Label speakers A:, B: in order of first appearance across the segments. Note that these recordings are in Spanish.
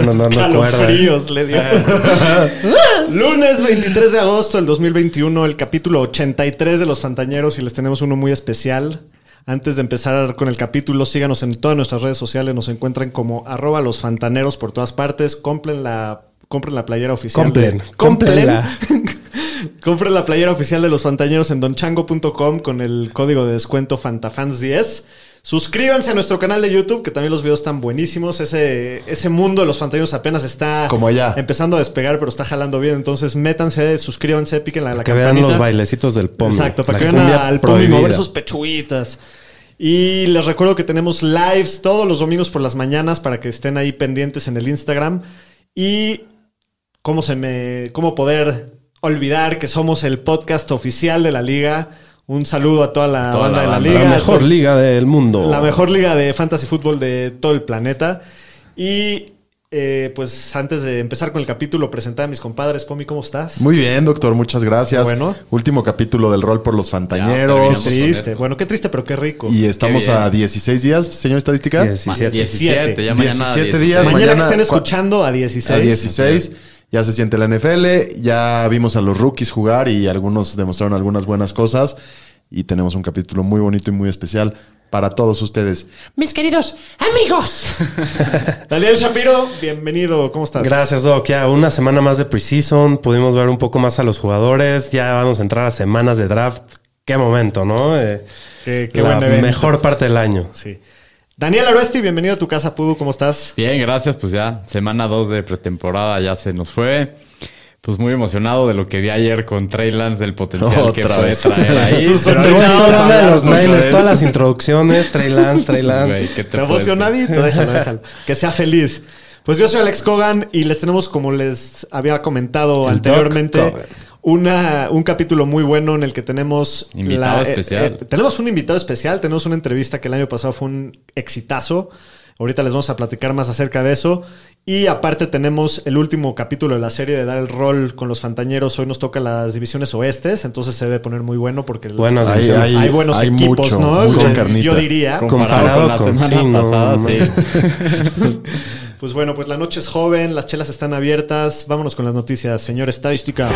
A: Dando cuerda.
B: Calofríos le dio. Lunes 23 de agosto del 2021, el capítulo 83 de Los Fantañeros y les tenemos uno muy especial. Antes de empezar con el capítulo, síganos en todas nuestras redes sociales. Nos encuentran como arroba los fantaneros por todas partes. Compren la, compren la playera oficial.
A: Complen,
B: de-
A: complenla.
B: compren la playera oficial de los fantañeros en donchango.com con el código de descuento FantaFans10. Suscríbanse a nuestro canal de YouTube, que también los videos están buenísimos. Ese, ese mundo de los fantañeros apenas está
C: Como allá.
B: empezando a despegar, pero está jalando bien. Entonces, métanse, suscríbanse, piquen la, la
A: que vean
B: campanita.
A: los bailecitos del pomi.
B: Exacto, para
A: La
B: que vean al
A: prohibida.
B: mover sus pechuguitas. Y les recuerdo que tenemos lives todos los domingos por las mañanas para que estén ahí pendientes en el Instagram. Y cómo se me. cómo poder olvidar que somos el podcast oficial de la liga. Un saludo a toda la
D: Toda
B: banda
D: la
B: de la
D: banda.
B: liga.
A: La mejor liga del mundo.
B: La mejor liga de fantasy fútbol de todo el planeta. Y eh, pues antes de empezar con el capítulo, presentar a mis compadres. Pomi, ¿cómo estás?
C: Muy bien, doctor, muchas gracias.
B: Bueno.
C: Último capítulo del rol por los
D: Ya,
C: fantañeros.
D: terminamos.
B: triste. Bueno, qué triste, pero qué rico.
C: y estamos
D: Qué
C: a 16 días, señor estadística.
A: 17.
D: 17, ya mañana
C: 17
D: 16.
C: días.
B: mañana,
C: mañana
B: que estén escuchando a 16.
C: A 16. Ya se siente la NFL. Ya vimos a los rookies jugar y algunos demostraron algunas buenas cosas. Y tenemos un capítulo muy bonito y muy especial para todos ustedes.
E: Mis queridos amigos.
B: Daniel Shapiro, bienvenido. ¿Cómo estás?
A: Gracias, Doc. Ya una semana más de preseason. Pudimos ver un poco más a los jugadores. Ya vamos a entrar a semanas de draft. Qué momento, ¿no? Eh,
B: Qué, qué
A: la
B: buen evento.
A: mejor parte del año.
B: Sí. Daniel Aroesti, bienvenido a tu casa, Pudu. ¿Cómo estás?
D: Bien, gracias. Pues ya, semana 2 de pretemporada ya se nos fue. Pues muy emocionado de lo que vi ayer con Trey Lance, del potencial que
C: Otra
D: puede
C: vez.
D: traer ahí.
B: Sus
D: Pero
A: Este
B: Pero
A: güey
B: ahorita
A: solo
B: vamos a
A: habla de los
B: vez.
A: todas las introducciones. Trey Lance, Trey Lance.
D: Güey, ¿qué te
B: ¿Te emocionadito? Déjalo, déjalo. Que sea feliz. Pues yo soy Alex Cogan y les tenemos, como les había comentado
A: El
B: anteriormente. Una, un capítulo muy bueno en el que tenemos...
D: Invitado
B: eh,
D: especial.
B: eh, tenemos un invitado especial, tenemos una entrevista que el año pasado fue un exitazo. Ahorita les vamos a platicar más acerca de eso. Y aparte tenemos el último capítulo de la serie de dar el rol con los fantañeros. Hoy nos toca las divisiones oestes, entonces se debe poner muy bueno porque
A: Buenas
C: Hay-
A: divisiones.
C: hay-
B: hay buenos
C: hay
B: equipos,
C: mucho,
B: ¿no?
C: carnita.
B: Yo diría.
D: Comparado con la
A: con-
D: semana
A: sí, no,
D: pasada,
A: no,
D: sí.
B: Pues bueno, pues la noche es joven, las chelas están abiertas. Vámonos con las noticias, señor estadística.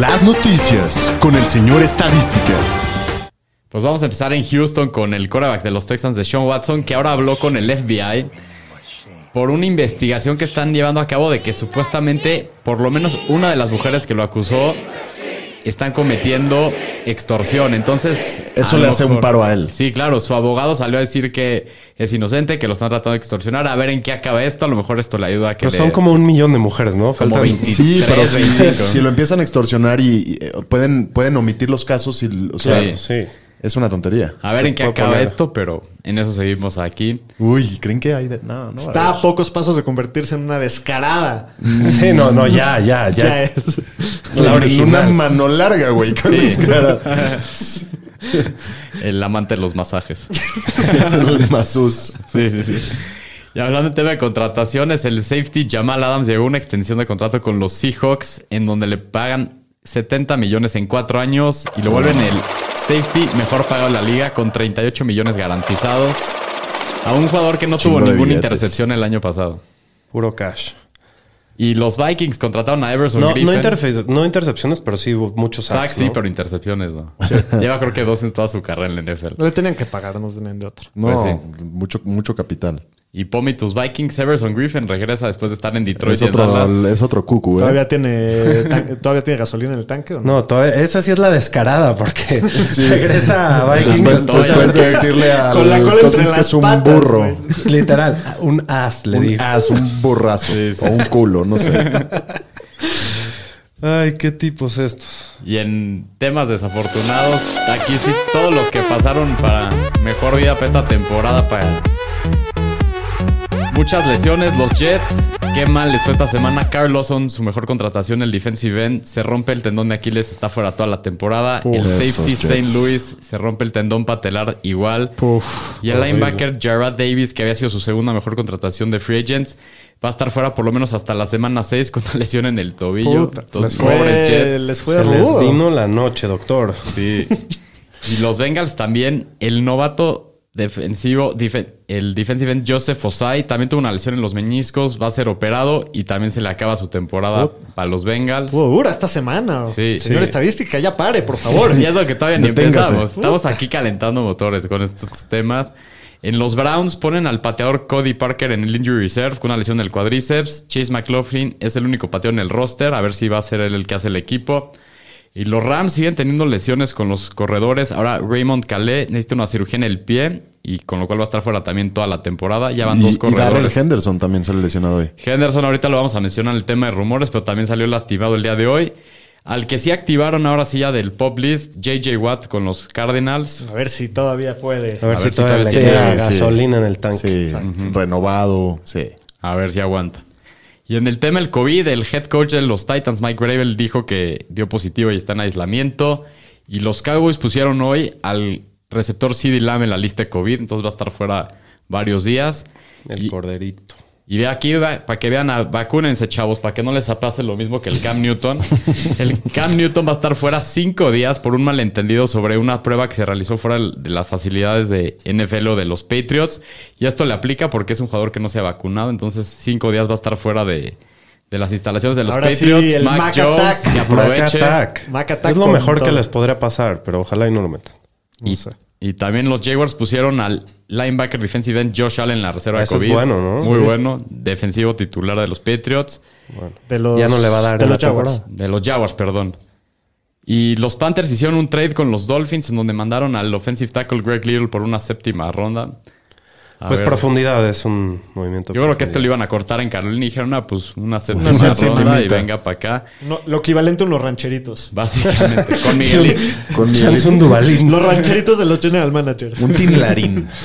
C: Las noticias con el señor estadística.
D: Pues vamos a empezar en Houston con el quarterback de los Texans de Sean Watson, que ahora habló con el FBI por una investigación que están llevando a cabo de que supuestamente por lo menos una de las mujeres que lo acusó están cometiendo extorsión. Entonces...
C: Eso
D: a
C: le hace un paro a él.
D: Sí, claro, su abogado salió a decir que es inocente, que lo están tratando de extorsionar. A ver en qué acaba esto. A lo mejor esto le ayuda a que
A: Pero
D: le-
A: son como un millón de mujeres, ¿no?
D: Como
A: Faltan-
D: 20.
C: Sí, pero si,
D: 25.
C: si lo empiezan a extorsionar y, y, eh, pueden, pueden omitir los casos y, o sea,
D: Sí.
A: Sí.
C: es una tontería.
D: A ver
A: Se
D: en qué acaba
A: poner.
D: esto, pero en eso seguimos aquí.
C: Uy, ¿creen que hay de.? No, no.
B: Está a pocos pasos de convertirse en una descarada.
A: Sí, no, no, ya, ya, ya.
B: Ya es.
A: La original.
C: Una mano larga, güey, con
D: Sí.
C: las.
D: El amante de los masajes.
C: El Masus.
D: Sí, sí, sí. Y hablando de tema de contrataciones, el safety Jamal Adams llegó a una extensión de contrato con los Seahawks en donde le pagan 70 millones en cuatro años y lo vuelven el safety mejor pagado de la liga con 38 millones garantizados a un jugador que no
C: Chingo
D: tuvo ninguna
C: billetes.
D: intercepción el año pasado.
A: Puro cash.
D: Y los Vikings contrataron a Everson
A: No, no,
D: Griffin.
A: interfe- no intercepciones, pero sí muchos
D: Sacks,
A: sacks.
D: sí,
A: ¿no?
D: pero intercepciones no. Lleva creo que dos en toda su carrera en la NFL.
B: No le tenían que pagar, no tenían de otra.
C: No,
D: Pues
C: mucho, mucho capital.
D: Y Pomi, tus Vikings, Everson Griffin regresa después de estar en Detroit
C: Es otro,
D: Dallas.
C: es otro cucu, ¿eh?
B: ¿Todavía tiene, tan- ¿Todavía tiene gasolina en el tanque o no?
A: No, todavía- esa sí es la descarada porque regresa a Vikings.
C: Después, después de decirle a
B: Con la cola entre
C: que es un
B: patas,
C: burro.
A: Literal, un as le
C: Un
A: dijo.
C: as, un burrazo.
D: Sí, sí.
C: O un culo, no sé.
A: Ay, qué tipos estos.
D: Y en temas desafortunados, aquí sí todos los que pasaron para mejor vida para esta temporada, para muchas lesiones, los Jets, qué mal les fue esta semana. Carl Lawson, su mejor contratación, el defensive end, se rompe el tendón de Aquiles, está fuera toda la temporada. el safety. St. Louis se rompe el tendón patelar igual.
B: Puf,
D: Y el linebacker Jarrad Davis, que había sido su segunda mejor contratación de free agents, va a estar fuera por lo menos hasta la semana 6 con una lesión en el tobillo.
B: Puta, les fue-
D: pobres Jets.
B: les fue
A: Se les vino la noche, doctor.
D: Sí. y los Bengals también, el novato defensivo, dife- el defensive end Joseph Osai, también tuvo una lesión en los meñiscos, va a ser operado y también se le acaba su temporada para los Bengals.
B: Estuvo dura esta semana.
D: Sí.
B: Señor
D: Sí.
B: estadística, ya pare, por favor.
D: Y eso que todavía ni empezamos. Estamos aquí calentando motores con estos temas. En los Browns ponen al pateador Cody Parker en el injury reserve con una lesión del cuádriceps. Chase McLaughlin es el único pateador en el roster. A ver si va a ser él el que hace el equipo. Y los Rams siguen teniendo lesiones con los corredores. Ahora Raymond Calais necesita una cirugía en el pie y con lo cual va a estar fuera también toda la temporada. Ya van
C: Y,
D: dos
C: y Darrell
D: corredores.
C: Henderson también sale lesionado hoy.
D: Henderson ahorita lo vamos a mencionar en el tema de rumores, pero también salió lastimado el día de hoy. Al que sí activaron ahora sí ya del pop list, JJ Watt con los Cardinals.
B: A ver si todavía puede.
A: A ver, si,
D: ver si
A: todavía le
D: todavía
A: queda
C: sí.
A: gasolina en el tanque.
C: Sí, renovado, sí.
D: A ver si aguanta. Y en el tema del COVID, el head coach de los Titans, Mike Gravel, dijo que dio positivo y está en aislamiento. Y los Cowboys pusieron hoy al receptor CD Lamb en la lista de COVID, entonces va a estar fuera varios días.
A: El
D: Y,
A: corderito.
D: Y de aquí, para que vean, a- vacúnense, chavos, para que no les pase lo mismo que el Cam Newton. el Cam Newton va a estar fuera cinco días por un malentendido sobre una prueba que se realizó fuera de las facilidades de NFL o de los Patriots. Y esto le aplica porque es un jugador que no se ha vacunado, entonces cinco días va a estar fuera de, de las instalaciones de los
B: Ahora sí,
D: Patriots.
B: el
D: Mac
B: Mac
D: Jones,
B: Attack.
D: que
A: Mac. Attack.
B: Mac Attack
A: Es lo mejor que les podría pasar, pero ojalá y no lo metan.
D: Y, y también los Jaguars pusieron al linebacker defensive end Josh Allen en la reserva
A: Ese
D: de
A: es
D: COVID.
A: bueno, ¿no?
D: Muy
A: Sí.
D: bueno. Defensivo titular de los Patriots.
B: De los,
A: Ya no le va a dar
B: de los
A: la
B: Jaguars.
A: temporada.
D: De los Jaguars, perdón. Y los Panthers hicieron un trade con los Dolphins en donde mandaron al offensive tackle Greg Little por una séptima ronda. A
A: Pues
D: ver,
A: profundidad es un movimiento.
D: Yo creo que este lo iban a cortar en Carolina y dijeron, ah, pues una
B: Una
D: ronda y venga para acá.
B: No, lo equivalente a unos rancheritos.
D: Básicamente, con Miguelito.
C: Con
A: Chance un Duvalín.
B: Los rancheritos de los general managers.
C: Un tinlarín.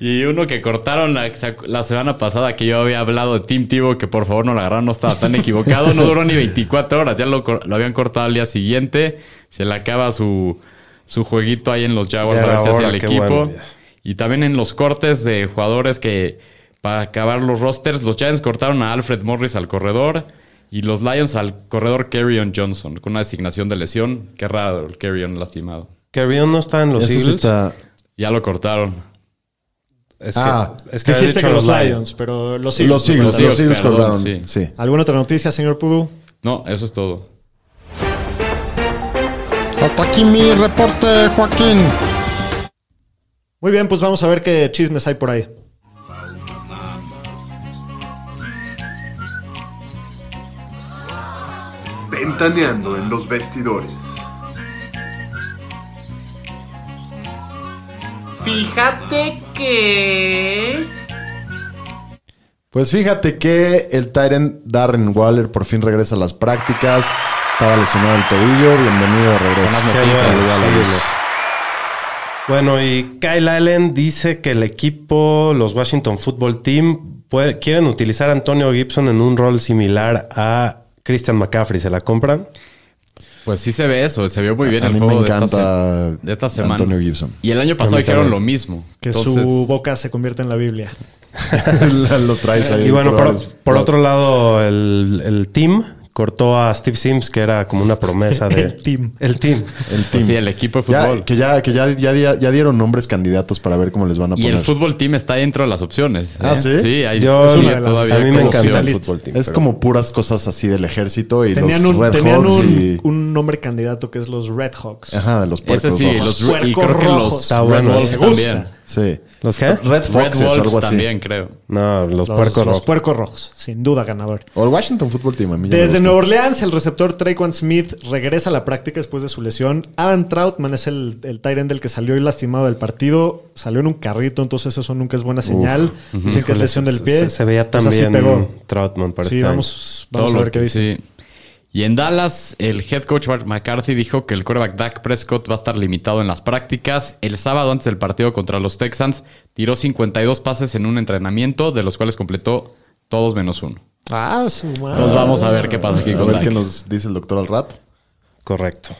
D: Y uno que cortaron la, la semana pasada que yo había hablado de Tim Tebow, que por favor no lo agarraron, no estaba tan equivocado. No duró ni 24 horas, ya lo, lo habían cortado al día siguiente. Se le acaba su, su jueguito ahí en los Jaguars a ver si
A: hora,
D: el equipo.
A: bueno,
D: y también en los cortes de jugadores que para acabar los rosters, los Giants cortaron a Alfred Morris al corredor y los Lions al corredor Kerryon Johnson con una designación de lesión. Qué raro el Kerryon lastimado.
A: Kerryon no está en los Eagles.
C: está...
D: Ya lo cortaron.
A: Es que,
C: Ah,
A: es que
B: Dijiste que los Lions, pero los Eagles.
C: Los Eagles,
D: Los
C: los
D: Eagles,
C: Eagles
D: perdón,
C: cortaron.
D: sí.
C: Sí.
B: ¿Alguna otra noticia, señor Pudu?
D: No, eso es todo.
E: Hasta aquí mi reporte, Joaquín.
B: Muy bien, pues vamos a ver qué chismes hay por ahí.
F: Ventaneando en los vestidores.
E: Fíjate que...
C: Pues fíjate que el Tyrant Darren Waller por fin regresa a las prácticas. Estaba lesionado el tobillo. Bienvenido de regreso.
D: Buenas
A: Qué
D: noticias.
A: bueno,
C: Saluda a la
A: sí,
C: luz.
A: no. Bueno, y Kyle Allen dice que el equipo, los Washington Football Team, puede- quieren utilizar a Antonio Gibson en un rol similar a Christian McCaffrey. ¿Se la compran?
D: Pues sí se ve eso, se vio muy bien
C: A
D: el
C: mí me
D: juego de esta,
C: encanta
D: de esta semana.
C: Antonio Gibson.
D: Y el año pasado dijeron lo mismo.
B: Que
D: Entonces,
B: su boca se convierte en la Biblia.
C: Lo traes ahí.
A: Y bueno, por, por otro lado, el, el team cortó a Steve Sims, que era como una promesa de...
B: El team.
A: El team.
C: El
D: pues
C: team.
D: sí, el equipo de
C: Ya,
D: fútbol.
C: que ya, que ya, ya, ya- ya dieron nombres candidatos para ver cómo les van a
D: y
C: poner.
D: el fútbol team está dentro de las opciones.
C: Ah,
D: ¿eh?
C: ¿sí?
D: Sí, hay
A: Yo-
D: sí,
B: las-
D: todavía
A: a mí me
D: como
A: encanta el fútbol team.
C: Es
A: pero-
C: como puras cosas así del ejército y
B: Tenían,
C: los
B: un,
C: Red
B: tenían
C: Hawks
B: un,
C: y...
B: un nombre candidato que es los Red Hawks.
C: Ajá, de los
D: Ese
C: puercos
D: sí,
C: rojos.
D: los, y
B: Puercos
D: creo que los Red
A: bueno,
D: Wolves también.
C: Sí.
A: ¿Los qué?
C: Red
D: Red
C: Foxes o algo
D: Wolves
C: así.
D: también, creo.
A: No, los,
B: Los,
A: puercos
B: los
A: rojos.
B: puercos rojos, sin duda ganador.
C: O el Washington Football Team. A mí
B: Desde. Nueva Orleans, el receptor Traquan Smith regresa a la práctica después de su lesión. Adam Troutman es el, el tight end del que salió hoy lastimado del partido. Salió en un carrito, entonces eso nunca es buena señal. Dicen que es lesión del pie.
A: Se, se veía también
B: pegó.
A: Troutman para
B: Sí,
A: este
B: vamos, vamos
D: Todo
B: a ver qué dice.
D: sí. Y en Dallas, el head coach Mark McCarthy dijo que el quarterback Dak Prescott va a estar limitado en las prácticas. El sábado, antes del partido contra los Texans, tiró 52 pases en un entrenamiento, de los cuales completó todos menos uno.
B: Ah, su madre.
D: Entonces vamos a ver qué pasa aquí
C: A
D: con
C: ver
D: Dak.
C: qué nos dice el doctor al rato.
A: Correcto.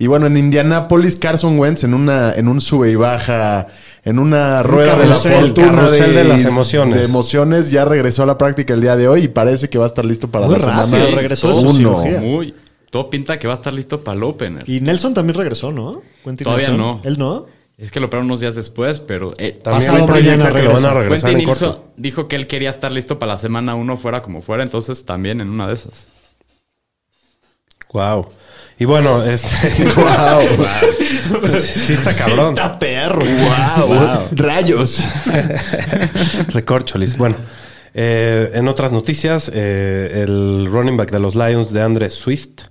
C: Y bueno, en Indianápolis, Carson Wentz en una en un sube y baja, en una rueda de la fortuna
A: carrusel de las emociones.
C: de emociones, ya regresó a la práctica el día de hoy y parece que va a estar listo para
B: Muy
C: la
B: rápido,
C: semana
B: regresó de su
C: uno.
B: cirugía.
D: Muy. Todo pinta que va a estar listo para el opener.
B: Y Nelson también regresó, ¿no? Quentin
D: Todavía
B: Nelson.
D: no.
B: ¿Él no?
D: Es que lo operaron unos días después, pero eh,
A: También
B: Pasado mañana
A: que lo van a
B: regresa.
A: regresar
D: Quentin
A: en corto.
D: Dijo que él quería estar listo para la semana uno fuera como fuera, entonces también en una de esas.
A: Wow. Y bueno, este. sí, está cabrón.
B: Está perro.
C: Wow, rayos.
A: Recorcholis. Bueno, eh, en otras noticias, eh, el running back de los Lions de Andre Swift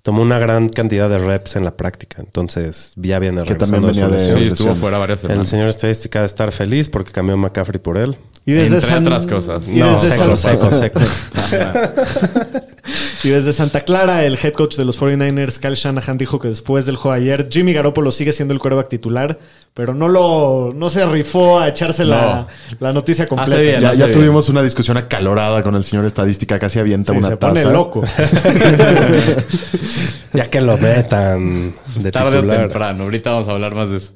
A: tomó una gran cantidad de reps en la práctica. Entonces, ya viene
C: Que también venía
A: su
C: de-.
D: Sí, estuvo fuera varias
A: El señor estadística de estar feliz porque cambió McCaffrey por él.
B: Y desde
D: Entre
B: San-
D: otras cosas.
B: Y
A: No,
B: desde
A: seco,
B: San-
A: seco, seco.
B: Y desde Santa Clara, el head coach de los 49ers, Kyle Shanahan, dijo que después del juego ayer, Jimmy Garoppolo sigue siendo el quarterback titular, pero no lo no se rifó a echarse la, la noticia completa.
D: Hace bien.
C: Ya,
D: hace
C: ya
D: bien.
C: tuvimos una discusión acalorada con el señor estadística, casi avienta
B: Sí,
C: una
B: se
C: taza.
B: pone loco.
A: Ya que lo metan de
D: tarde o temprano. Ahorita vamos a hablar más de eso.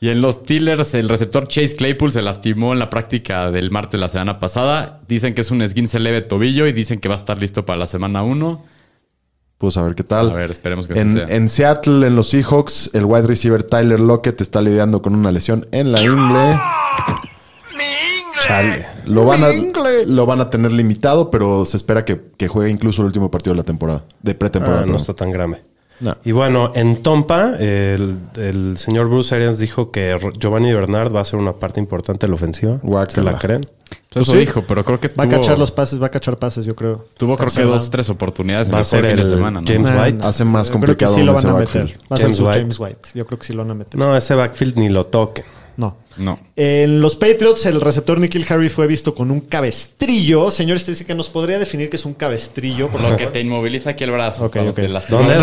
D: Y en los Steelers, el receptor Chase Claypool se lastimó en la práctica del martes de la semana pasada. Dicen que es un esguince leve de tobillo y dicen que va a estar listo para la semana 1.
C: Pues a ver qué tal.
D: A ver, esperemos que
C: en,
D: sea.
C: en Seattle, en los Seahawks, el wide receiver Tyler Lockett está lidiando con una lesión en la ingle.
A: Chale.
C: Lo van, a, lo van a tener limitado, pero se espera que, que juegue incluso el último partido de la temporada, de pretemporada.
A: Ah, no está tan grave.
C: No.
A: Y bueno, en Tompa, el, el señor Bruce Arians dijo que Giovanni Bernard va a ser una parte importante de la ofensiva. ¿Se la creen?
D: Pues eso
B: sí.
D: dijo, pero creo que
B: Va a cachar los pases, va a cachar pases, yo creo.
D: tuvo creo que dos, tres oportunidades
A: Va a
D: el
A: ser
D: fin de
A: el
D: semana. ¿no?
A: James White.
C: Hace más
B: yo creo que
C: complicado
B: sí lo van a
C: backfield.
B: meter. Va a ser
A: James
B: su
A: White.
B: James White. Yo creo que sí lo van a meter.
A: No, ese backfield ni lo toquen.
B: No.
D: No.
B: En los Patriots, el receptor Nikhil Harry fue visto con un cabestrillo. Señor Estadística, ¿nos podría definir qué es un cabestrillo? Por
D: Lo que te inmoviliza aquí el brazo.
B: Ok, ok.
A: ¿Dónde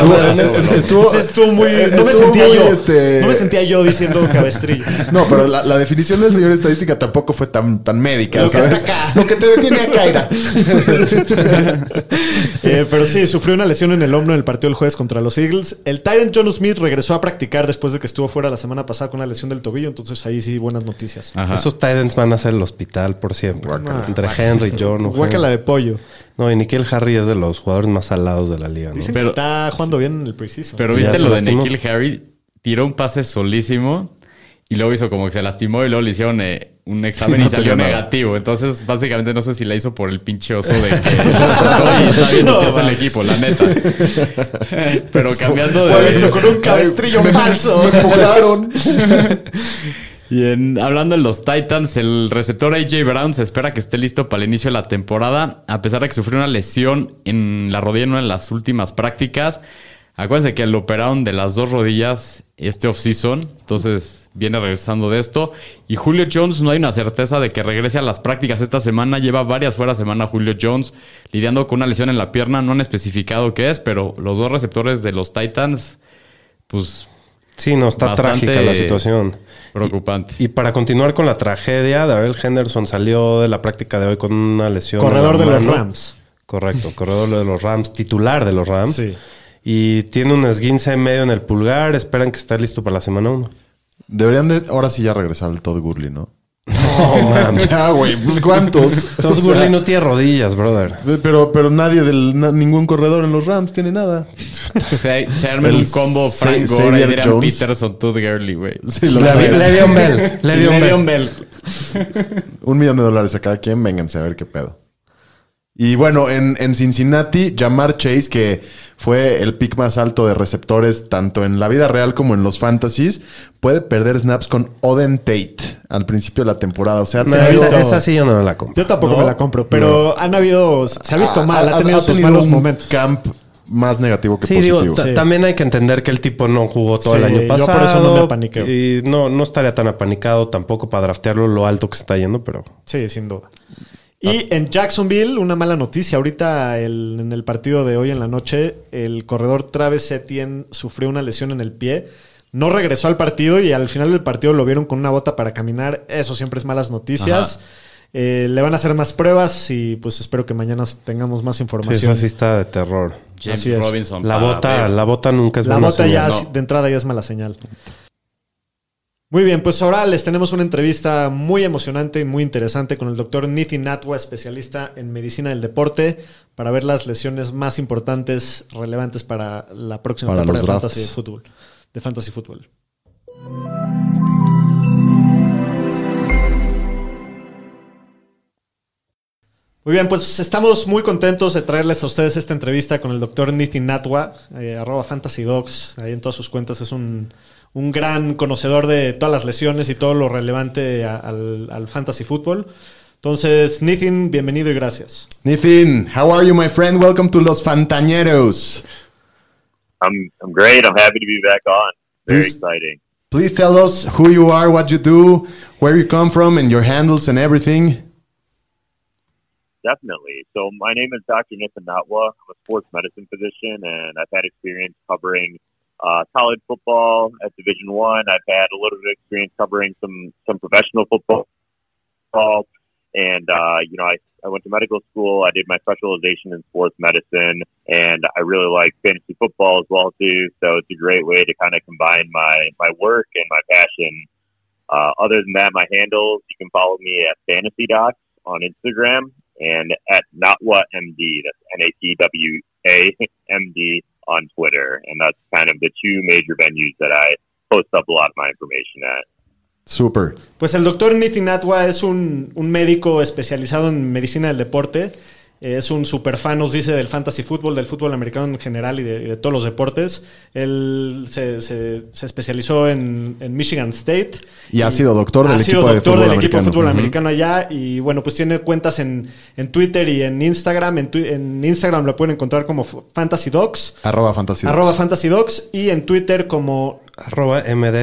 C: Estuvo,
A: Estuvo-
B: muy. No me
C: estuvo
B: sentía
C: muy,
B: yo.
C: este-
B: No me sentía yo diciendo cabestrillo.
C: No, pero la, la definición del señor estadística tampoco fue tan, tan médica,
B: Lo que
C: ¿sabes?
B: está acá.
C: Lo que te detiene acá era.
B: Eh, pero sí, sufrió una lesión en el hombro en el partido del jueves contra los Eagles. El Tyrant John Smith regresó a practicar después de que estuvo fuera la semana pasada con una lesión del tobillo. Entonces ahí sí, buenas noticias.
D: Ajá.
A: Esos Titans van a ser el hospital por siempre. Entre Henry, John,
B: Guácala de pollo.
A: No, y Nikhil Harry es de los jugadores más salados de la liga. ¿no?
B: Dicen
D: Pero-
B: que está jugando bien en el preciso.
D: Pero
A: Sí,
D: viste lo de. Nikhil Harry. Tiró un pase solísimo y luego hizo como que se lastimó y luego le hicieron eh, un examen
C: No
D: y salió
C: nada.
D: negativo. Entonces, básicamente no sé si la hizo por el pinche oso de que está viendo si hace el equipo, la neta. Pero cambiando
B: Fue
D: de.
B: visto con un cabestrillo falso.
C: Me empujaron.
D: Y hablando de los Titans, el receptor AJ Brown se espera que esté listo para el inicio de la temporada, a pesar de que sufrió una lesión en la rodilla en una de las últimas prácticas. Acuérdense que lo operaron de las dos rodillas este off-season, entonces viene regresando de esto. Y Julio Jones, no hay una certeza de que regrese a las prácticas esta semana. Lleva varias fuera semana Julio Jones lidiando con una lesión en la pierna. No han especificado qué es, pero los dos receptores de los Titans, pues
A: Sí, no, está trágica la situación.
D: preocupante.
A: Y para continuar con la tragedia, Darrell Henderson salió de la práctica de hoy con una lesión.
B: Corredor de los. Rams.
A: Correcto, corredor de los Rams, titular de los Rams.
B: Sí.
A: Y tiene un esguince en medio en el pulgar. Esperan que esté listo para la semana 1.
C: Deberían de ahora sí ya regresar al Todd Gurley, ¿no?
A: No, mames.
C: Ya, güey, pues cuántos.
A: Todd Gurley no tiene rodillas, brother.
C: Pero, pero nadie del, na- ningún corredor en los Rams tiene nada.
D: Se, se arma
C: El
D: un combo
C: Sa-
D: Frank Gore,
C: Xavier
D: Adrian
C: Jones.
D: Peterson, Todd Gurley, güey.
C: Sí, los
A: Levi-
C: tres.
A: Le'Veon Bell. Le'Veon
D: Le'Veon
A: Bell.
D: Bell.
C: Un millón de dólares a cada quien, vénganse a ver qué pedo. Y bueno, en, en Cincinnati, Jamar Chase, que fue el pick más alto de receptores tanto en la vida real como en los fantasies, puede perder snaps con Oden Tate al principio de la temporada. O sea,
A: No,
C: se ha
A: esa,
C: visto-
A: esa sí yo no la compro.
B: Yo tampoco
C: No,
B: me la compro, pero han habido, se ha visto mal, ha, tenido sus
C: tenido
B: malos
C: un
B: momentos.
C: camp más negativo que
A: Sí, digo,
C: positivo.
A: ta-
B: Sí.
A: también hay que entender que el tipo no jugó todo
B: Sí,
A: el año
B: yo
A: pasado.
B: por eso no me apaniqueo.
A: Y no, no estaría tan apanicado tampoco para draftearlo lo alto que se está yendo, pero...
B: Sí, sin duda. Y en Jacksonville, una mala noticia. Ahorita el- en el partido de hoy en la noche, el corredor Travis Etienne sufrió una lesión en el pie. No regresó al partido y al final del partido lo vieron con una bota para caminar. Eso siempre es malas noticias. Eh, le van a hacer más pruebas y pues espero que mañana tengamos más
A: Sí,
B: información.
A: esa sí está de terror.
D: James
B: Así es.
D: Robinson.
A: La bota,
D: ver.
A: la bota nunca es
B: La
A: buena
B: bota ya
D: no.
B: de entrada ya es mala señal. Muy bien, pues ahora les tenemos una entrevista muy emocionante y muy interesante con el doctor Nitin Natwa, especialista en medicina del deporte, para ver las lesiones más importantes, relevantes para la próxima
C: Para
B: temporada de fantasy fútbol. De fantasy fútbol. Muy bien, pues estamos muy contentos de traerles a ustedes esta entrevista con el doctor Nitin Natwa, eh, arroba Fantasy Dogs, ahí en todas sus cuentas. Es un, un gran conocedor de todas las lesiones y todo lo relevante a- al, al fantasy fútbol. Entonces, Nitin, bienvenido y gracias.
C: Nathan, how are you, my friend? Welcome to Los Fantañeros.
G: I'm I'm great. I'm happy to be back on. Very
C: This-
G: exciting.
C: Please tell us who you are, what you do, where you come from, and your handles and everything.
G: Definitely. So my name is Dr. Nathan Natwa. I'm a sports medicine physician, and I've had experience covering uh, college football at Division One. I've had a little bit of experience covering some some professional football. And uh, you know, I, I went to medical school. I did my specialization in sports medicine, and I really like fantasy football as well too. So it's a great way to kind of combine my my work and my passion. Uh, other than that, my handles you can follow me at Fantasy Docs on Instagram and at NotWhatMD. That's N A T W A M D on Twitter, and that's kind of the two major venues that I post up a lot of my information at.
C: Super.
B: Pues el doctor Nitin Natwa es un, un médico especializado en medicina del deporte. Es un super fan, nos dice, del fantasy fútbol, del fútbol americano en general y de, y de todos los deportes. Él se, se- se especializó en, en Michigan State.
C: Y ha sido doctor del
B: ha sido
C: equipo de
B: doctor
C: fútbol
B: del equipo de
C: americano.
B: fútbol americano allá. Y bueno, pues tiene cuentas en, en Twitter y en Instagram. En, Instagram lo pueden encontrar como Fantasy Dogs,
C: Arroba Fantasy
B: arroba
C: Dogs.
B: Fantasy Dogs. Y en Twitter como
A: Arroba MD,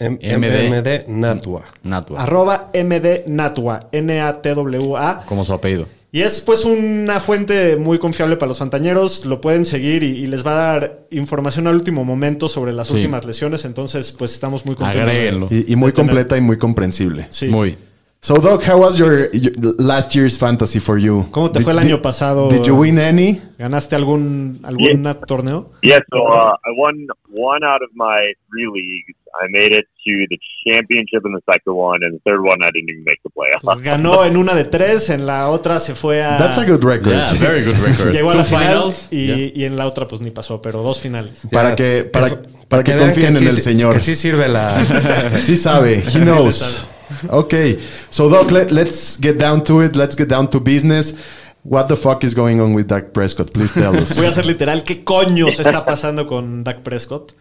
A: M-
D: MD.
A: MD Natua.
D: Natua.
B: arroba MD Natwa, N-A-T-W-A.
D: como su apellido.
B: Y es pues una fuente muy confiable para los fantañeros. Lo pueden seguir y, y les va a dar información al último momento sobre las
D: Sí.
B: últimas lesiones. Entonces, pues estamos muy contentos. de-.
C: Y, y muy
B: tener-
C: completa y muy comprensible.
B: Sí.
D: Muy.
C: So, Doc, how was your, your last year's fantasy for you?
B: ¿Cómo te
C: Did-
B: fue el
C: did-
B: año pasado?
C: Did you win any?
B: ¿Ganaste algún, algún torneo?
G: Yeah, so uh, I won one out of my three leagues. I made it to the championship in the second one, and the third one I didn't even make the playoffs.
B: Pues ganó en una de tres, en la otra se fue a...
C: That's a good record.
D: Yeah, very good record.
B: Llegó a
D: Two
B: la final
D: finals.
B: y,
D: Yeah.
B: y en la otra pues ni pasó, pero dos finales.
C: Para que, para,
A: eso-
C: para que,
A: vean
C: confíen en
A: sí-
C: el Señor.
A: Que sí sirve la...
C: Sí sabe. He knows. Okay. So, Doc, let, let's get down to it. Let's get down to business. What the fuck is going on with Dak Prescott? Please tell us.
B: Voy a ser literal, ¿qué coño se está pasando con Dak Prescott?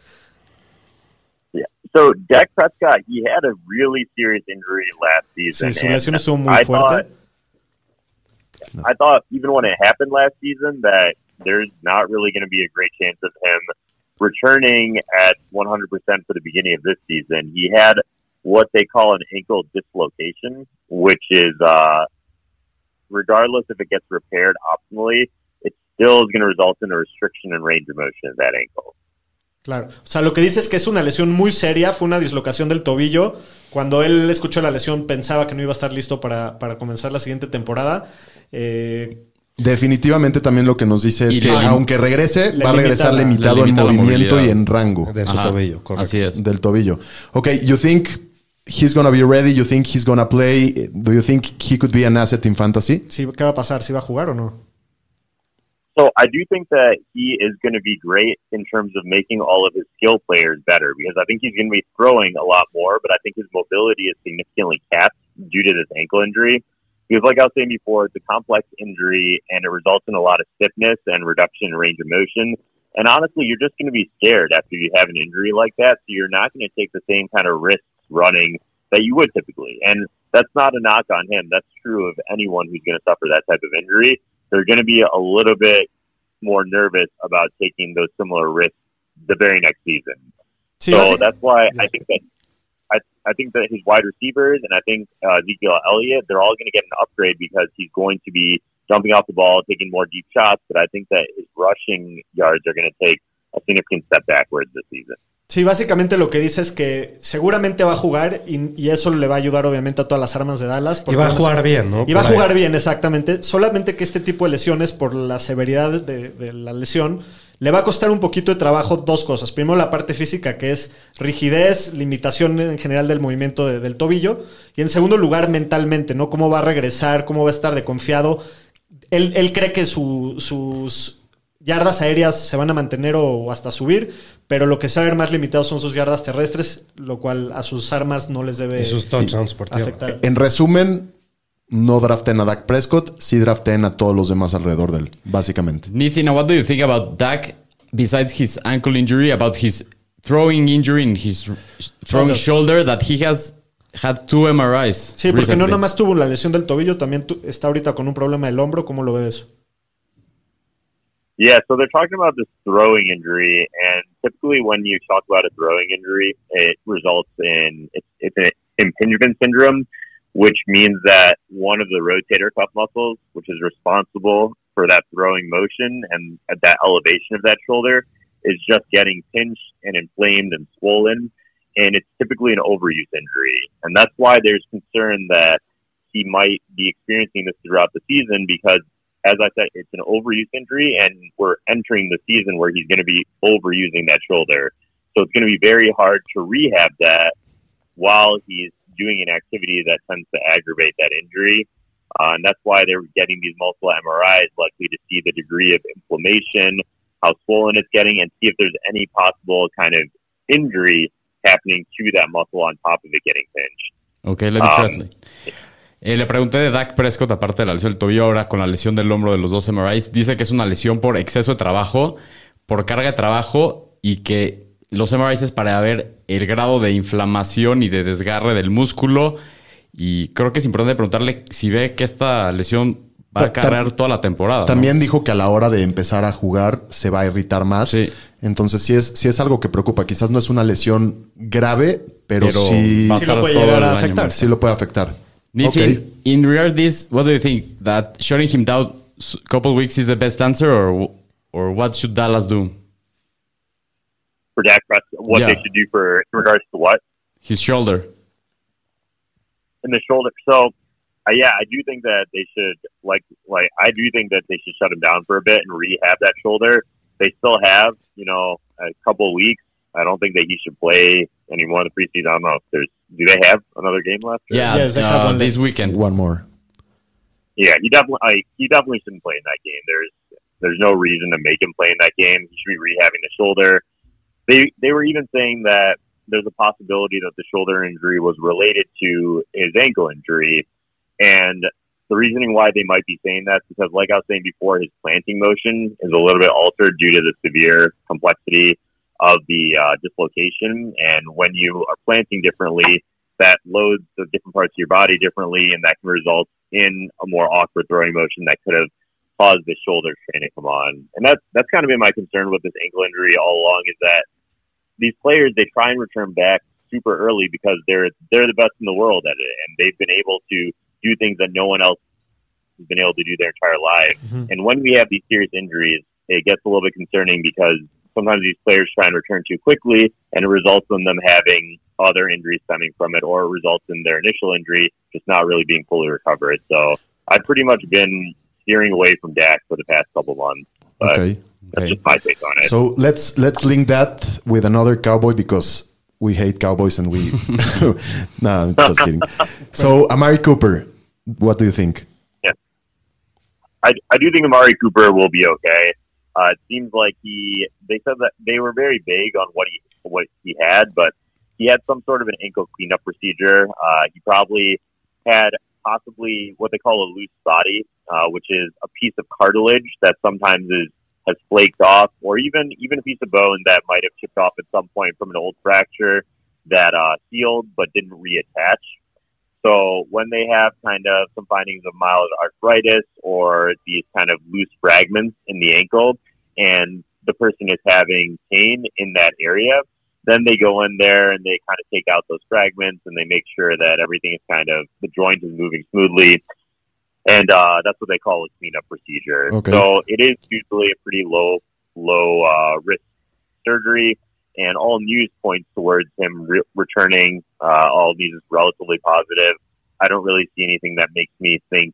G: Yeah. So Dak Prescott, he had a really serious injury last season.
B: Sí, su
G: and
B: lesión estuvo muy
G: I
B: fuerte.
G: Thought, I thought even when it happened last season that there's not really going to be a great chance of him returning at 100% for the beginning of this season. He had what they call an ankle dislocation, which is, uh, regardless if it gets repaired optimally, it still is going to result in a restriction in range of motion of that ankle.
B: Claro. O sea, lo que dice es que es una lesión muy seria, fue una dislocación del tobillo. Cuando él escuchó la lesión pensaba que no iba a estar listo para, para comenzar la siguiente temporada. Eh,
C: Definitivamente también lo que nos dice es
D: Y
C: que aunque regrese, va a regresar limitado en
D: limita
C: movimiento y en rango
A: de su
D: Ajá,
A: tobillo, correcto.
D: Así es.
C: del tobillo. Okay, you think he's gonna be ready? You think he's gonna play? Do you think he could be an asset in fantasy?
B: sí, ¿Qué va a pasar? ¿Si va a jugar o no?
G: So I do think that he is going to be great in terms of making all of his skill players better because I think he's going to be throwing a lot more, but I think his mobility is significantly capped due to this ankle injury. Because, like I was saying before, it's a complex injury and it results in a lot of stiffness and reduction in range of motion. And honestly, you're just going to be scared after you have an injury like that. So you're not going to take the same kind of risks running that you would typically. And that's not a knock on him. That's true of anyone who's going to suffer that type of injury. They're going to be a little bit more nervous about taking those similar risks the very next season.
B: Sí,
G: so that's why I think that I, I think that his wide receivers and I think uh, Ezekiel Elliott, they're all going to get an upgrade because he's going to be jumping off the ball, taking more deep shots. But I think that his rushing yards are going to take a significant step backwards this season.
B: Sí, básicamente lo que dice es que seguramente va a jugar y, y eso le va a ayudar obviamente a todas las armas de Dallas.
A: Y va a jugar bien, ¿no?
B: Y va a
A: ahí.
B: jugar bien, exactamente. Solamente que este tipo de lesiones, por la severidad de, de la lesión, le va a costar un poquito de trabajo dos cosas. Primero, la parte física, que es rigidez, limitación en general del movimiento de- del tobillo. Y en segundo lugar, mentalmente, ¿no? Cómo va a regresar, cómo va a estar de confiado. Él, él cree que su- sus yardas aéreas se van a mantener o hasta subir, pero lo que se va a ver más limitado son sus yardas terrestres, lo cual a sus armas no les debe
A: Y sus touchdowns por tierra.
B: afectar.
C: En resumen, no draften a Dak Prescott, sí draften a todos los demás alrededor de él, básicamente.
D: Nithina, what do you think about Dak besides his ankle injury, about his throwing injury in his throwing shoulder, that he has had two MRIs?
B: Sí, porque no
D: recently?
B: nada más tuvo la lesión del tobillo, también tu- está ahorita con un problema del hombro. ¿Cómo lo ve de eso?
G: Yeah, so they're talking about this throwing injury, and typically when you talk about a throwing injury, it results in it's, it's an impingement syndrome, which means that one of the rotator cuff muscles, which is responsible for that throwing motion and that elevation of that shoulder, is just getting pinched and inflamed and swollen, and it's typically an overuse injury, and that's why there's concern that he might be experiencing this throughout the season because as I said, it's an overuse injury, and we're entering the season where he's going to be overusing that shoulder. So it's going to be very hard to rehab that while he's doing an activity that tends to aggravate that injury. Uh, and that's why they're getting these multiple MRIs, likely to see the degree of inflammation, how swollen it's getting, and see if there's any possible kind of injury happening to that muscle on top of it getting pinched.
D: Ok, let me
G: Um,
D: translate. Eh, le pregunté de Dak Prescott, aparte de la lesión del tobillo, ahora con la lesión del hombro de los dos MRIs. Dice que es una lesión por exceso de trabajo, por carga de trabajo y que los MRIs es para ver el grado de inflamación y de desgarre del músculo. Y creo que es importante preguntarle si ve que esta lesión va a cargar toda la temporada. ¿no?
C: También dijo que a la hora de empezar a jugar se va a irritar más.
D: Sí.
C: Entonces sí es, sí es algo que preocupa. Quizás no es una lesión grave, pero,
D: Pero
C: sí,
D: va a
B: Sí lo puede
D: todo
B: llegar a afectar.
C: sí lo puede afectar.
D: Nathan,
C: Ok.
D: in regard this, what do you think? That shutting him down a couple weeks is the best answer, or or what should Dallas do?
G: For Dak Prescott, what
D: Yeah.
G: they should do for in regards to what?
D: His shoulder.
G: in the shoulder. So, uh, yeah, I do think that they should like like I do think that they should shut him down for a bit and rehab that shoulder. They still have you know a couple of weeks. I don't think that he should play any more in the preseason. I don't know if there's do they have another game left? or-
D: Yeah,
B: Yes, they have
D: uh,
B: one
D: this weekend.
C: One more.
G: yeah. He definitely I, he definitely shouldn't play in that game. There's there's no reason to make him play in that game. He should be rehabbing the shoulder. They they were even saying that there's a possibility that the shoulder injury was related to his ankle injury, and the reasoning why they might be saying that is because, like I was saying before, his planting motion is a little bit altered due to the severe complexity of the uh, dislocation. And when you are planting differently, that loads the different parts of your body differently, and that can result in a more awkward throwing motion that could have caused the shoulder strain to come on. And that's that's kind of been my concern with this ankle injury all along is that these players they try and return back super early because they're they're the best in the world at it, and they've been able to do things that no one else has been able to do their entire life. And when we have these serious injuries, it gets a little bit concerning because sometimes these players try and return too quickly, and it results in them having other injuries stemming from it, or it results in their initial injury just not really being fully recovered. So I've pretty much been steering away from Dak for the past couple months. But
C: Okay.
G: that's
D: Okay.
G: just my take on it.
C: So let's let's link that with another cowboy because we hate cowboys and we no, I'm just kidding. So Amari Cooper, what do you think?
G: Yeah, I, I do think Amari Cooper will be okay. Uh, it seems like he. They said that they were very vague on what he what he had, but he had some sort of an ankle cleanup procedure. Uh, he probably had possibly what they call a loose body, uh, which is a piece of cartilage that sometimes is has flaked off, or even even a piece of bone that might have chipped off at some point from an old fracture that uh, healed but didn't reattach. So when they have kind of some findings of mild arthritis or these kind of loose fragments in the ankle, and the person is having pain in that area, then they go in there and they kind of take out those fragments and they make sure that everything is kind of the joint is moving smoothly. And uh, that's what they call a cleanup procedure.
C: Okay.
G: So it is usually a pretty low low uh, risk surgery, and all news points towards him re- returning. Uh, all news is relatively positive. I don't really see anything that makes me think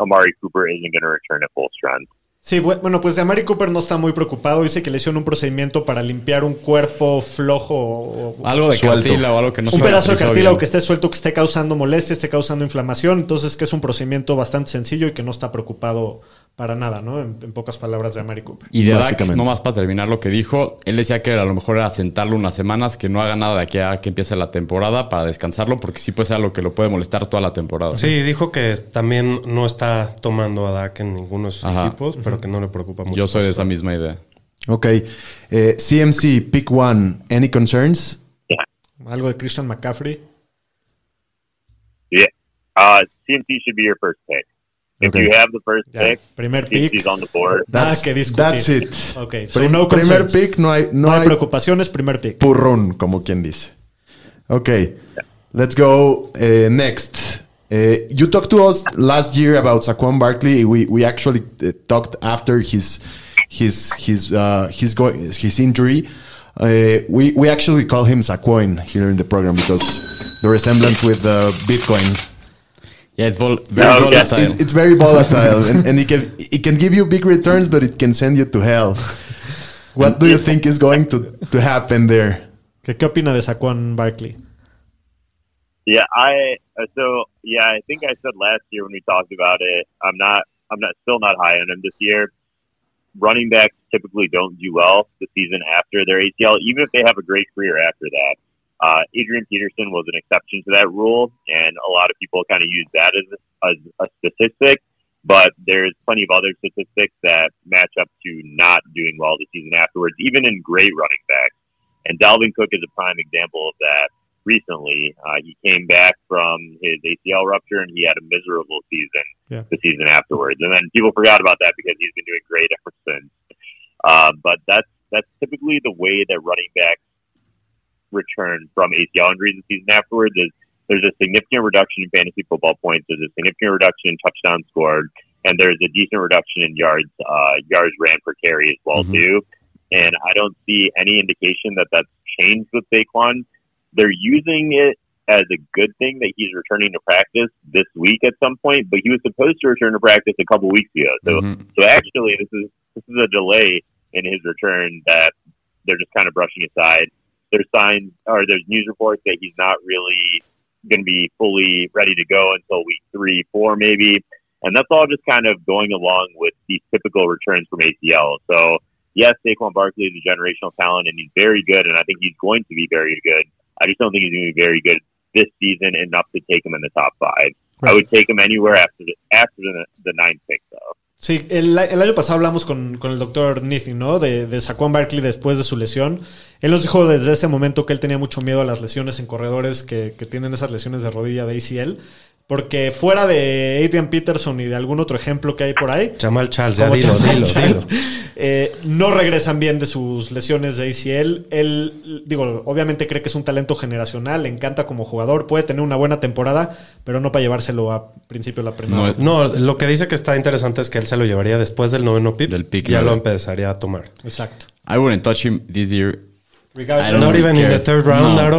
G: Amari Cooper isn't going to return at full strength.
B: Sí, bu- bueno, pues Amari Cooper no está muy preocupado. Dice que le hicieron un procedimiento para limpiar un cuerpo flojo o,
D: Algo de cartílago o algo que no
B: un
D: se
B: pedazo de cartílago que esté suelto, que esté causando molestia, esté causando inflamación. Entonces, que es un procedimiento bastante sencillo y que no está preocupado para nada, ¿no? En, en pocas palabras de Amari Cooper.
D: Y de Dak, nomás para terminar lo que dijo, él decía que a lo mejor era sentarlo unas semanas, que no haga nada de aquí a que empiece la temporada para descansarlo, porque sí puede ser algo que lo puede molestar toda la temporada.
A: Sí, dijo que también no está tomando a Dak en ninguno de sus
D: Ajá.
A: equipos, pero que no le preocupa mucho.
D: Yo soy de esa misma idea.
C: Ok. Eh, CMC, pick one. Any concerns?
B: Algo de Christian McCaffrey.
G: Yeah. Uh, CMC should be your first pick. If
C: Okay.
G: you have the first
B: Ya,
G: pick,
B: primer pick.
G: CMC's on the board.
B: Nada
C: That's,
B: que discutir.
C: that's it.
B: Ok, so
C: Prim-
B: no
C: primer
B: concerns.
C: pick, no hay, no
B: No hay
C: hay
B: preocupaciones, primer pick.
C: purrón, como quien dice. Okay, let's go uh, next. Uh, you talked to us last year about Saquon Barkley. We we actually uh, talked after his his his uh, his go- his injury. Uh, we we actually call him Saquon here in the program because the resemblance with uh, Bitcoin.
D: Yeah, it's vol- very
G: No, yeah,
D: volatile.
C: It's, it's very volatile, and, and it can it can give you big returns, but it can send you to hell. What do you think is going to, to happen there?
B: ¿Qué, qué opina de Saquon Barkley?
G: Yeah, I uh, so yeah, I think I said last year when we talked about it. I'm not, I'm not, still not high on him this year. Running backs typically don't do well the season after their ACL, even if they have a great career after that. Uh, Adrian Peterson was an exception to that rule, and a lot of people kind of use that as a, as a statistic. But there's plenty of other statistics that match up to not doing well the season afterwards, even in great running backs. And Dalvin Cook is a prime example of that recently. Uh, he came back from his ACL rupture and he had a miserable season
B: Yeah.
G: the season afterwards. And then people forgot about that because he's been doing great ever since. Uh, but that's that's typically the way that running backs return from ACL injuries the season afterwards. Is there's a significant reduction in fantasy football points. There's a significant reduction in touchdowns scored, and there's a decent reduction in yards uh, yards ran per carry as well
D: Mhm.
G: too. And I don't see any indication that that's changed with Saquon. They're using it as a good thing that he's returning to practice this week at some point, but he was supposed to return to practice a couple weeks ago. So,
D: Mhm.
G: so actually, this is this is a delay in his return that they're just kind of brushing aside. There's signs or there's news reports that he's not really going to be fully ready to go until week three, four, maybe. And that's all just kind of going along with these typical returns from ACL. So, yes, Saquon Barkley is a generational talent and he's very good, and I think he's going to be very good. I just don't think he's going to be very good this season enough to take him in the top five. I would take him anywhere after the, after the, the ninth pick, though.
B: Sí, el, el año pasado hablamos con, con el doctor Nithy, ¿no? De, de Saquon Barkley después de su lesión. Él nos dijo desde ese momento que él tenía mucho miedo a las lesiones en corredores que, que tienen esas lesiones de rodilla de ACL. Porque fuera de Adrian Peterson y de algún otro ejemplo que hay por ahí,
A: Jamal Charles, ya dilo,
B: Jamal
A: dilo,
B: Charles,
A: dilo.
B: eh, no regresan bien de sus lesiones de ACL. Él, digo, obviamente cree que es un talento generacional, le encanta como jugador, puede tener una buena temporada, pero no para llevárselo a principio de la primera.
D: No,
A: No, lo que dice que está interesante es que él se lo llevaría después del noveno pick.
D: Del pick
A: ya lo empezaría a tomar.
B: Exacto.
D: I wouldn't touch him this year.
B: Regardless-
A: Not even in the third round,
D: No.
A: Aro.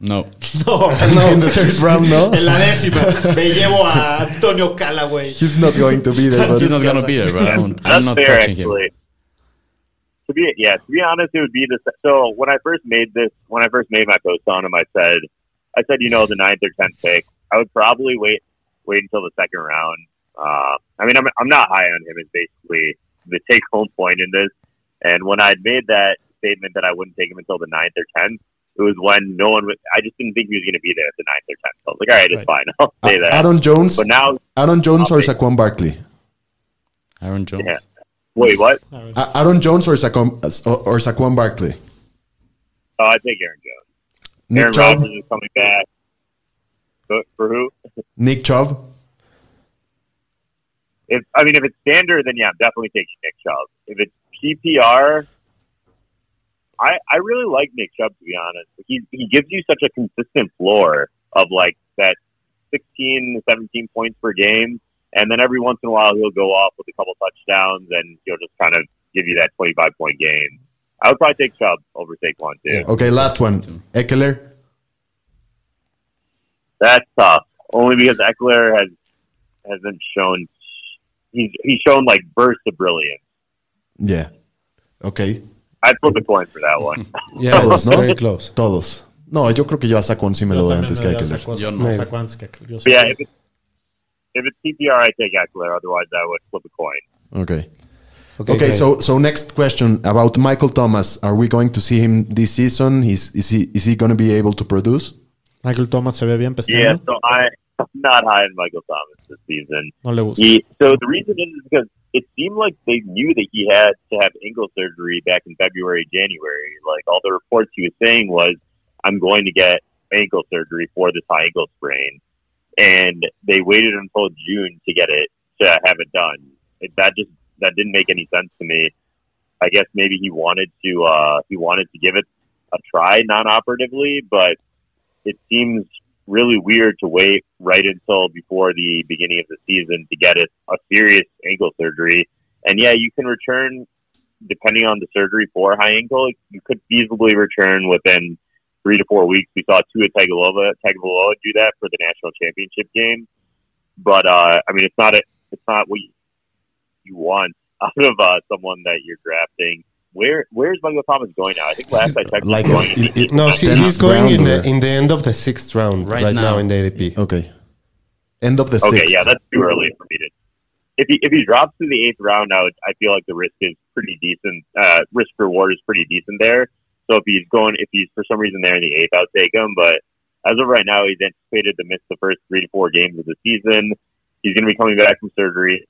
D: No.
B: No,
C: In the third round, no?
B: En la décima. Me llevo a Antonio Callaway.
C: He's not going to be there. But
D: He's not gonna be there, but I don't, I'm
G: That's
D: not
G: fair,
D: touching him.
G: actually. To be yeah, to be honest, it would be the so when I first made this when I first made my post on him, I said I said you know the ninth or tenth pick, I would probably wait wait until the second round. Uh, I mean, I'm I'm not high on him. Is basically the take home point in this. And when I made that statement that I wouldn't take him until the ninth or tenth, it was when no one was. I just didn't think he was going to be there at the ninth or tenth. So I was like, all right, it's
B: Right.
G: fine. I'll say that.
C: Aaron Jones,
G: But now,
C: Aaron Jones or
G: I'll take-
C: Saquon Barkley?
D: Aaron Jones.
G: yeah. Wait, what?
C: Aaron Jones or Saquon or, or Saquon Barkley?
G: Oh, I take Aaron Jones.
C: Nick
G: Aaron
C: Chubb,
G: Rodgers is coming back. For, for who?
C: Nick Chubb.
G: If I mean, if it's standard, then yeah, I'm definitely taking Nick Chubb. If it's PPR, I I really like Nick Chubb to be honest. He he gives you such a consistent floor of like that 16 to 17 points per game, and then every once in a while he'll go off with a couple touchdowns, and he'll just kind of give you that 25 point game. I would probably take Chubb over Saquon too.
C: Okay, last one. Eckler.
G: That's tough. Only because Eckler has hasn't shown he's he's shown like bursts of brilliance.
C: Yeah. Okay.
G: I'd flip a coin for that one.
A: Yeah,
C: Todos,
A: it's
C: ¿no?
A: very close.
C: Todos. No, yo creo que yo a Saquon sí me lo
B: Yo
C: doy
B: también
C: antes que Eckler.
D: Yo no.
B: Saquon que Eckler. Yo
G: But
B: sí.
G: yeah, if it's if it's PPR, I take Eckler. Otherwise, I would flip a coin.
C: Okay.
A: Okay,
C: Okay, so so next question about Michael Thomas. Are we going to see him this season? Is is he is he going to be able to produce?
B: Michael Thomas se ve bien
G: Yeah, so I, I'm not high on Michael Thomas this season.
B: No le gusta.
G: He, so the reason is because it seemed like they knew that he had to have ankle surgery back in February, January. Like all the reports he was saying was, "I'm going to get ankle surgery for this high ankle sprain," and they waited until June to get it to have it done. It, that just that didn't make any sense to me. I guess maybe he wanted to uh, he wanted to give it a try non-operatively, but it seems really weird to wait right until before the beginning of the season to get it a serious ankle surgery. And yeah, you can return depending on the surgery for high ankle. You could feasibly return within three to four weeks. We saw Tua Tagovailoa Tagovailoa do that for the national championship game. But uh, I mean, it's not a, it's not what you, you want out of uh, someone that you're drafting. Where where's Michael Thomas going now? I think last I checked, he was
C: Like
G: going
C: it- it-
A: No, he,
C: Tenth
A: he's going in the in the end of the sixth round
D: Right
A: right, now.
D: now.
A: in the ADP.
C: Okay. End of the
G: Okay,
C: sixth.
G: yeah, that's too early for me to. If he if he drops to the eighth round, I would, I feel like the risk is pretty decent. Uh, risk reward is pretty decent there. So if he's going, if he's for some reason there in the eighth, I'll take him. But as of right now, he's anticipated to miss the first three to four games of the season. He's going to be coming back from surgery.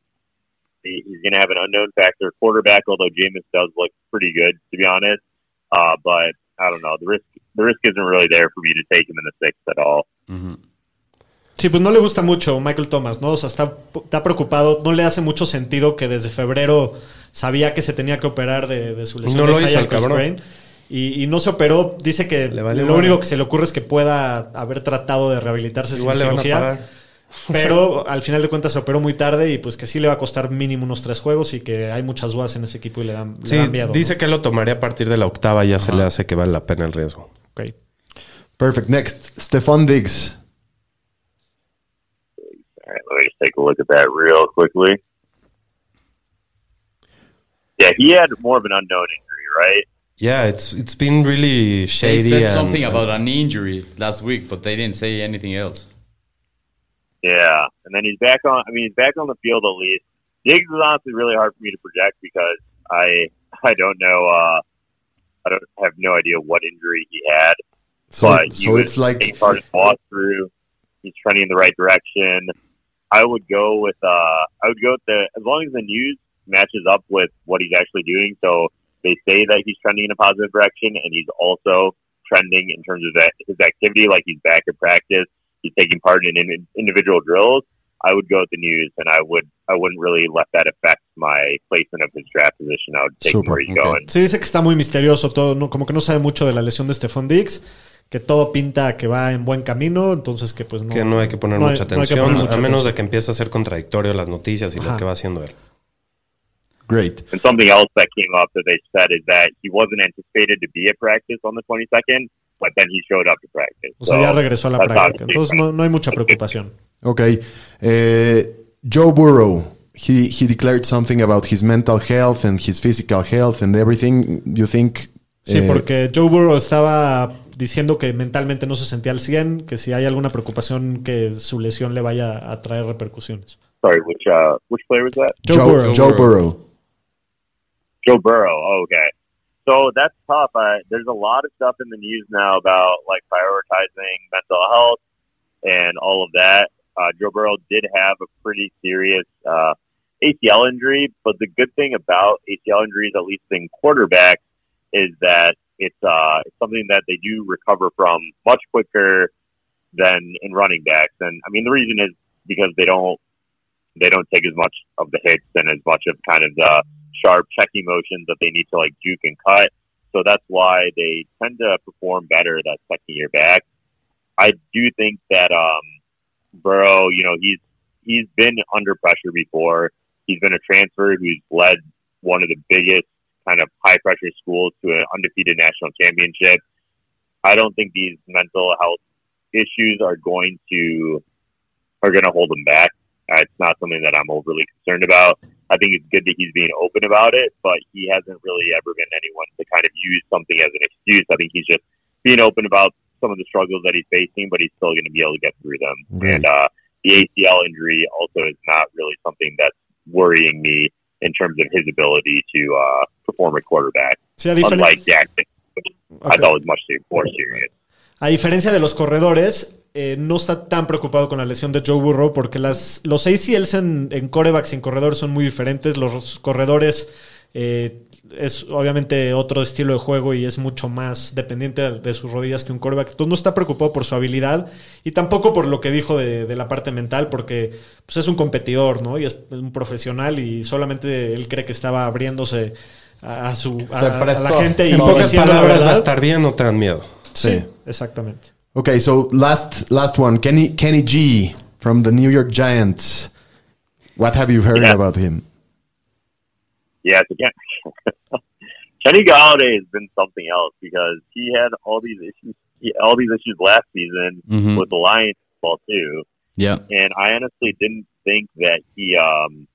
G: He- He's going to have an unknown factor quarterback, although Jameis does look pretty good to be honest. Uh, but I don't know. The risk the risk isn't really there for me to take him in the sixth at all.
B: Sí, pues no le gusta mucho Michael Thomas, ¿no? O sea, está, está preocupado. No le hace mucho sentido que desde febrero sabía que se tenía que operar de, de su lesión
A: No
B: de
A: lo hizo el cabrón.
B: Y, y no se operó. Dice que
A: Le vale
B: lo único que se le ocurre es que pueda haber tratado de rehabilitarse
A: Igual
B: sin
A: le van a
B: cirugía. Pero al final de cuentas se operó muy tarde y pues que sí le va a costar mínimo unos tres juegos y que hay muchas dudas en ese equipo y le dan, le
A: Sí,
B: dan miedo.
A: dice
B: ¿no?
A: que lo tomaría a partir de la octava, ya se le hace que vale la pena el riesgo.
B: Ok.
C: Perfect. Next, Stephon Diggs.
G: All right, let me just take a look at that real quickly. Yeah, he had more of an unknown injury, right?
A: Yeah, it's it's been really
D: They
A: shady.
D: said
A: and-
D: something about a knee injury last week, but they didn't say anything else.
G: Yeah, and then he's back on. I mean, he's back on the field at least. Diggs is honestly really hard for me to project because I I don't know. Uh, I don't have no idea what injury he had,
C: So,
G: but he
C: so it's like
G: taking part in the walkthrough. He's trending in the right direction. I would go with. Uh, I would go with the as long as the news matches up with what he's actually doing. So they say that he's trending in a positive direction, and he's also trending in terms of that, his activity, like he's back in practice, he's taking part in, in individual drills. I would go with the news, and I would I wouldn't really let that affect my placement of his draft position. I would take him
C: Super,
G: where he's
D: okay.
G: going.
B: Sí, dice que está muy misterioso todo, ¿no? como que no sabe mucho de la lesión de Stephon Diggs, que todo pinta que va en buen camino, entonces que pues no...
A: que no hay que poner
B: no hay-
A: mucha
B: no hay que
A: atención,
B: poner mucha
A: a menos
B: atención.
A: de que empiece a ser contradictorio las noticias y
B: Ajá.
A: lo que va haciendo él.
C: great.
G: And something else that came up that they said is that he wasn't anticipated to be at practice on the 22nd, but then he showed up to practice.
B: O sea,
G: So
B: ya regresó a la práctica, entonces no, no hay mucha preocupación.
C: Okay. Uh, Joe Burrow. He he declared something about his mental health and his physical health and everything. You think?
B: Sí,
C: eh,
B: porque Joe Burrow estaba diciendo que mentalmente no se sentía al 100, que si hay alguna preocupación que su lesión le vaya a traer repercusiones.
G: Sorry, which uh, which player was that?
B: Joe,
C: Joe,
B: Burrow.
C: Joe Burrow.
G: Joe Burrow. Oh, okay. So that's tough. I, there's a lot of stuff in the news now about like prioritizing mental health and all of that. Uh, Joe Burrow did have a pretty serious uh, ACL injury, but the good thing about ACL injuries, at least in quarterbacks, is that it's uh, it's something that they do recover from much quicker than in running backs. And I mean, the reason is because they don't they don't take as much of the hits and as much of kind of the sharp checking motions that they need to like juke and cut. So that's why they tend to perform better that second year back. I do think that um, Burrow, you know, he's he's been under pressure before. He's been a transfer who's led one of the biggest kind of high pressure schools to an undefeated national championship. I don't think these mental health issues are going to are going to hold him back. It's not something that I'm overly concerned about. I think it's good that he's being open about it, but he hasn't really ever been anyone to kind of use something as an excuse. I think he's just being open about some of the struggles that he's facing, but he's still going to be able to get through them.
C: Right.
G: And uh, the ACL injury also is not really something that's worrying me in terms of his ability to uh, perform at quarterback.
B: A, diferen-
G: Unlike Jackson, which I
B: Okay.
G: thought was much more serious.
B: A diferencia de los corredores, eh, no está tan preocupado con la lesión de Joe Burrow porque las, los ACLs en, en corebacks y en corredores son muy diferentes. Los corredores eh, es obviamente otro estilo de juego y es mucho más dependiente de, de sus rodillas que un coreback. Entonces no está preocupado por su habilidad y tampoco por lo que dijo de, de la parte mental porque pues, es un competidor ¿no? y es un profesional y solamente él cree que estaba abriéndose a, a su, a, a la gente y
A: En pocas palabras, no te dan miedo.
B: Sí, exactamente.
C: Okay, so last last one, Kenny Kenny G from the New York Giants. What have you heard
G: Yeah.
C: about him?
G: Yeah, it's again. Kenny Galladay has been something else because he had all these issues, he, all these issues last season
D: Mhm.
G: with the Lions ball too.
D: Yeah.
G: And I honestly didn't think that he um,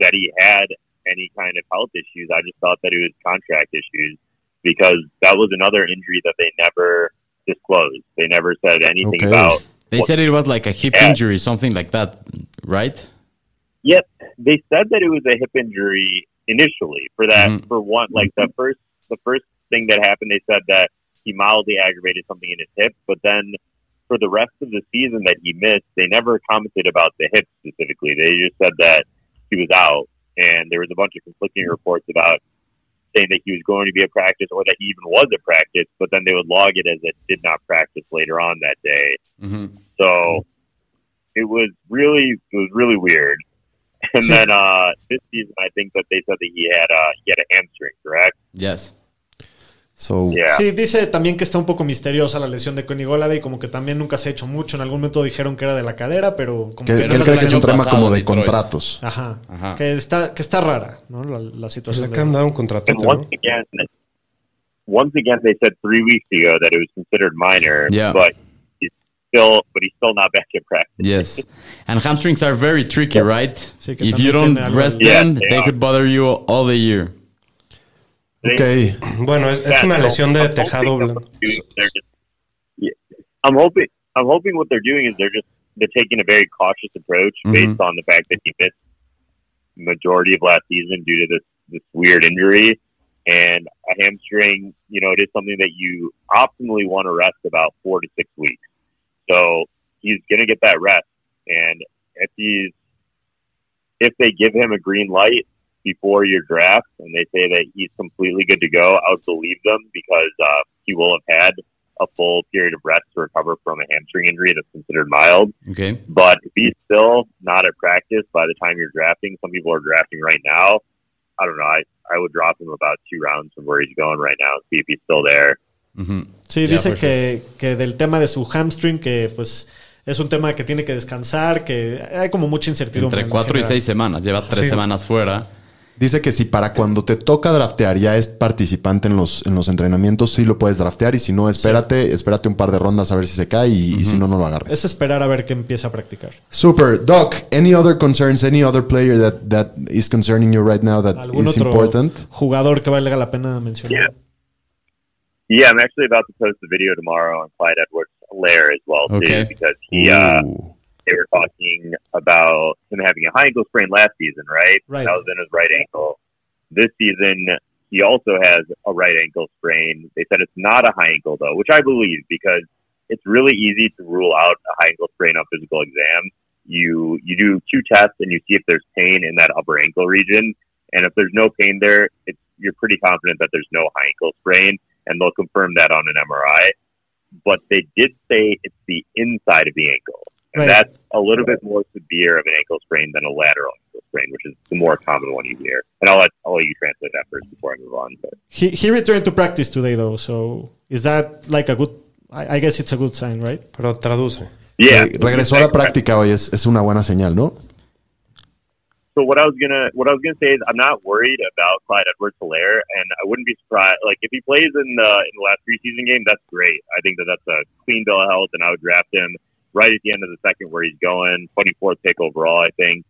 G: that he had any kind of health issues. I just thought that it was contract issues because that was another injury that they never disclosed. They never said anything
C: Okay.
G: about.
D: They said it was like a hip
G: Yeah.
D: injury, something like that, right?
G: Yep, they said that it was a hip injury initially for that
D: Mhm.
G: for one like the first the first thing that happened. They said that he mildly aggravated something in his hip, but then for the rest of the season that he missed, they never commented about the hip specifically. They just said that he was out, and there was a bunch of conflicting reports about saying that he was going to be at practice or that he even was at practice, but then they would log it as it did not practice later on that day.
D: hmm
G: So it was really it was really weird. And then uh, this season, I think that they said that he had uh, he had a hamstring, correct?
D: Yes.
C: So
G: Yeah.
B: Sí, dice también que está un poco misteriosa la lesión de Kenny Golladay, como que también nunca se ha hecho mucho. En algún momento dijeron que era de la cadera, pero como
C: que,
B: que,
C: que él
D: es
C: cree que es un tema como de
D: Detroit.
C: contratos.
B: Ajá,
D: Ajá.
B: que está que está rara, ¿no? La, la situación.
A: le han dado un contrato,
G: once again, once again, they said three weeks ago that it was considered minor,
D: Yeah.
G: but he's still but he's still not back in practice.
D: Yes. And hamstrings are very tricky, right?
B: Sí,
D: if you don't rest them,
G: Yeah, they
D: they could bother you all the year.
C: Okay.
A: Bueno, es, es una lesión de
G: I'm hoping
A: tejado
G: that what they're doing- they're just- yeah. I'm hoping I'm hoping what they're doing is they're just they're taking a very cautious approach
D: Mhm.
G: based on the fact that he missed majority of last season due to this this weird injury and a hamstring. You know, it is something that you optimally want to rest about four to six weeks. So he's going to get that rest, and if he's if they give him a green light before your draft and they say that he's completely good to go, I would believe them because uh, he will have had a full period of rest to recover from a hamstring injury that's considered mild.
D: Okay.
G: But if he's still not at practice by the time you're drafting, some people are drafting right now. I don't know. I, I would drop him about two rounds from where he's going right now and see if he's still there.
D: Mhm.
B: Sí,
D: Yeah,
B: dice
D: for
B: que, que del tema de su hamstring, que pues es un tema que tiene que descansar, que hay como mucha incertidumbre.
D: Entre
B: en
D: cuatro y
B: general.
D: seis semanas. Lleva tres
A: Sí.
D: semanas fuera.
C: Dice que si para cuando te toca draftear ya es participante en los, en los entrenamientos, sí lo puedes draftear. Y si no, espérate, espérate un par de rondas a ver si se cae y, y si no, no lo agarres.
B: Es esperar a ver que empieza a practicar.
C: Super. Doc, any other concerns, any other player that, that is concerning you right now that
B: ¿Algún
C: is
B: otro
C: important?
B: jugador que valga la pena mencionar?
G: Yeah, I'm actually about to post a video tomorrow on Clyde Edwards Lair as well too,
D: Okay.
G: because he uh. They were talking about him having a high ankle sprain last season, right?
B: Right.
G: That was in his right ankle. This season, He also has a right ankle sprain. They said it's not a high ankle though, which I believe because it's really easy to rule out a high ankle sprain on physical exam. You you do two tests and you see if there's pain in that upper ankle region, and if there's no pain there, it's you're pretty confident that there's no high ankle sprain, and they'll confirm that on an MRI. But they did say it's the inside of the ankle, and
B: Right.
G: that's a little bit more severe of an ankle sprain than a lateral ankle sprain, which is the more common one you hear. And I'll let I'll let you translate that first before I move on. But
B: He, he returned to practice today, though. So is that like a good? I, I guess it's a good sign, right?
A: Pero traduce.
G: yeah,
C: Eh, regresó a la práctica hoy, es, es una buena señal, ¿no?
G: So what I was gonna what I was gonna say is I'm not worried about Clyde Edwards Hilaire, and I wouldn't be surprised like if he plays in the in the last preseason game, that's great. I think that that's a clean bill of health, and I would draft him right at the end of the second where he's going, 24th pick overall, I think.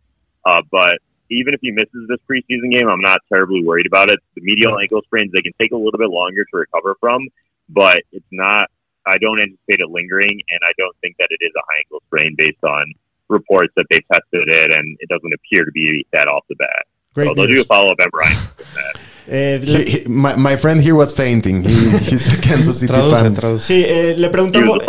G: Uh, but even if he misses this preseason game, I'm not terribly worried about it. The medial ankle sprains they can take a little bit longer to recover from, but it's not. I don't anticipate it lingering, and I don't think that it is a high ankle sprain based on reports that they tested it, and it doesn't appear to be that off the bat.
B: Great
G: so they'll do a follow up MRI. with that.
B: Eh, le-
C: he- my, my friend here was fainting. He, he's a Kansas City
A: Traduce,
C: fan.
A: traduce.
B: sí, eh, le preguntamos.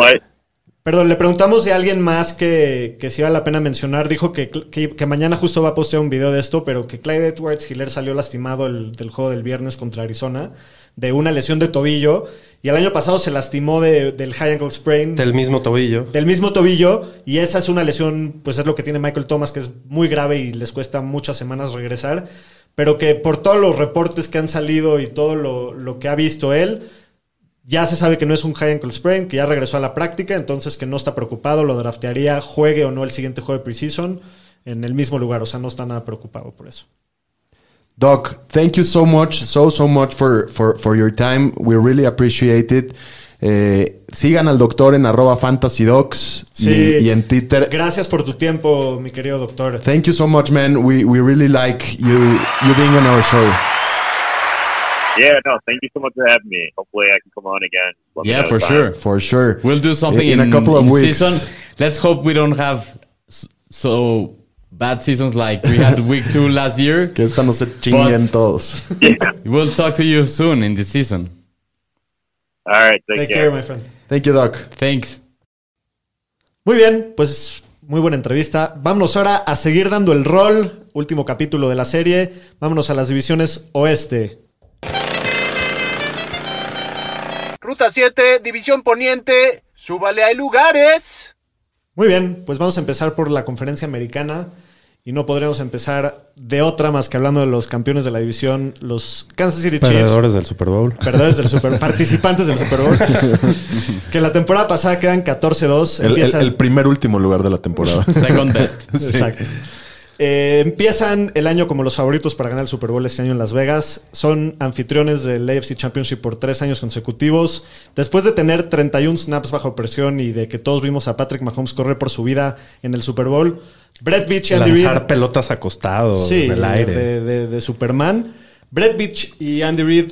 B: Perdón, le preguntamos de alguien más que, que si vale la pena mencionar. Dijo que, que, que mañana justo va a postear un video de esto, pero que Clyde Edwards Hiller salió lastimado el- del juego del viernes contra Arizona de una lesión de tobillo. Y el año pasado se lastimó de- del high ankle sprain.
A: Del mismo tobillo.
B: del mismo tobillo y esa es una lesión, pues es lo que tiene Michael Thomas, que es muy grave y les cuesta muchas semanas regresar, pero que por todos los reportes que han salido y todo lo, lo que ha visto él, ya se sabe que no es un high ankle sprain, que ya regresó a la práctica, entonces que no está preocupado, lo draftearía, juegue o no el siguiente juego de preseason en el mismo lugar, o sea, no está nada preocupado por eso.
C: Doc, thank you so much, so, so much for, for, for your time. We really appreciate it. Eh, sigan al doctor en arroba fantasydocs
B: Sí.
C: y, y en Twitter.
B: Gracias por tu tiempo, mi querido doctor.
C: Thank you so much, man. We, we really like you, you being on our show.
G: Yeah, no, thank you so much for having me. Hopefully, I can come on again. Let
D: Yeah, for
G: time.
D: sure.
C: For sure.
D: We'll do something
C: in,
D: in,
C: a couple of weeks.
D: season. Let's hope we don't have so bad seasons like we had week two last year.
C: Que esta no se chinguen todos.
G: Yeah.
D: We'll talk to you soon in this season.
G: All right, take,
B: Take
G: care.
B: care, my friend.
C: Thank you, Doc.
D: Thanks.
B: Muy bien, pues muy buena entrevista. Vámonos ahora a seguir dando el rol. Último capítulo de la serie. Vámonos a las divisiones oeste.
H: Ruta 7, División Poniente, súbale, hay lugares.
B: Muy bien, pues vamos a empezar por la conferencia americana. Y no podremos empezar de otra más que hablando de los campeones de la división, los Kansas City Chiefs.
A: Perdedores del Super Bowl.
B: Perdedores del Super participantes del Super Bowl. que la temporada pasada quedan 14-2.
C: El, el- primer último lugar de la temporada.
D: Second best.
B: Exacto. Eh, empiezan el año como los favoritos para ganar el Super Bowl este año en Las Vegas. Son anfitriones del AFC Championship por tres años consecutivos. Después de tener 31 snaps bajo presión y de que todos vimos a Patrick Mahomes correr por su vida en el Super Bowl, Brett Beach y Andy Reid
A: Lanzar pelotas acostados
B: sí,
A: en el aire.
B: De, de- de Superman. Brett Beach y Andy Reid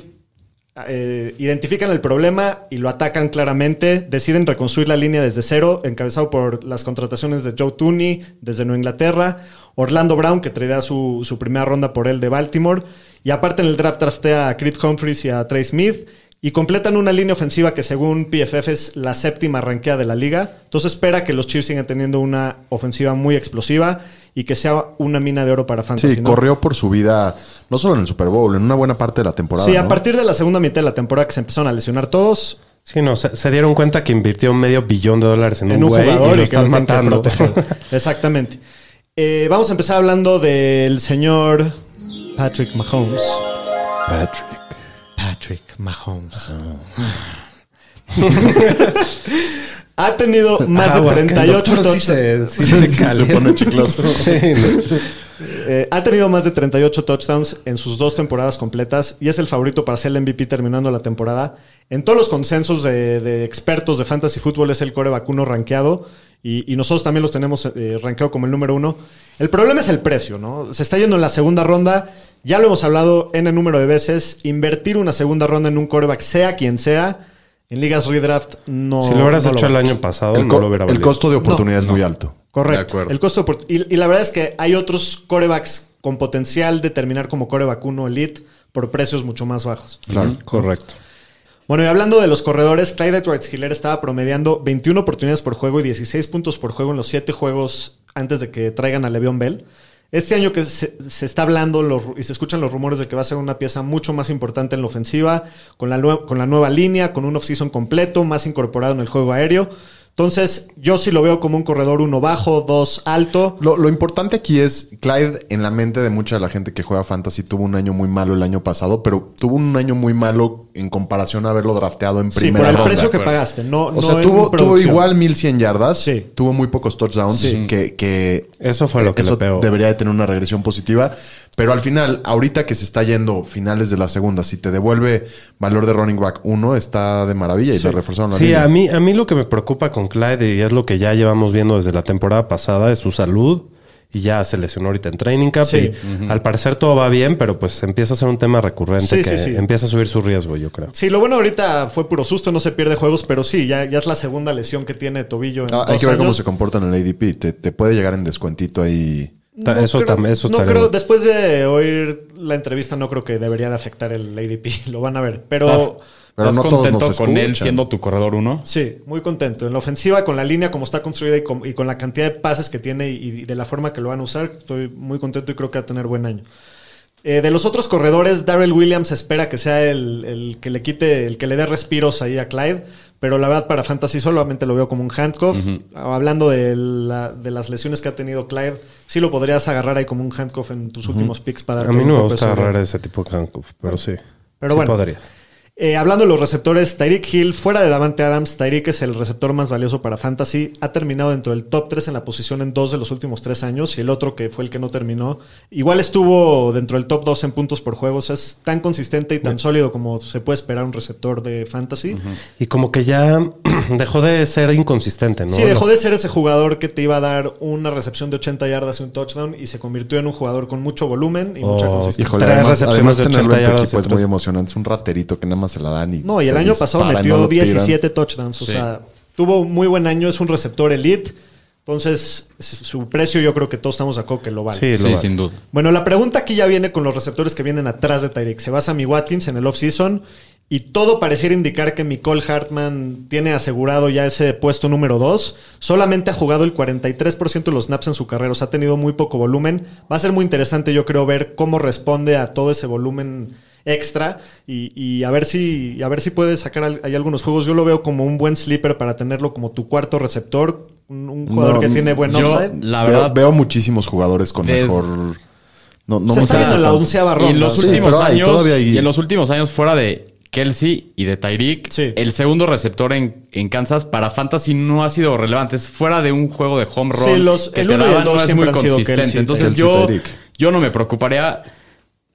B: eh, identifican el problema y lo atacan claramente. Deciden reconstruir la línea desde cero, encabezado por las contrataciones de Joe Tooney desde Nueva Inglaterra, Orlando Brown, que traerá su, su primera ronda por él de Baltimore, y aparte en el draft draftea a Creed Humphries y a Trey Smith. Y completan una línea ofensiva que según PFF es la séptima ranqueada de la liga. Entonces espera que los Chiefs sigan teniendo una ofensiva muy explosiva y que sea una mina de oro para fantasy.
C: Sí,
B: ¿no?
C: corrió por su vida, no solo en el Super Bowl, en una buena parte de la temporada.
B: Sí, a
C: ¿no?
B: partir de la segunda mitad de la temporada que se empezaron a lesionar todos,
A: Sí, no, se, se dieron cuenta que invirtió medio billón de dólares en,
B: en un
A: güey
B: jugador
A: y lo
B: y
A: están matando.
B: Exactamente. Eh, vamos a empezar hablando del señor Patrick Mahomes.
C: Patrick.
B: Patrick Mahomes. ha tenido más de
A: Aguas, que el
B: 38
A: doctor sí
B: touchdowns.
A: se, sí se
C: Se
A: calienta.
C: pone chicloso.
A: Sí, no.
B: Eh, ha tenido más de 38 touchdowns en sus dos temporadas completas y es el favorito para ser el MVP terminando la temporada. En todos los consensos de, de expertos de fantasy fútbol es el core vacuno rankeado y, y nosotros también los tenemos eh, rankeado como el número uno. El problema es el precio, ¿no? Se está yendo en la segunda ronda. Ya lo hemos hablado en el número de veces. Invertir una segunda ronda en un coreback, sea quien sea, en ligas redraft no.
A: Si lo hubieras
B: no
A: hecho el año pasado,
C: El,
A: no
C: co-
A: lo hubiera
C: el
A: valido.
C: costo de oportunidad es muy alto.
B: Correcto.
D: De acuerdo.
B: El costo y, y la verdad es que hay otros corebacks con potencial de terminar como coreback uno elite. por precios mucho más bajos.
C: Claro.
A: Correcto.
B: Bueno, y hablando de los corredores, Clyde Edwards Hiller estaba promediando 21 oportunidades por juego y 16 puntos por juego en los 7 juegos antes de que traigan a Le'Veon Bell. Este año que se, se está hablando los- y se escuchan los rumores de que va a ser una pieza mucho más importante en la ofensiva, con la, con la nueva línea, con un off-season completo, más incorporado en el juego aéreo. Entonces, yo sí lo veo como un corredor uno bajo, dos alto.
C: Lo, lo importante aquí es, Clyde, en la mente de mucha de la gente que juega fantasy, tuvo un año muy malo el año pasado, pero tuvo un año muy malo en comparación a haberlo drafteado en
B: Sí,
C: primera
B: por el
C: ronda.
B: precio que pagaste. No,
C: O
B: no
C: sea, tuvo, tuvo igual 1100 yardas,
B: Sí.
C: tuvo muy pocos touchdowns,
B: Sí.
C: que, que
A: Eso fue lo que
C: eso
A: le pegó.
C: debería de tener una regresión positiva, pero al final, ahorita que se está yendo finales de la segunda, si te devuelve valor de running back 1, está de maravilla y le reforzaron la
A: Sí,
C: línea.
A: a mí, a mí lo que me preocupa con Clyde y es lo que ya llevamos viendo desde la temporada pasada es su salud. Y ya se lesionó ahorita en Training Camp.
B: Sí.
A: y Al parecer todo va bien, pero pues empieza a ser un tema recurrente
B: Sí,
A: que
B: sí, sí.
A: empieza a subir su riesgo, yo creo.
B: Sí, lo bueno ahorita fue puro susto, no se pierde juegos, pero sí, ya, ya es la segunda lesión que tiene tobillo. En
C: Ah, hay que ver cómo se comporta en el ADP. Te, te puede llegar en descuentito ahí.
A: Eso
B: creo-
A: tam- eso
B: no creo, después de oír la entrevista, no creo que debería de afectar el ADP. Lo van a ver. Pero
D: ¿Estás,
C: Pero
D: estás
C: no todos
D: contento
C: nos
D: con él siendo tu corredor uno?
B: sí, muy contento. En la ofensiva, con la línea como está construida y con, y con la cantidad de pases que tiene y, y de la forma que lo van a usar, estoy muy contento y creo que va a tener buen año. Eh, de los otros corredores, Darrell Williams espera que sea el, el que le quite, el que le dé respiros ahí a Clyde, pero la verdad para Fantasy solamente lo veo como un handcuff. Hablando de, la- de las lesiones que ha tenido Clyde, sí lo podrías agarrar ahí como un handcuff en tus últimos picks para
A: A
B: darte
A: mí no me gusta agarrar ese tipo de handcuff, pero sí.
B: Pero
A: Sí
B: bueno.
A: podría.
B: Eh, hablando de los receptores, Tyreek Hill, fuera de Davante Adams, Tyreek es el receptor más valioso para Fantasy. Ha terminado dentro del top 3 en la posición en dos de los últimos tres años y el otro que fue el que no terminó. Igual estuvo dentro del top 2 en puntos por juego. O sea, es tan consistente y tan sólido como se puede esperar un receptor de Fantasy.
A: Y como que ya dejó de ser inconsistente, ¿no?
B: Sí, dejó de ser ese jugador que te iba a dar una recepción de 80 yardas y un touchdown y se convirtió en un jugador con mucho volumen y mucha
A: Oh,
B: consistencia.
C: Híjole, además,
A: recepciones
C: además
A: de
C: tenerlo
A: 80
C: en tu
A: yardas
C: es muy emocionante. Es un raterito que nada más se la dan y
B: No, y el año pasado metió
C: no lo tiran.
B: 17 touchdowns. O
D: Sí.
B: sea, tuvo muy buen año, es un receptor elite. Entonces, su precio yo creo que todos estamos de acuerdo que lo vale.
A: Sí, lo
D: Sí,
A: vale.
D: sin duda.
B: Bueno, la pregunta aquí ya viene con los receptores que vienen atrás de Tyreek. Se basa mi Watkins en el offseason y todo pareciera indicar que Nicole Hartman tiene asegurado ya ese puesto número 2. Solamente ha jugado el 43% de los snaps en su carrera, o sea, ha tenido muy poco volumen. Va a ser muy interesante, yo creo, ver cómo responde a todo ese volumen extra y, y a ver si a ver si puede sacar al- ahí algunos juegos. Yo lo veo como un buen sleeper para tenerlo como tu cuarto receptor, un, un jugador
C: No,
B: que tiene buen
D: yo-
B: upside.
D: La verdad,
C: veo muchísimos jugadores con mejor. No, no
B: está en la
D: en los últimos
C: hay,
D: años,
C: hay-
D: y en los últimos años fuera de Kelsey y de Tyreek,
B: Sí.
D: el segundo receptor en, en Kansas para Fantasy no ha sido relevante. Es fuera de un juego de home run
B: Sí, los-
D: que
B: el
D: te
B: uno y el
D: daban,
B: dos
D: no es muy consistente.
B: Kelsey,
D: Entonces
C: Kelsey,
D: yo, yo no me preocuparía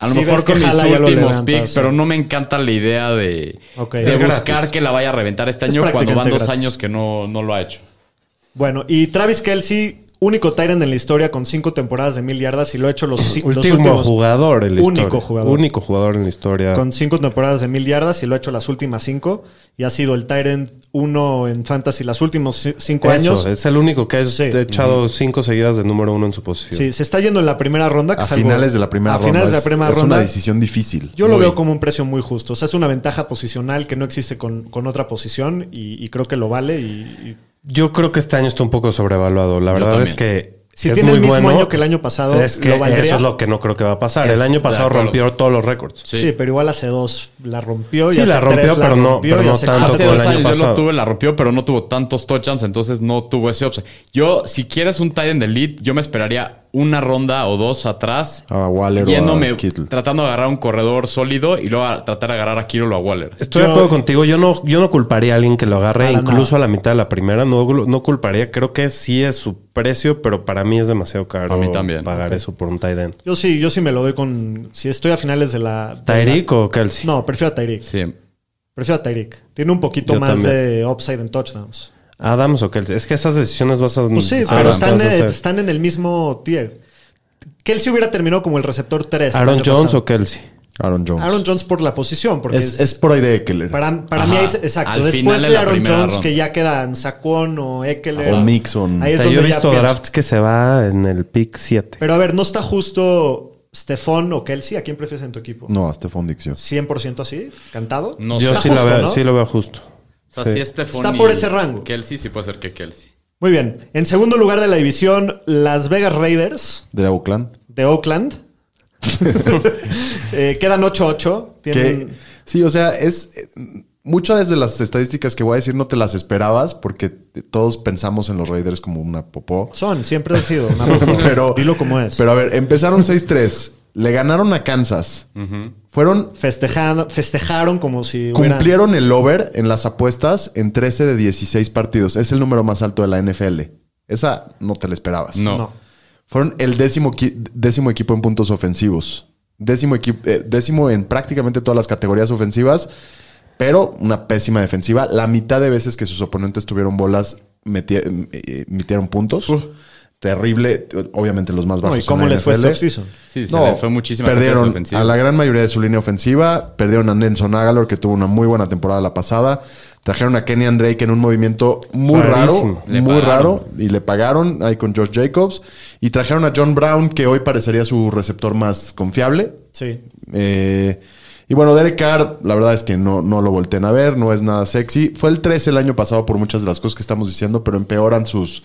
D: a lo mejor con mis últimos picks,
B: sí.
D: pero no me encanta la idea de, de buscar
A: gratis.
D: que la vaya a reventar este
B: Es
D: año cuando van dos
B: gratis.
D: años que no, no lo ha hecho.
B: Bueno, y Travis Kelsey, único Tyrant en la historia con cinco temporadas de mil yardas y lo ha hecho los,
A: Último
B: últimos
A: jugador en la
B: Único
A: historia.
B: jugador.
A: Único jugador en la historia.
B: con cinco temporadas de mil yardas y lo ha hecho las últimas cinco y ha sido el Tyrant uno en Fantasy los últimos ci- cinco
A: Eso,
B: años.
A: es el único que ha
B: Sí.
A: echado cinco seguidas de número uno en su posición.
B: Sí, se está yendo en la primera ronda. que
C: A
B: es
C: finales de la primera
B: a
C: ronda.
B: finales de la
C: es-
B: primera
C: es
B: ronda.
C: una decisión difícil.
B: Yo lo
C: Muy.
B: veo como un precio muy justo. O sea, es una ventaja posicional que no existe con, con otra posición y, y creo que lo vale. Y, y
A: Yo creo que este año está un poco sobrevaluado. La verdad es que.
B: Si
A: es
B: tiene
A: muy
B: el mismo
A: bueno.
B: año que el año pasado,
A: es que eso es lo que no creo que va a pasar.
D: Es-
A: el año pasado rompió todos los récords.
B: sí. pero igual hace dos la rompió. y
A: Sí,
B: hace
A: la rompió,
B: tres
A: pero no-
B: rompió,
A: pero no
B: hace
A: tanto
D: Hace
A: como
D: dos
A: el año
D: años yo lo
A: pasado.
D: tuve, la rompió, pero no tuvo tantos touchdowns, entonces no tuvo ese upside. Yo, si quieres un tight end de elite, yo me esperaría una ronda o dos atrás,
C: A Waller o
D: yéndome,
C: a Kittle.
D: tratando de agarrar un corredor sólido y luego a- tratar de agarrar a Kiro o a Waller.
A: Estoy
B: Yo-
A: de acuerdo contigo. Yo no, yo no culparía a alguien que lo agarre incluso
B: nada.
A: a la mitad de la primera. No, no culparía. Creo que sí es su precio, pero para mí es demasiado caro
D: Para mí también.
A: pagar eso por un tight end.
B: Yo sí, yo sí me lo doy con. Si estoy a finales de la. de
A: ¿Tyreek
B: la-
A: o Kelsey?
B: No, prefiero a Tyreek.
D: Sí.
B: Prefiero a Tyreek. Tiene un poquito
A: Yo
B: más
A: también.
B: de upside en touchdowns.
A: Adams o Kelsey. Es que esas decisiones vas a.
B: Pues sí, pero
A: vas
B: están,
A: a
B: eh,
A: hacer.
B: están en el mismo tier. Kelsey hubiera terminado como el receptor 3. el
A: Aaron Jones
B: pasado.
A: o Kelsey.
C: Aaron Jones.
B: Aaron Jones por la posición. Porque
C: es, es por ahí de Eckler.
B: para, para mí es exacto.
D: Al
B: Después
D: de
B: Aaron Jones,
D: ronda.
B: que ya quedan Saquon o Eckler.
C: o Mixon.
B: Ahí
A: O
B: es
A: sea, yo he visto drafts que se va en el pick 7.
B: Pero a ver, no está justo Stefan o Kelsey, ¿a quién prefieres en tu equipo?
C: No, a Stephon Dix, yo.
B: 100% así, cantado.
D: No
A: Yo sí, lo
B: justo,
A: veo,
B: ¿no?
A: sí lo veo justo.
D: O sea,
A: Sí.
D: Stephon
B: Está
D: y
B: por ese rango.
D: Kelsey, sí puede ser que Kelsey.
B: Muy bien. En segundo lugar de la división, Las Vegas Raiders
C: De Oakland.
B: de Oakland. Eh, quedan 8-8.
C: Que,
B: Tienen...
C: sí, o sea, es. eh, Muchas de las estadísticas que voy a decir no te las esperabas porque todos pensamos en los Raiders como una popó.
B: Son, siempre han sido. una ropa.
C: Pero,
B: Dilo como es.
C: Pero a ver, empezaron 6-3. Le ganaron a Kansas. Fueron.
B: Festejando, festejaron como si
C: Cumplieron el over en las apuestas en 13 de 16 partidos. Es el número más alto de la NFL. Esa no te la esperabas.
D: No.
B: No.
C: Fueron el décimo, décimo equipo en puntos ofensivos. Décimo, equipo, eh, décimo en prácticamente todas las categorías ofensivas, pero una pésima defensiva. La mitad de veces que sus oponentes tuvieron bolas meti- eh, metieron puntos. Terrible. Obviamente los más
B: No,
C: bajos.
B: ¿Y cómo
C: en la
B: les fue
C: NFL.
B: este offseason?
D: Sí, se
C: No,
D: les fue muchísima
C: Perdieron a la gran mayoría de su línea ofensiva. Perdieron a Nelson Aguilar, que tuvo una muy buena temporada la pasada. Trajeron a Kenny Drake en un movimiento muy
A: Rarísimo.
C: raro.
D: Le
C: muy
D: pagaron.
C: raro. Y le pagaron ahí con Josh Jacobs. Y trajeron a John Brown, que hoy parecería su receptor más confiable.
B: Sí.
C: Eh, y bueno, Derek Carr, la verdad es que no, no lo volteen a ver, no es nada sexy. Fue el 13 el año pasado por muchas de las cosas que estamos diciendo, pero empeoran sus,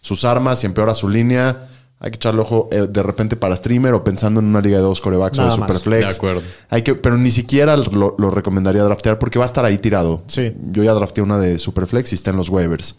C: sus armas y empeora su línea. Hay que echarle ojo eh, de repente para streamer o pensando en una liga de dos corebacks o de
B: más.
C: superflex.
D: De acuerdo.
C: Hay que, pero ni siquiera lo, lo recomendaría draftear porque va a estar ahí tirado.
B: Sí.
C: Yo ya drafteé una de superflex y está en los waivers.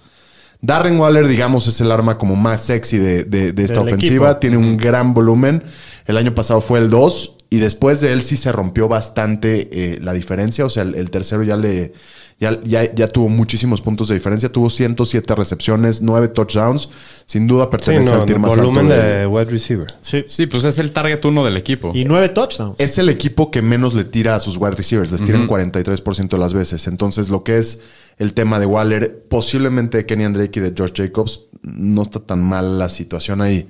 C: Darren Waller, digamos, es el arma como más sexy de, de- de esta
B: Del
C: ofensiva.
B: equipo.
C: Tiene un gran volumen. El año pasado fue el 2 y después de él sí se rompió bastante eh, la diferencia. O sea, el, el tercero ya le ya, ya, ya tuvo muchísimos puntos de diferencia. Tuvo 107 recepciones, 9 touchdowns. Sin duda
A: Sí,
C: pertenece
A: no,
C: al tier más
A: volumen
C: alto de-
A: de wide receiver.
B: Sí.
D: Sí, pues es el target uno del equipo.
B: Y nueve touchdowns.
C: es el equipo que menos le tira a sus wide receivers. Les tiran 43% de las veces. Entonces, lo que es el tema de Waller, posiblemente de Kenny Drake y de Josh Jacobs, no está tan mal la situación ahí.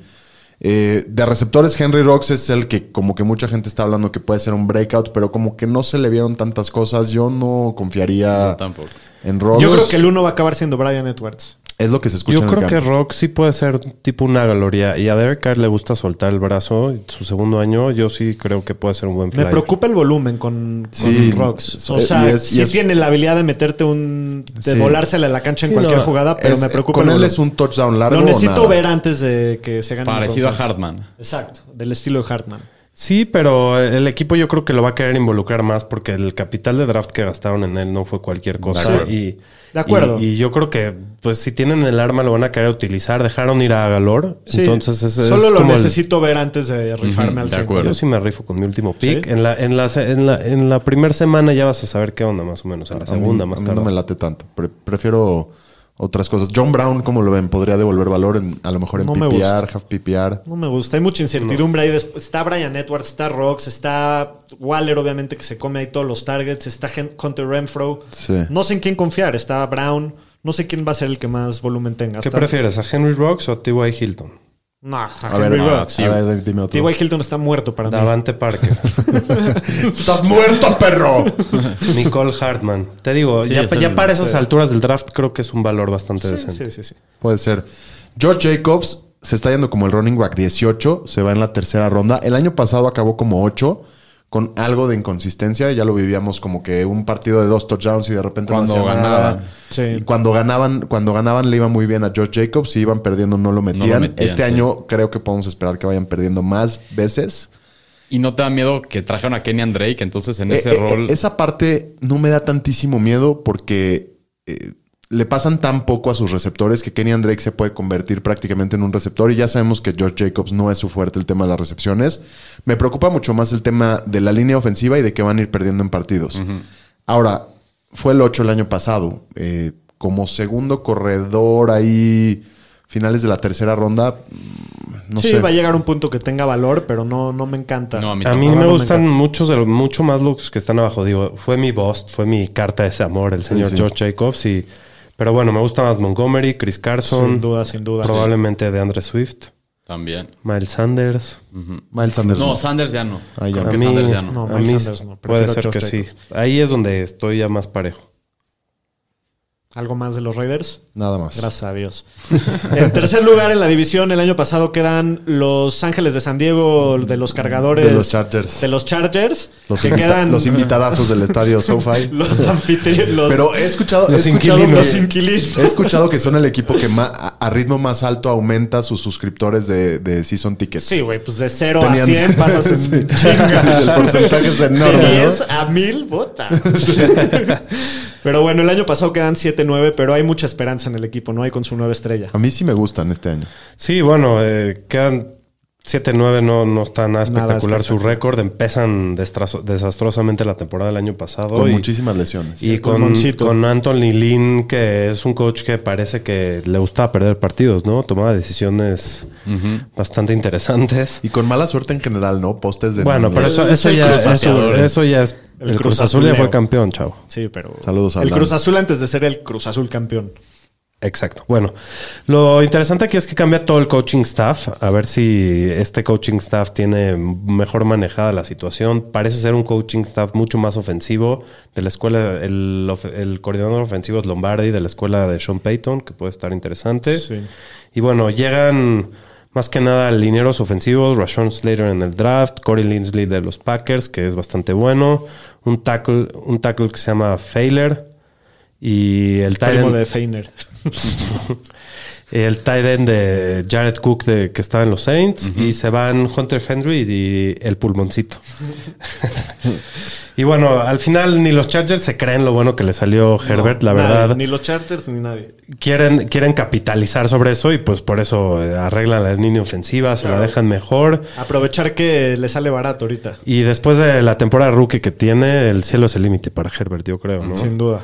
C: Eh, de receptores, Henry Rocks es el que como que mucha gente está hablando que puede ser un breakout, pero como que no se le vieron tantas cosas. Yo no confiaría
D: No, tampoco.
C: en Rocks.
B: Yo creo que el uno va a acabar siendo Brian Edwards.
C: Es lo que se escucha
A: Yo
C: en el
A: creo que. Rock sí puede ser tipo una gloria. Y a Derek Carr le gusta soltar el brazo. Su segundo año, yo sí creo que puede ser un buen
B: Me
A: flyer.
B: preocupa el volumen con, con
C: Sí,
B: Rocks. O
C: eh,
B: sea,
C: y es- y
B: sí
C: es-
B: tiene la habilidad de meterte un... de
C: Sí.
B: volársela a la cancha en
A: Sí,
B: cualquier
A: no,
B: jugada, pero
C: Es-
B: me preocupa
C: Con
B: el
C: él es un touchdown largo.
B: Lo
C: o
B: necesito
C: nada.
B: ver antes de que se gane.
D: Parecido a. Hartman.
B: Exacto, del estilo de Hartman.
A: Sí, pero el equipo yo creo que lo va a querer involucrar más porque el capital de draft que gastaron en él no fue cualquier cosa.
D: acuerdo.
A: Y,
B: De acuerdo.
A: Y, y yo creo que, pues, si tienen el arma, lo van a querer utilizar. Dejaron ir a Galor.
B: Sí,
A: Entonces, es, es
B: solo lo
A: como el-
B: necesito ver antes de rifarme
D: Ujú,
B: al
D: de
B: 100.
D: acuerdo.
A: Yo sí me rifo con mi último pick.
B: ¿Sí?
A: En la, en la, en la, en la primera semana ya vas a saber qué onda, más o menos. En la
C: A mí-
A: segunda, más
C: a mí
A: tarde.
C: no me late tanto. Pre- prefiero otras cosas. John Brown, como lo ven? Podría devolver valor en, a lo mejor en
B: No me
C: PPR,
B: gusta.
C: half PPR.
B: No me gusta, hay mucha incertidumbre ahí. Después está Brian Edwards, está Rocks, está Waller, obviamente, que se come ahí todos los targets, está Hunter Renfro.
C: Sí.
B: No sé en quién confiar, está Brown. No sé quién va a ser el que más volumen tenga.
A: ¿Qué
B: Está-
A: prefieres, a Henry Rocks o a T.Y. Hilton?
B: No, a
C: A ver,
B: Henry
C: a ver, dime otro.
B: T.Y. Hilton está muerto para mí.
A: Davante Parker.
C: ¡Estás muerto, perro!
A: Nicole Hartman. Te digo,
D: Sí,
A: ya,
D: es
A: ya
D: el-
A: para esas alturas del draft creo que es un valor bastante
B: Sí,
A: decente.
B: sí, sí, sí.
C: Puede ser. George Jacobs se está yendo como el running back 18, se va en la tercera ronda. El año pasado acabó como 8, con algo de inconsistencia. Ya lo vivíamos como que un partido de dos touchdowns y de repente
D: Cuando
C: no
D: ganaban.
B: Sí.
C: Y cuando ganaban, cuando ganaban le iba muy bien a George Jacobs, si iban perdiendo no lo metían.
D: metían,
C: este
D: sí.
C: año creo que podemos esperar que vayan perdiendo más veces.
D: Y no te da miedo que trajeron a Kenyan Drake, entonces en
C: Eh,
D: ese
C: eh,
D: rol.
C: eh, esa parte no me da tantísimo miedo porque eh, le pasan tan poco a sus receptores que Kenny Drake se puede convertir prácticamente en un receptor y ya sabemos que George Jacobs no es su fuerte el tema de las recepciones. Me preocupa mucho más el tema de la línea ofensiva y de que van a ir perdiendo en partidos. Ahora, fue el 8 el año pasado. eh, como segundo corredor ahí, finales de la tercera ronda, mm, no
B: sí,
C: sé.
B: va a llegar un punto que tenga valor, pero no, no me encanta.
D: No, a mí
A: A mí
B: No,
A: me
B: no
A: gustan muchos de los, mucho más los que están abajo. Digo, fue mi bust, fue mi carta de ese amor, el señor
C: sí.
A: George Jacobs. Y, pero bueno, me gusta más Montgomery, Chris Carson,
B: Sin duda, sin duda.
A: probablemente de Andre Swift,
D: También.
A: Miles Sanders.
C: Miles Sanders.
D: No,
C: no.
D: Sanders ya no.
C: Ah, ya
D: Creo que
A: A mí,
D: Sanders ya no.
B: No,
A: a mí
B: Sanders no.
A: puede ser que sí. Ahí es donde estoy ya más parejo.
B: ¿Algo más de los Raiders?
C: Nada más.
B: Gracias a Dios. en tercer lugar en la división, el año pasado quedan los Ángeles de San Diego de los cargadores.
C: De los Chargers.
B: De los Chargers.
C: Los,
B: que quedan.
C: los invitadazos del estadio SoFi.
B: Los anfitriones.
C: Pero he escuchado, he
B: los
C: escuchado,
B: inquilinos. Los inquilinos.
C: he escuchado que son el equipo que a, ritmo más alto aumenta sus suscriptores de, de season tickets.
B: Sí, güey, pues de 0 a
C: Tenían-
B: 100 pasas en
C: Sí. El porcentaje es enorme,
B: De
C: ¿no?
B: 10 a 1000, bota. Pero bueno, el año pasado quedan 7-9, pero hay mucha esperanza en el equipo, ¿no? Hay con su nueva estrella.
C: A mí sí me gustan este año.
A: Sí, bueno, eh, quedan 7-9, no, no está nada
B: Nada
A: espectacular su récord. Empiezan desastrosamente la temporada del año pasado.
C: Con
A: y-
C: muchísimas lesiones.
A: Y con, con Anthony Lynn, que es un coach que parece que le gustaba perder partidos, ¿no? Tomaba decisiones bastante interesantes.
C: Y con mala suerte en general, ¿no? Postes de...
A: Bueno, pero eso, eso ya, eso, eso ya es...
B: El
A: El,
B: Cruz
A: Cruz Azul ya fue campeón, chavo.
B: Sí, pero.
C: Saludos a
B: El. Cruz Azul antes de ser el Cruz Azul campeón.
A: Exacto. Bueno, lo interesante aquí es que cambia todo el coaching staff. A ver si este coaching staff tiene mejor manejada la situación. Parece ser un coaching staff mucho más ofensivo. De la escuela, el, el coordinador ofensivo es Lombardi, de la escuela de Sean Payton, que puede estar interesante.
B: Sí.
A: Y bueno, llegan más que nada linieros ofensivos, Rashawn Slater en el draft, Corey Linsley de los Packers, que es bastante bueno, un tackle, un tackle que se llama Failer y el
B: Primo
A: end-
B: de Feiner.
A: el tight end de Jared Cook de, que estaba en los Saints y se van Hunter Henry y el pulmoncito. y bueno, al final ni los Chargers se creen lo bueno que le salió Herbert, la
B: Nadie,
A: verdad.
B: Ni los Chargers ni nadie.
A: Quieren, quieren capitalizar sobre eso y pues por eso eh, arreglan la línea ofensiva, se la dejan mejor.
B: Aprovechar que le sale barato ahorita.
A: Y después de la temporada rookie que tiene, el cielo es el límite para Herbert, yo creo, ¿no?
B: Sin duda.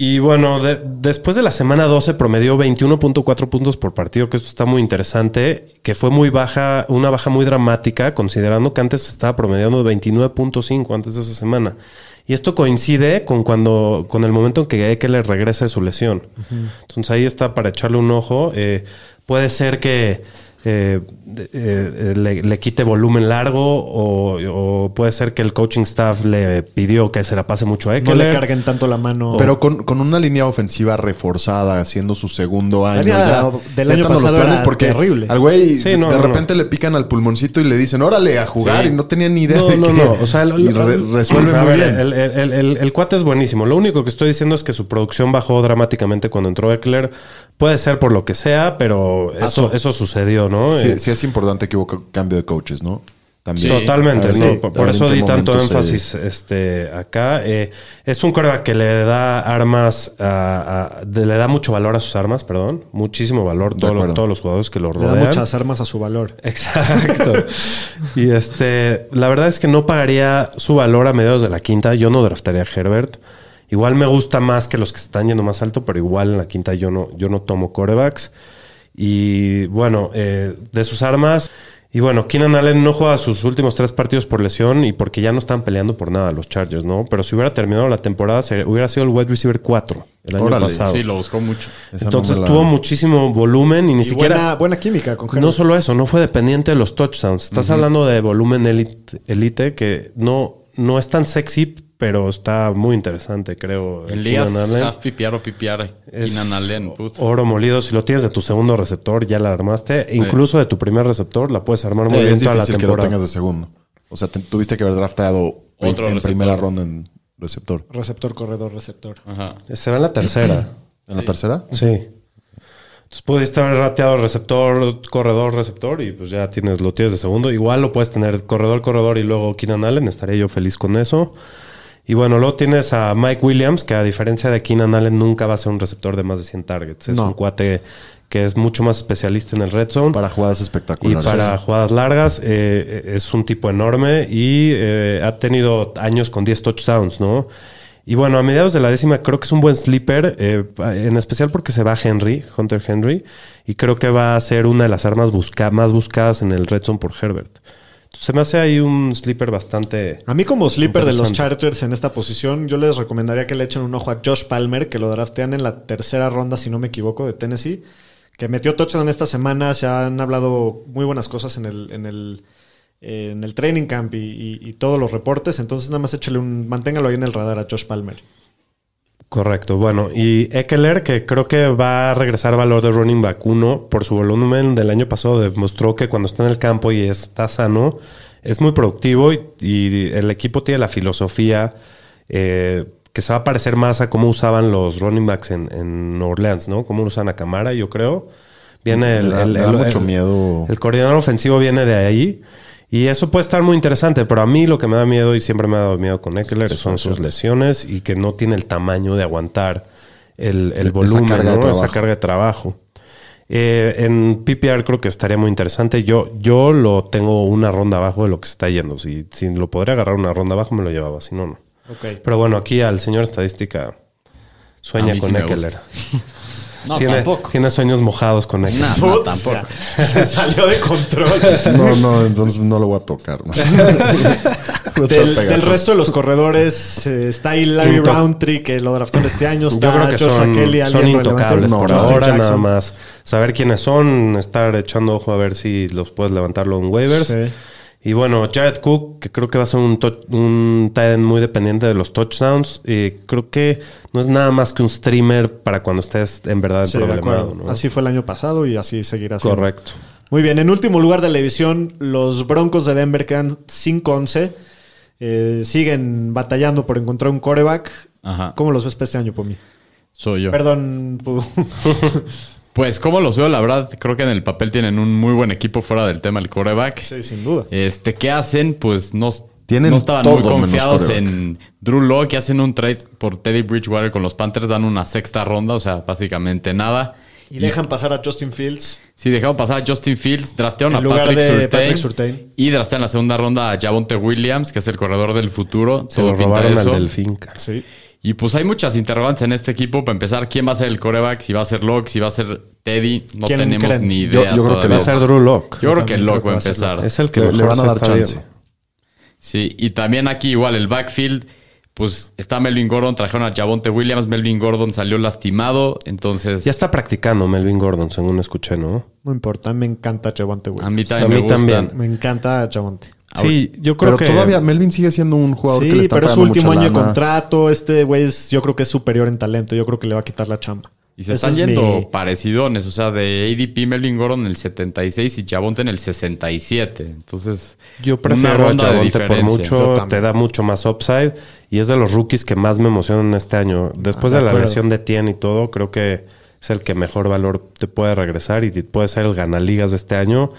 A: Y bueno, de- después de la semana 12 promedió 21.4 puntos por partido, que esto está muy interesante, que fue muy baja, una baja muy dramática, considerando que antes estaba promediando 29.5 antes de esa semana. Y esto coincide con cuando, con el momento en que Eckler regresa de su lesión. Entonces ahí está para echarle un ojo. Eh, puede ser que eh, eh, le, le quite volumen largo o, o puede ser que el coaching staff le pidió que se la pase mucho a
B: No
A: Eckler.
B: le carguen tanto la mano.
C: Pero con, con una línea ofensiva reforzada, haciendo su segundo año. ya,
B: del año era
C: porque
B: terrible.
C: al güey
A: Sí,
C: de,
A: no,
C: de
A: no,
C: repente le pican al pulmoncito y le dicen, órale, a jugar.
D: Sí.
C: Y no tenía ni idea
A: No,
C: de
A: no, no. O sea, lo-
C: y re- resuelve muy
A: ver,
C: bien.
A: El, el- el- el cuate es buenísimo. Lo único que estoy diciendo es que su producción bajó dramáticamente cuando entró Eckler. Puede ser por lo que sea, pero eso, eso sucedió, ¿no?
C: Sí,
A: Eh,
C: sí es importante que hubo ca- cambio de coaches, ¿no? También.
D: Sí.
A: Totalmente, ¿no? por, eso di tanto
C: se-
A: énfasis este, acá. Eh, es un coreback que le da armas, a- a- de- le da mucho valor a sus armas, perdón. Muchísimo valor todo lo- todos los jugadores que lo
B: le da
A: rodean.
B: muchas armas a su valor.
A: Exacto. y este, la verdad es que no pagaría su valor a mediados de la quinta. Yo no draftaría a Herbert. Igual me gusta más que los que están yendo más alto, pero igual en la quinta yo no, yo no tomo corebacks. Y bueno, eh, de sus armas. Y bueno, Keenan Allen no juega sus últimos tres partidos por lesión y porque ya no están peleando por nada los Chargers, ¿no? Pero si hubiera terminado la temporada, se- hubiera sido el wide receiver 4 el año
C: Órale,
A: pasado.
D: Sí, lo buscó mucho.
C: Esa
A: Entonces
C: la-
A: tuvo muchísimo volumen y ni
B: Y
A: siquiera.
B: buena, buena química con Herbert.
A: No solo eso, no fue dependiente de los touchdowns. Estás hablando de volumen elite, elite que no, no es tan sexy, pero está muy interesante, creo.
D: En
A: el
D: ligas
A: Keenan Allen.
D: half pipiar o pipiar.
A: Es
D: Keenan Allen. put.
A: Oro molido. Si lo tienes de tu segundo receptor, ya la armaste. E incluso de tu primer receptor, la puedes armar muy
C: Sí,
A: bien
C: es
A: toda la
C: difícil que lo
A: temporada.
C: tengas de segundo. O sea, te- tuviste que haber draftado en,
D: Otro
C: en
D: receptor.
C: primera ronda en receptor.
B: Receptor, corredor, receptor.
D: Ajá.
A: Se va en la tercera.
C: ¿En la tercera?
A: sí. Entonces pudiste haber rateado receptor, corredor, receptor y pues ya tienes, lo tienes de segundo. Igual lo puedes tener corredor, corredor y luego Keenan Allen. Estaría yo feliz con eso. Y bueno, luego tienes a Mike Williams, que a diferencia de Keenan Allen nunca va a ser un receptor de más de 100 targets. Es
B: No.
A: un cuate que es mucho más especialista en el red zone.
C: Para jugadas
A: y
C: espectaculares.
A: para jugadas largas eh, es un tipo enorme y eh, ha tenido años con 10 touchdowns, ¿no? Y bueno, a mediados de la décima creo que es un buen sleeper, eh, en especial porque se va Henry, Hunter Henry, y creo que va a ser una de las armas busca más buscadas en el red zone por Herbert. Se me hace ahí un sleeper bastante...
B: A mí como sleeper de los. Chargers en esta posición, yo les recomendaría que le echen un ojo a Josh Palmer, que lo draftean en la tercera ronda, si no me equivoco, de Tennessee, que metió touchdown esta semana. Se han hablado muy buenas cosas en el, en el, eh, en el training camp y, y- y todos los reportes. Entonces nada más échale un... Manténgalo ahí en el radar a Josh Palmer.
A: Correcto. Bueno, y Eckler, que creo que va a regresar valor de running back 1 por su volumen del año pasado, demostró que cuando está en el campo y está sano, es muy productivo y, y el equipo tiene la filosofía eh, que se va a parecer más a cómo usaban los running backs en, en Orleans, ¿no? Cómo usan a Camara, yo creo. Viene el, el-
C: mucho miedo.
A: el coordinador ofensivo viene de ahí. Y eso puede estar muy interesante, pero a mí lo que me da miedo y siempre me ha dado miedo con Eckler son sus lesiones y que no tiene el tamaño de aguantar el, el
C: Esa
A: volumen,
C: carga de
A: ¿no? esa carga de trabajo. Eh, en PPR creo que estaría muy interesante. Yo, yo lo tengo una ronda abajo de lo que se está yendo. Si, si lo podría agarrar una ronda abajo, me lo llevaba. Si no, no. Pero bueno, aquí al señor estadística sueña
D: sí
A: con
D: me
A: Eckler.
D: No,
A: tiene,
D: tampoco.
A: tiene sueños mojados con Eckler.
D: No, no, tampoco.
B: Se salió de control.
C: No, no, entonces no lo voy a tocar. ¿no?
B: Del, resto de los corredores eh, está ahí Larry
A: Into-
B: Roundtree, que lo draftaron este año.
A: Yo
B: Está
A: creo que
B: Joshua
A: son,
B: Kelly,
A: son intocables
C: No,
A: por ahora,
B: Jackson.
A: nada más. Saber quiénes son, estar echando ojo a ver si los puedes levantarlo en waivers.
B: Sí.
A: Y bueno, Jared Cook, que creo que va a ser un, tight end muy dependiente de los touchdowns. Y creo que no es nada más que un streamer para cuando estés en verdad
B: Sí,
A: problemado. ¿no?
B: Así fue el año pasado y así seguirá siendo.
A: Correcto.
B: Muy bien, en último lugar de la división, los Broncos de Denver quedan 5-11. Eh, siguen batallando por encontrar un coreback.
D: Ajá.
B: ¿Cómo los ves para este año, Pomi?
D: Soy yo.
B: Perdón.
D: Pues, como los veo? La verdad, creo que en el papel tienen un muy buen equipo fuera del tema del coreback.
B: sí, sin duda.
D: Este, ¿qué hacen? Pues no,
C: Tienen
D: no estaban
C: todo
D: muy confiados en Drew Locke. Hacen un trade por Teddy Bridgewater con los Panthers, dan una sexta ronda, o sea, básicamente nada.
B: Y dejan pasar a Justin Fields.
D: Sí, dejaron pasar a Justin Fields, draftearon
B: En
D: a
B: lugar
D: Patrick
B: de
D: Surtain,
B: Patrick Surtain.
D: y draftearon en la segunda ronda a Javonte Williams, que es el corredor del futuro.
A: Se
D: Todo
A: lo robaron al
D: eso.
A: del Finca.
B: Sí.
D: Y pues hay muchas interrogantes en este equipo. Para empezar, ¿quién va a ser el coreback? Si va a ser Locke, si va a ser Teddy. No
B: ¿Quién
D: tenemos
B: creen?
D: ni idea.
C: yo creo que
A: Va a ser Drew Lock.
D: Yo creo que Locke va a empezar.
A: Es el que
C: Le, le van a dar
A: está
C: chance.
A: viendo.
D: Sí, y también aquí igual el backfield, pues está Melvin Gordon, trajeron a Javonte Williams, Melvin Gordon salió lastimado, entonces
A: Ya está practicando Melvin Gordon, según escuché, ¿no?
B: No importa, me encanta Javonte
D: a
B: Williams.
A: A mí
D: me gusta.
A: también.
B: Me encanta Javonte.
A: Sí, yo creo
C: Pero
A: que...
C: todavía Melvin sigue siendo un jugador que le
B: Sí,
C: está
B: pero es su último año de contrato. Este güey es- yo creo que es superior en talento. Yo creo que le va a quitar la chamba.
D: Y se están
B: es
D: yendo
B: mi-
D: parecidones, o sea, de ADP Melvin Gordon en el 76 y Javonte en el 67. Entonces,
A: Yo
D: una
A: prefiero a
D: ronda de
A: Javonte por mucho, te da mucho más upside y es de los rookies que más me emocionan este año. Después
B: Ah, de
A: de, la lesión de Tien y todo, creo que es el que mejor valor te puede regresar y te- puede ser el ganaligas de este año.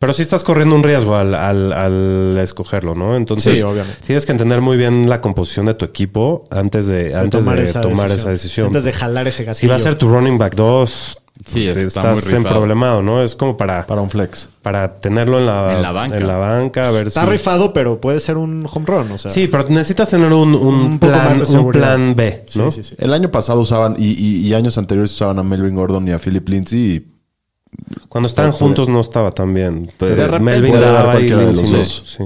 A: Pero sí estás corriendo un riesgo al, al- al escogerlo, ¿no? Entonces,
B: Sí, obviamente.
A: tienes que entender muy bien la composición de tu equipo antes de,
B: De
A: antes de tomar esa decisión.
B: Antes de jalar ese gatillo.
A: Si va a ser tu running back 2,
D: Sí, está
A: estás
D: muy
A: problemado, ¿no? Es como para,
C: Para un flex.
A: para tenerlo en la,
D: En la banca.
A: en la banca, a ver
B: Está
A: si...
B: rifado, pero puede ser un home run. O sea,
A: Sí, pero necesitas tener un, un
B: Un poco
A: plan, un B, ¿no?
B: sí, sí.
C: El año pasado usaban, y, y- y años anteriores usaban a Melvin Gordon y a Philip Lindsay. y
A: Cuando estaban juntos no estaba tan bien. Pero
D: de repente
A: Melvin daba y Lindsay
C: los
A: no.
C: dos.
A: Sí.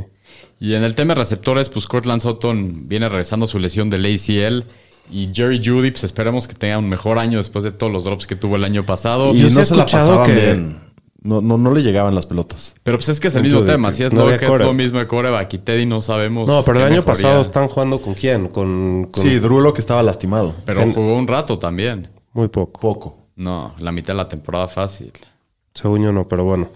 D: Y en el tema de receptores, pues Cortland Sutton viene regresando su lesión del ACL. Y Jerry Judy, pues esperemos que tenga un mejor año después de todos los drops que tuvo el año pasado.
C: y
A: sí
C: no
A: he
C: se la pasaban
A: que-
C: bien. No, no, no le llegaban las pelotas.
D: Pero pues es que es el
A: Judy,
D: mismo tema. Si es
A: no
D: lo que es lo mismo de coreback y Teddy no sabemos.
A: No, pero el año
D: mejoría.
A: pasado están jugando con quién? Con, con
C: Sí, Drulo que estaba lastimado.
D: Pero jugó un rato también.
A: muy poco.
C: Poco.
D: No, la mitad de la temporada fácil.
A: Según yo no, pero bueno.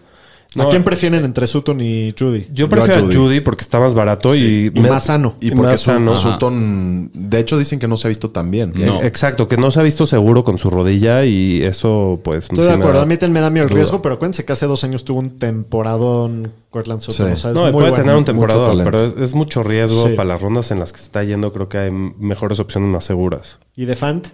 B: ¿A
A: No,
B: quién prefieren entre Sutton y Judy?
A: Yo prefiero
C: a
A: a
C: Judy.
A: Judy porque está más barato y,
B: Y
A: me-
B: más sano.
C: Y porque
A: sano.
C: Sutton, de hecho, dicen que no se ha visto tan bien.
D: No.
A: Exacto, que no se ha visto seguro con su rodilla y eso pues...
B: Estoy
A: sí
B: de
A: me
B: acuerdo.
A: da
B: A mí también me da miedo el
A: duda.
B: riesgo, pero acuérdense que hace dos años tuvo un temporadón Cortland Sutton.
C: Sí.
B: O sea, es
A: No,
B: muy
A: puede
B: bueno.
A: tener un
C: talento.
A: pero es, es mucho riesgo
B: Sí.
A: para las rondas en las que se está yendo. Creo que hay mejores opciones más seguras.
B: ¿Y de Fant?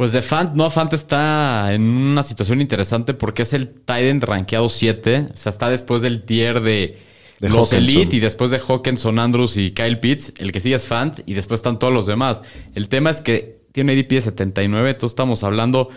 D: Pues de Fant, no, Fant está en una situación interesante porque es el tight end rankeado 7. O sea, está después del tier de,
C: De
D: los
C: Hawkinson.
D: Elite y después de Hawkinson, Andrews y Kyle Pitts. El que sigue es Fant y después están todos los demás. El tema es que tiene ADP de 79, entonces estamos hablando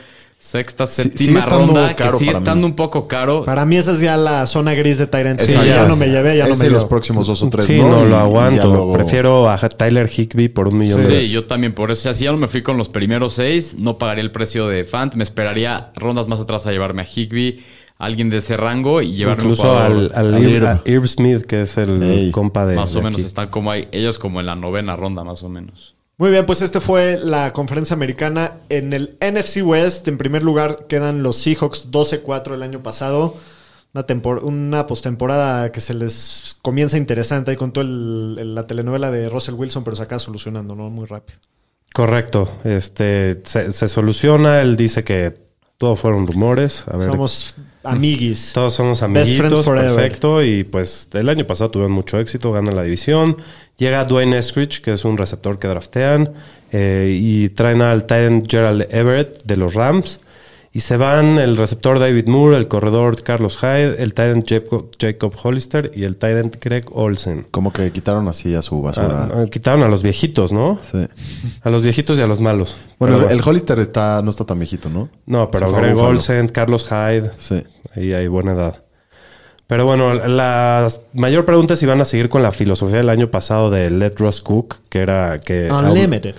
D: sexta,
C: Sí,
D: séptima ronda,
C: caro
D: que sigue
C: mí.
D: estando un poco caro.
B: Para mí esa es ya la zona gris de Tyrant. Sí, ya no me llevé, ya no me
C: y los próximos dos o tres.
A: sí,
C: no,
A: no,
C: Y- y
A: lo aguanto.
C: luego-
A: Prefiero a Tyler Higby por un millón
D: Sí,
A: de
D: yo también por eso. O sea, si ya no me fui con los primeros seis, no pagaría el precio de Fant. Me esperaría rondas más atrás a llevarme a Higby, alguien de ese rango y llevarme
A: Incluso
D: un jugador.
A: al, al
C: al
A: Irv,
C: Irv.
A: a Irv Smith, que es el
C: Ey,
A: compa de.
D: más o
A: de
D: menos
A: aquí.
D: están como ahí, ellos como en la novena ronda, más o menos.
B: Muy bien, pues este fue la conferencia americana. En el NFC West, en primer lugar, quedan los Seahawks 12-4 el año pasado. Una, una postemporada que se les comienza interesante ahí con toda la telenovela de Russell Wilson, pero se acaba solucionando, ¿no? Muy rápido.
A: Correcto. Este se, se soluciona. Él dice que todo fueron rumores. A ver,
B: Somos amiguis.
A: todos somos
B: Best friends
A: amiguitos.
B: forever.
A: Perfecto. Y pues el año pasado tuvieron mucho éxito, ganan la división. Llega Dwayne Eskridge, que es un receptor que draftean. eh, y traen al Titan Gerald Everett de los Rams. Y se van el receptor David Moore, el corredor Carlos Hyde, el Titan Jacob, Hollister y el Titan Greg Olsen.
C: Como que quitaron así a su basura.
A: Ah, ah, quitaron a los viejitos, ¿no?
C: Sí.
A: A los viejitos y a los malos.
C: Bueno,
A: Pero
C: el Hollister está, no está tan viejito, ¿no?
A: No, pero Greg. Olsen, Carlos Hyde,
C: Sí.
A: ahí hay buena edad. Pero bueno, la mayor pregunta es si van a seguir con la filosofía del año pasado de Let Ross Cook, que era que...
B: Unlimited.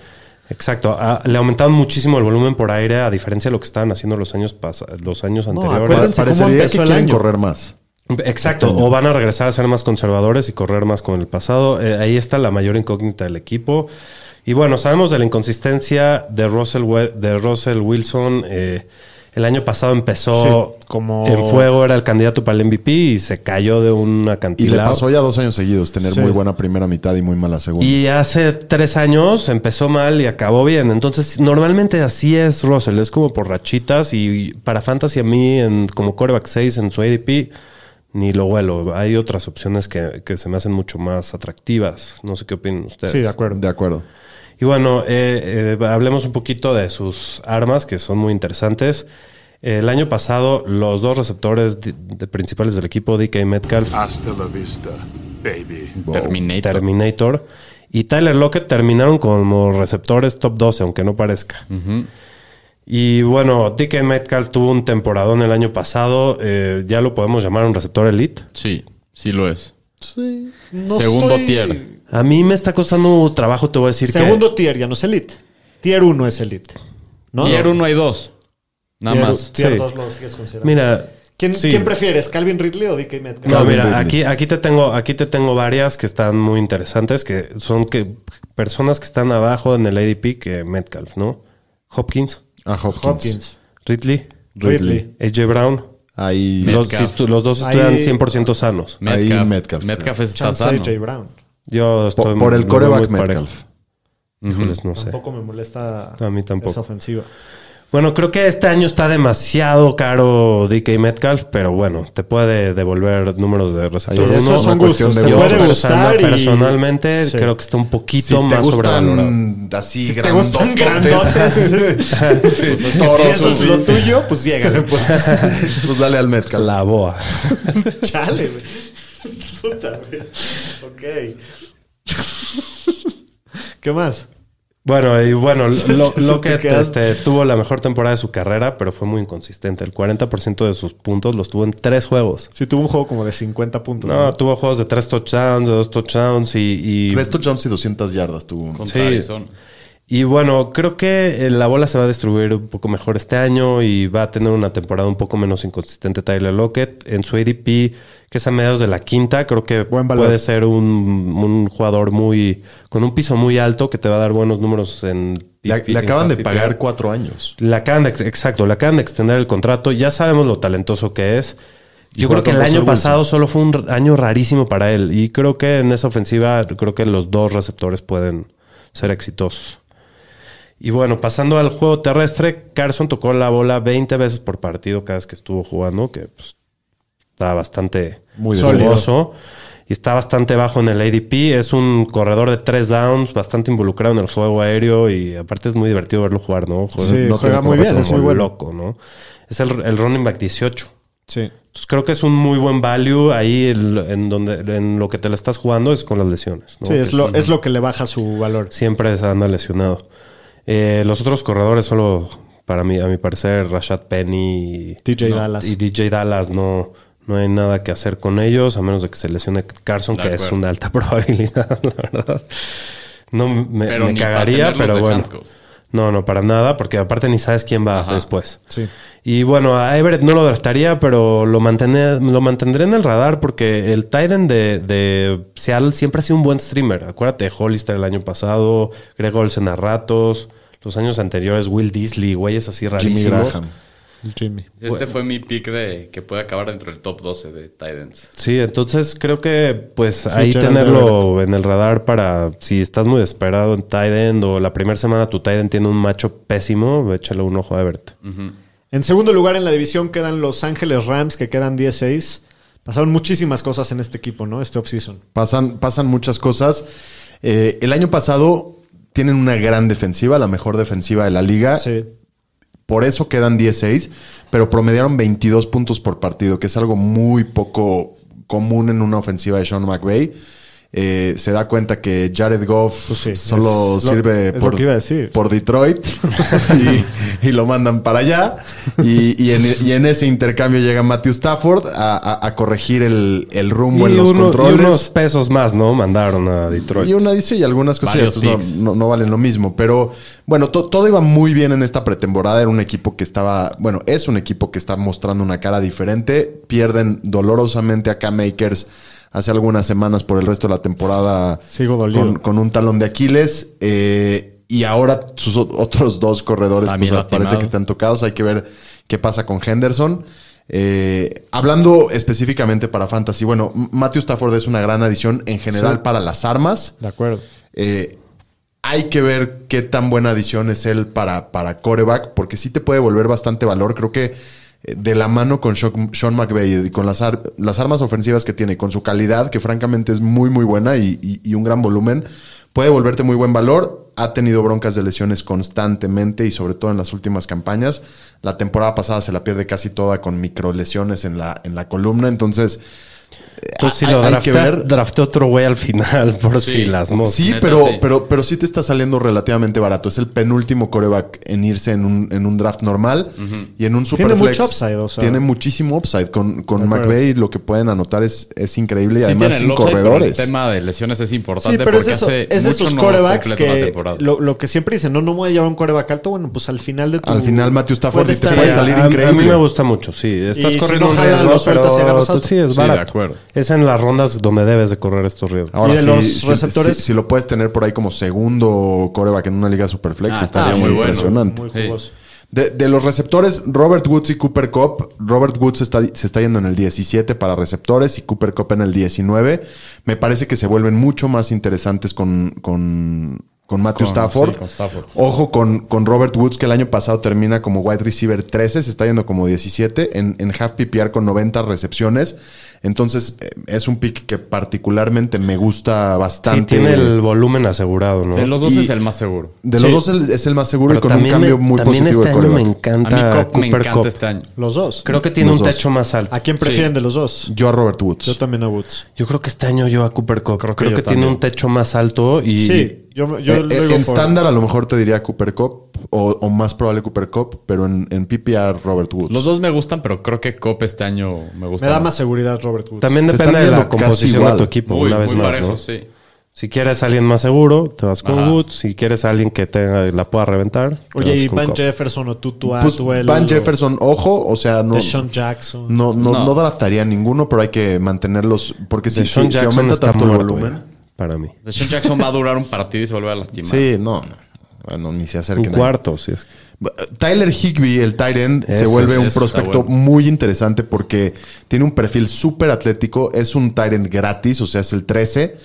A: Exacto. ah, le aumentaron muchísimo el volumen por aire a diferencia de lo que estaban haciendo los años, pas- los años
B: No,
A: anteriores.
B: cómo
C: Parecería que quieren
B: año.
C: correr más.
A: Exacto, o van a regresar a ser más conservadores y correr más con el pasado. Eh, ahí está la mayor incógnita del equipo. Y bueno, sabemos de la inconsistencia de Russell, We- de Russell Wilson. eh, el año pasado empezó
B: Sí, como-
A: en fuego, era el candidato para el MVP y se cayó de un
C: Y le
A: acantilado.
C: pasó ya dos años seguidos tener
B: Sí.
C: muy buena primera mitad y muy mala segunda.
A: Y hace tres años empezó mal y acabó bien. Entonces, normalmente así es Russell. Es como por rachitas. Y para Fantasy, a mí, en, como coreback 6 en su ADP, ni lo huelo. Hay otras opciones que, que se me hacen mucho más atractivas. No sé qué opinan ustedes.
B: Sí, de acuerdo.
C: De acuerdo.
A: Y bueno, eh, eh, hablemos un poquito de sus armas, que son muy interesantes. El año pasado, los dos receptores de- de principales del equipo, DK Metcalf
I: Hasta la vista, baby.
D: Terminator.
A: Terminator y Tyler Lockett terminaron como receptores top 12, aunque no parezca. Y bueno, DK Metcalf tuvo un temporadón el año pasado. eh, ya lo podemos llamar un receptor elite.
D: Sí, sí lo es.
B: No
D: Segundo
B: estoy-
D: tier.
A: A mí me está costando trabajo, te voy a decir
B: Segundo tier, ya no es elite. Tier 1 es elite. ¿No?
D: Tier 1 hay dos. Nada
B: Tier-
D: más.
B: Tier
A: Sí.
B: 2 lo sigues considerando.
A: Mira...
B: ¿Quién,
A: sí.
B: quién prefieres, Calvin Ridley o DK Metcalf?
A: No, mira, aquí, aquí, te tengo, aquí te tengo varias que están muy interesantes, que son que personas que están abajo en el ADP que Metcalf, ¿no? Hopkins,
C: A Hopkins.
B: Hopkins.
A: Ridley,
B: Ridley.
A: AJ Brown.
C: Ahí.
A: Los,
D: Metcalf.
A: si los dos están 100% sanos.
C: Ahí
D: Metcalf.
C: Metcalf,
D: Metcalf está
B: Chance
D: sano.
B: AJ Brown.
A: Yo estoy
C: Por, por el coreback. Metcalf.
A: Híjoles, no sé.
B: Tampoco me molesta
A: A mí tampoco.
B: esa ofensiva.
A: Bueno, creo que este año está demasiado caro DK Metcalf, pero bueno, te puede devolver números de receptor
C: Ahí es
A: uno.
B: Son gustos.
C: de
B: Te
A: Yo
B: puede
C: gustos.
B: gustar y...
A: personalmente
B: Sí.
A: creo que está un poquito
C: Si te
A: más sobrevalorado.
C: gustan así
B: Si te gustan
C: grandotes. Sí,
B: si eso es lo tuyo, pues llégale, pues.
C: Pues dale al Metcalf.
A: La boa.
B: Chale, güey. Puta, güey. Ok. ¿Qué más?
A: Bueno, y bueno, lo,
B: Te
A: lo que
B: quedas-
A: este, tuvo la mejor temporada de su carrera, pero fue muy inconsistente. El 40% de sus puntos los tuvo en tres juegos.
B: Sí, tuvo un juego como de 50 puntos.
A: No, tuvo juegos de tres touchdowns, de dos touchdowns y... y
C: Tres touchdowns y 200 yardas tuvo.
D: Contra
A: Sí.
D: Arizona.
A: Y bueno, creo que eh, la bola se va a distribuir un poco mejor este año y va a tener una temporada un poco menos inconsistente Tyler Lockett. En su ADP, que es a mediados de la quinta, creo que
B: Buen valor.
A: puede ser un, un jugador muy con un piso muy alto que te va a dar buenos números en...
C: Le, acaban de pagar
A: PPR.
C: cuatro años.
A: Le acaban de, exacto, le acaban de extender el contrato. Ya sabemos lo talentoso que es. Yo creo que el año pasado solo fue un año rarísimo para él. Y creo que en esa ofensiva, creo que los dos receptores pueden ser exitosos. Y bueno, pasando al juego terrestre, Carson tocó la bola 20 veces por partido cada vez que estuvo jugando, que pues, está bastante
C: Muy
B: Sólido.
A: Y está bastante bajo en el ADP. Es un corredor de tres downs, bastante involucrado en el juego aéreo y aparte es muy divertido verlo jugar, ¿no? Juega-
B: Sí,
C: no
B: juega muy bien, es muy bueno.
A: loco, ¿no? Es el, el running back 18.
B: Sí.
A: Entonces creo que es un muy buen value ahí el- en donde en lo que te la estás jugando es con las lesiones. ¿no?
B: Sí, es
A: Que
B: lo, es lo que le baja su valor.
A: Siempre se anda lesionado. Eh, los otros corredores solo, para mí, a mi parecer, Rashad Penny y
B: DJ Dallas.
A: y DJ Dallas no, no hay nada que hacer con ellos, a menos de que se lesione Carson, que es una alta probabilidad, la verdad. No me,
D: Pero
A: cagaría, pero bueno. No, no, para nada, porque aparte ni sabes quién va
D: Ajá.
A: después.
B: Sí.
A: Y bueno, a Everett no lo draftaría, pero lo, mantendré- lo mantendré en el radar porque el Titan de, de Seattle siempre ha sido un buen streamer. Acuérdate de Hollister el año pasado, Greg Olsen a ratos, los años anteriores, Will Disley, güeyes así
C: Jimmy
A: rarísimos.
C: Graham.
B: Jimmy.
D: Este fue mi pick de que puede acabar dentro del top 12 de Titans.
A: Sí, entonces creo que pues ahí tenerlo en el radar para si estás muy desesperado en tight end o la primera semana tu tight end tiene un macho pésimo, échale un ojo a Everett.
B: En segundo lugar en la división quedan Los Ángeles Rams, que quedan 16. Pasaron muchísimas cosas en este equipo, ¿no? Este offseason.
C: Pasan, pasan muchas cosas. Eh, el año pasado tienen una gran defensiva, la mejor defensiva de la liga.
B: Sí.
C: Por eso quedan 16, pero promediaron 22 puntos por partido, que es algo muy poco común en una ofensiva de Sean McVay. Eh, se da cuenta que Jared Goff
B: Pues sí,
C: solo
B: es
C: sirve
B: lo
C: por,
B: que iba a decir.
C: por Detroit y, y lo mandan para allá. Y, y en, y en ese intercambio llega Matthew Stafford a, a- a corregir el, el rumbo en los
A: uno- y
C: controles.
A: unos pesos más, ¿no? Mandaron a Detroit.
C: Y una dice y algunas cosillas pues, no, no- no valen lo mismo. Pero bueno, to- todo iba muy bien en esta pretemporada. Era un equipo que estaba, bueno, es un equipo que está mostrando una cara diferente. Pierden dolorosamente a Cam Akers hace algunas semanas por el resto de la temporada
B: Sigo
C: con, con un talón de Aquiles. Eh, y ahora sus otros dos corredores pues, parece que están tocados. Hay que ver qué pasa con Henderson. Eh, hablando específicamente para Fantasy, bueno, Matthew Stafford es una gran adición en general
B: Sí.
C: para las armas.
B: De acuerdo.
C: Eh, hay que ver qué tan buena adición es él para, para coreback, porque sí te puede volver bastante valor. Creo que de la mano con Sean McVay y con las, las armas ofensivas que tiene, con su calidad, que francamente es muy, muy buena y, y- y un gran volumen, puede volverte muy buen valor. Ha tenido broncas de lesiones constantemente y sobre todo en las últimas campañas. La temporada pasada se la pierde casi toda con microlesiones en la, en la columna. Entonces,
A: Entonces, si
C: hay-
A: lo
C: ver.
A: drafté otro güey al final, por
D: Sí.
A: si las moscas.
C: Sí, pero,
D: sí.
C: pero, pero sí te está saliendo relativamente barato. Es el penúltimo coreback en irse en un, en un draft normal y en un
B: Tiene
C: superflex.
B: mucho upside, o sea.
C: Tiene muchísimo upside. Con, con. McVay lo que pueden anotar es, es increíble y
D: Sí
C: además
D: tiene
C: sin corredores.
D: El tema de lesiones es
B: Sí,
D: importante
B: pero es
D: porque
B: eso.
D: hace
B: Es de esos corebacks que lo, lo que siempre dicen, no, no voy a llevar un coreback alto. Bueno, pues al final de tu...
C: Al final Matthew Stafford
B: puede
C: y te
B: estar-
C: puede
A: Sí,
C: salir
A: a, a
C: increíble.
A: mí me gusta mucho, sí. Estás
B: Y si
A: corriendo
B: no
A: un riesgo, pero
B: alto.
A: sí, es barato.
D: Acuerdo.
A: Es en las rondas donde debes de correr estos riesgos.
C: Ahora,
B: Y de
C: si,
B: los receptores-
C: si- si lo puedes tener por ahí como segundo coreback en una liga superflex,
D: Ah,
C: estaría
D: está
C: muy
D: bueno.
C: impresionante.
D: Sí.
C: De, de los receptores, Robert Woods y Cooper Cup. Robert Woods está, se está yendo en el 17 para receptores y Cooper Cup en el 19. Me parece que se vuelven mucho más interesantes con, con, con Matthew
D: Con-
C: Stafford.
D: sí, con Stafford.
C: Ojo con, con Robert Woods, que el año pasado termina como wide receiver 13, se está yendo como 17 en, en half PPR con 90 recepciones. Entonces, eh, es un pick que particularmente me gusta
A: Sí,
C: bastante.
A: tiene el volumen asegurado, ¿no?
D: De los dos
C: Y-
D: es el más seguro.
C: De
A: Sí.
C: los dos es, el más seguro
A: Pero
C: y con un
A: también
C: cambio
A: me-
C: muy
A: también
C: positivo
A: este
C: de
A: año me
C: coreback.
D: A
A: encanta
D: mí me
A: Cooper
D: encanta este año.
B: Los dos.
A: Creo que tiene
C: Los
A: un
C: dos.
A: techo más alto.
B: ¿A quién prefieren de los dos?
C: Yo a Robert Woods.
B: Yo también a Woods.
A: Yo creo que este año yo a Cooper Cup. Creo que, tiene
D: también.
A: un techo más alto y...
B: Sí, yo, yo
C: Eh,
B: lo
C: eh,
B: digo
C: en
B: por-
C: estándar a lo mejor te diría Cooper Cup o, o más probable Cooper Cup, pero en, en PPR Robert Woods.
D: Los dos me gustan, pero creo que Cobb este año me gusta
B: Me da más seguridad Robert Woods.
A: También depende de la composición de tu equipo,
D: Muy,
A: una vez
D: muy
A: más,
D: parejo,
A: ¿no?
D: sí.
A: Si quieres a alguien más seguro, te vas con
D: Ajá.
A: Woods. Si quieres a alguien que tenga, la pueda reventar, te
B: Oye,
A: vas
B: y
A: con
B: Van
A: Cup.
B: Jefferson o Tutu
C: Pues
B: Atwell
C: Van
B: o
C: Jefferson, ojo, o sea, no,
B: Deshaun Jackson.
C: no, no,
D: No.
C: no draftaría ninguno, pero hay que mantenerlos porque si, si- si
A: Jackson
C: aumenta tanto el volumen.
A: eh, para mí.
D: Deshaun Jackson va a durar un partido y se vuelve a lastimar.
C: Sí, no, no. Bueno, ni se acerquen.
A: Un cuarto, si es que...
C: Tyler Higby, el tight end, se vuelve un prospecto
D: bueno.
C: muy interesante porque tiene un perfil súper atlético. Es un tight end gratis, o sea, es el 13.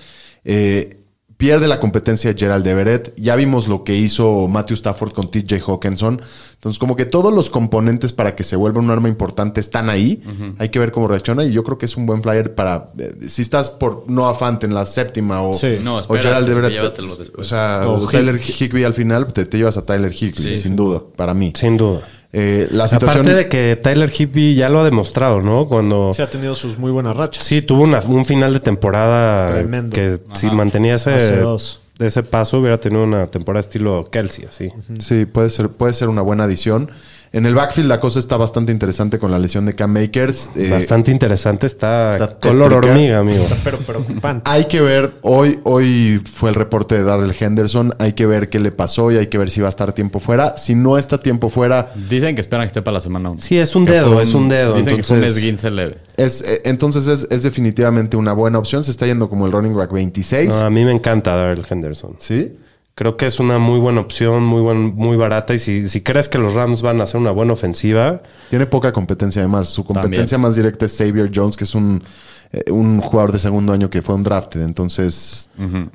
C: Eh, pierde la competencia de Gerald Everett. Ya vimos lo que hizo Matthew Stafford con TJ Hawkinson. Entonces, como que todos los componentes para que se vuelva un arma importante están ahí. Hay que ver cómo reacciona. Y yo creo que es un buen flyer para. eh, si estás por Noah Fant en la séptima o,
B: Sí.
D: No,
C: o Gerald Everett.
D: llévatelo
C: O sea,
B: O
C: Tyler Higby al final, te, te llevas a Tyler Higby,
D: Sí,
C: sin duda, para mí.
A: Sin duda.
C: Eh, la situación.
A: Aparte de que Tyler Hippie ya lo ha demostrado, ¿no? Cuando...
B: Sí, ha tenido sus muy buenas rachas.
A: Sí, tuvo una- un final de temporada
B: Tremendo.
A: que si mantenía ese, ese paso hubiera tenido una temporada estilo Kelsey, así.
C: Sí, puede ser, puede ser una buena adición. En el backfield la cosa está bastante interesante con la lesión de Cam Makers. Eh,
A: Bastante interesante. Está,
C: está
A: color
C: tétrica.
A: hormiga, amigo.
B: Está pero preocupante.
C: Hay que ver, hoy, hoy fue el reporte de Darrell Henderson, hay que ver qué le pasó y hay que ver si va a estar tiempo fuera. Si no está tiempo fuera,
D: Dicen que esperan que esté para la semana 1.
A: Sí, es un dedo, es un dedo.
D: Dicen que fue un esguince leve.
C: es, eh, entonces es, es definitivamente una buena opción. Se está yendo como el running back 26.
A: No, a mí me encanta Darrell Henderson.
C: ¿Sí?
A: Creo que es una muy buena opción, muy buen, muy barata. Y si, si crees que los Rams van a hacer una buena ofensiva,
C: Tiene poca competencia además. Su competencia
D: También.
C: más directa es Xavier Jones, que es un, eh, un jugador de segundo año que fue un drafted. Entonces,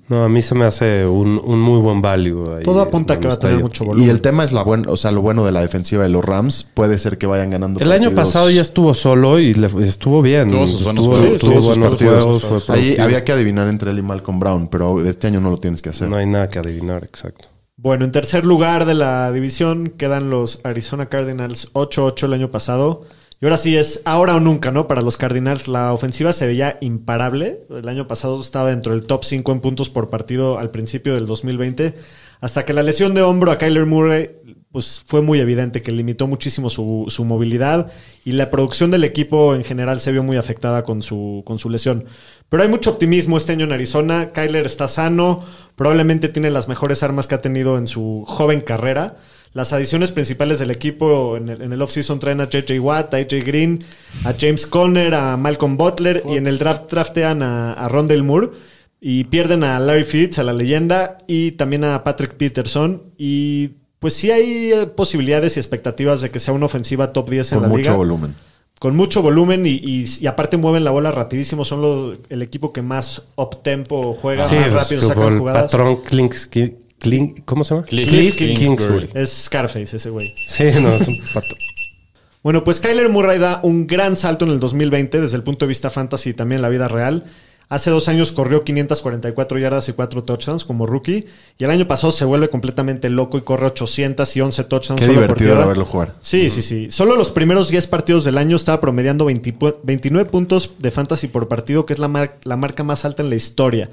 A: no, a mí se me hace un, un muy buen value. ahí.
B: Todo apunta a que va a tener mucho volumen.
C: y el tema es la buen, o sea, lo bueno de la defensiva de los Rams. Puede ser que vayan ganando.
A: El año
C: partidos.
A: pasado ya estuvo solo y le- estuvo bien.
D: Tuvo sus buenos
A: Estuvo-
D: juegos.
A: tuvo buenos
C: partidos.
A: juegos, fue
C: Ahí había que adivinar entre él y Malcolm Brown, pero este año no lo tienes que hacer.
A: No hay nada que adivinar, exacto.
B: Bueno, en tercer lugar de la división quedan los Arizona Cardinals 8-8 el año pasado. Y ahora sí es ahora o nunca, ¿no? Para los Cardinals la ofensiva se veía imparable. El año pasado estaba dentro del top 5 en puntos por partido al principio del 2020. Hasta que la lesión de hombro a Kyler Murray pues fue muy evidente que limitó muchísimo su, su movilidad y la producción del equipo en general se vio muy afectada con su, con su lesión. Pero hay mucho optimismo este año en Arizona. Kyler está sano, probablemente tiene las mejores armas que ha tenido en su joven carrera. Las adiciones principales del equipo en el, en el offseason traen a JJ Watt, a AJ Green, a James Conner, a Malcolm Butler y en el draft draftean a, a Rondell Moore. Y pierden a Larry Fitz, a la leyenda, y también a Patrick Peterson. Y pues sí hay eh, posibilidades y expectativas de que sea una ofensiva top 10 en
C: con
B: la
C: mucho
B: liga.
C: volumen.
B: Con mucho volumen y, y- y aparte mueven la bola rapidísimo. Son los- el equipo que más up-tempo juega,
A: Sí,
B: más rápido sacan jugadas.
A: patrón Clink- ¿Cómo se llama?
D: Cliff
A: Cliff
D: Kingsbury.
A: Kingsbury.
B: Es Scarface ese güey.
A: Sí, no, es un patrón.
B: Bueno, pues Kyler Murray da un gran salto en el 2020 desde el punto de vista fantasy y también en la vida real. Hace dos años corrió 544 yardas y 4 touchdowns como rookie. Y el año pasado se vuelve completamente loco y corre 811 touchdowns.
C: Qué
B: solo por
C: divertido era verlo jugar.
B: Sí, sí, sí. Solo los primeros 10 partidos del año estaba promediando 20 pu- 29 puntos de fantasy por partido, que es la, mar- la marca más alta en la historia.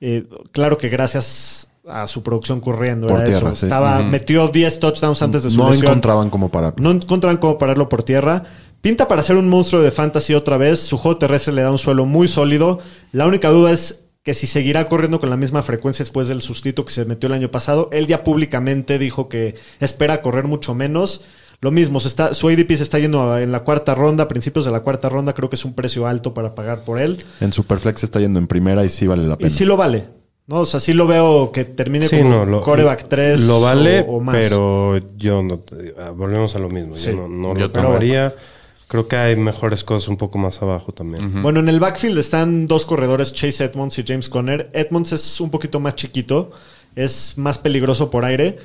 B: Eh, claro que gracias a su producción corriendo.
C: Por
B: era
C: tierra,
B: eso.
C: sí.
B: Estaba, Metió 10 touchdowns antes de su
C: No
B: lesión.
C: encontraban cómo pararlo.
B: No encontraban cómo pararlo por tierra. Pinta para ser un monstruo de fantasy otra vez. Su juego terrestre le da un suelo muy sólido. La única duda es que si seguirá corriendo con la misma frecuencia después del sustito que se metió el año pasado. Él ya públicamente dijo que espera correr mucho menos. Lo mismo, se está, su ADP se está yendo a- en la cuarta ronda, a principios de la cuarta ronda. Creo que es un precio alto para pagar por él.
C: En Superflex está yendo en primera y sí vale la pena.
B: Y sí lo vale. ¿No? O sea, sí lo veo que termine
A: Sí,
B: como
A: no, lo,
B: coreback 3
A: Lo vale,
B: o, o más.
A: pero yo no. ah, Volvemos a lo mismo.
B: Sí.
A: Yo no, no
D: Yo
A: lo tomaría. Creo que hay mejores cosas un poco más abajo también.
B: Bueno, en el backfield están dos corredores, Chase Edmonds y James Conner. Edmonds es un poquito más chiquito, es más peligroso por aire.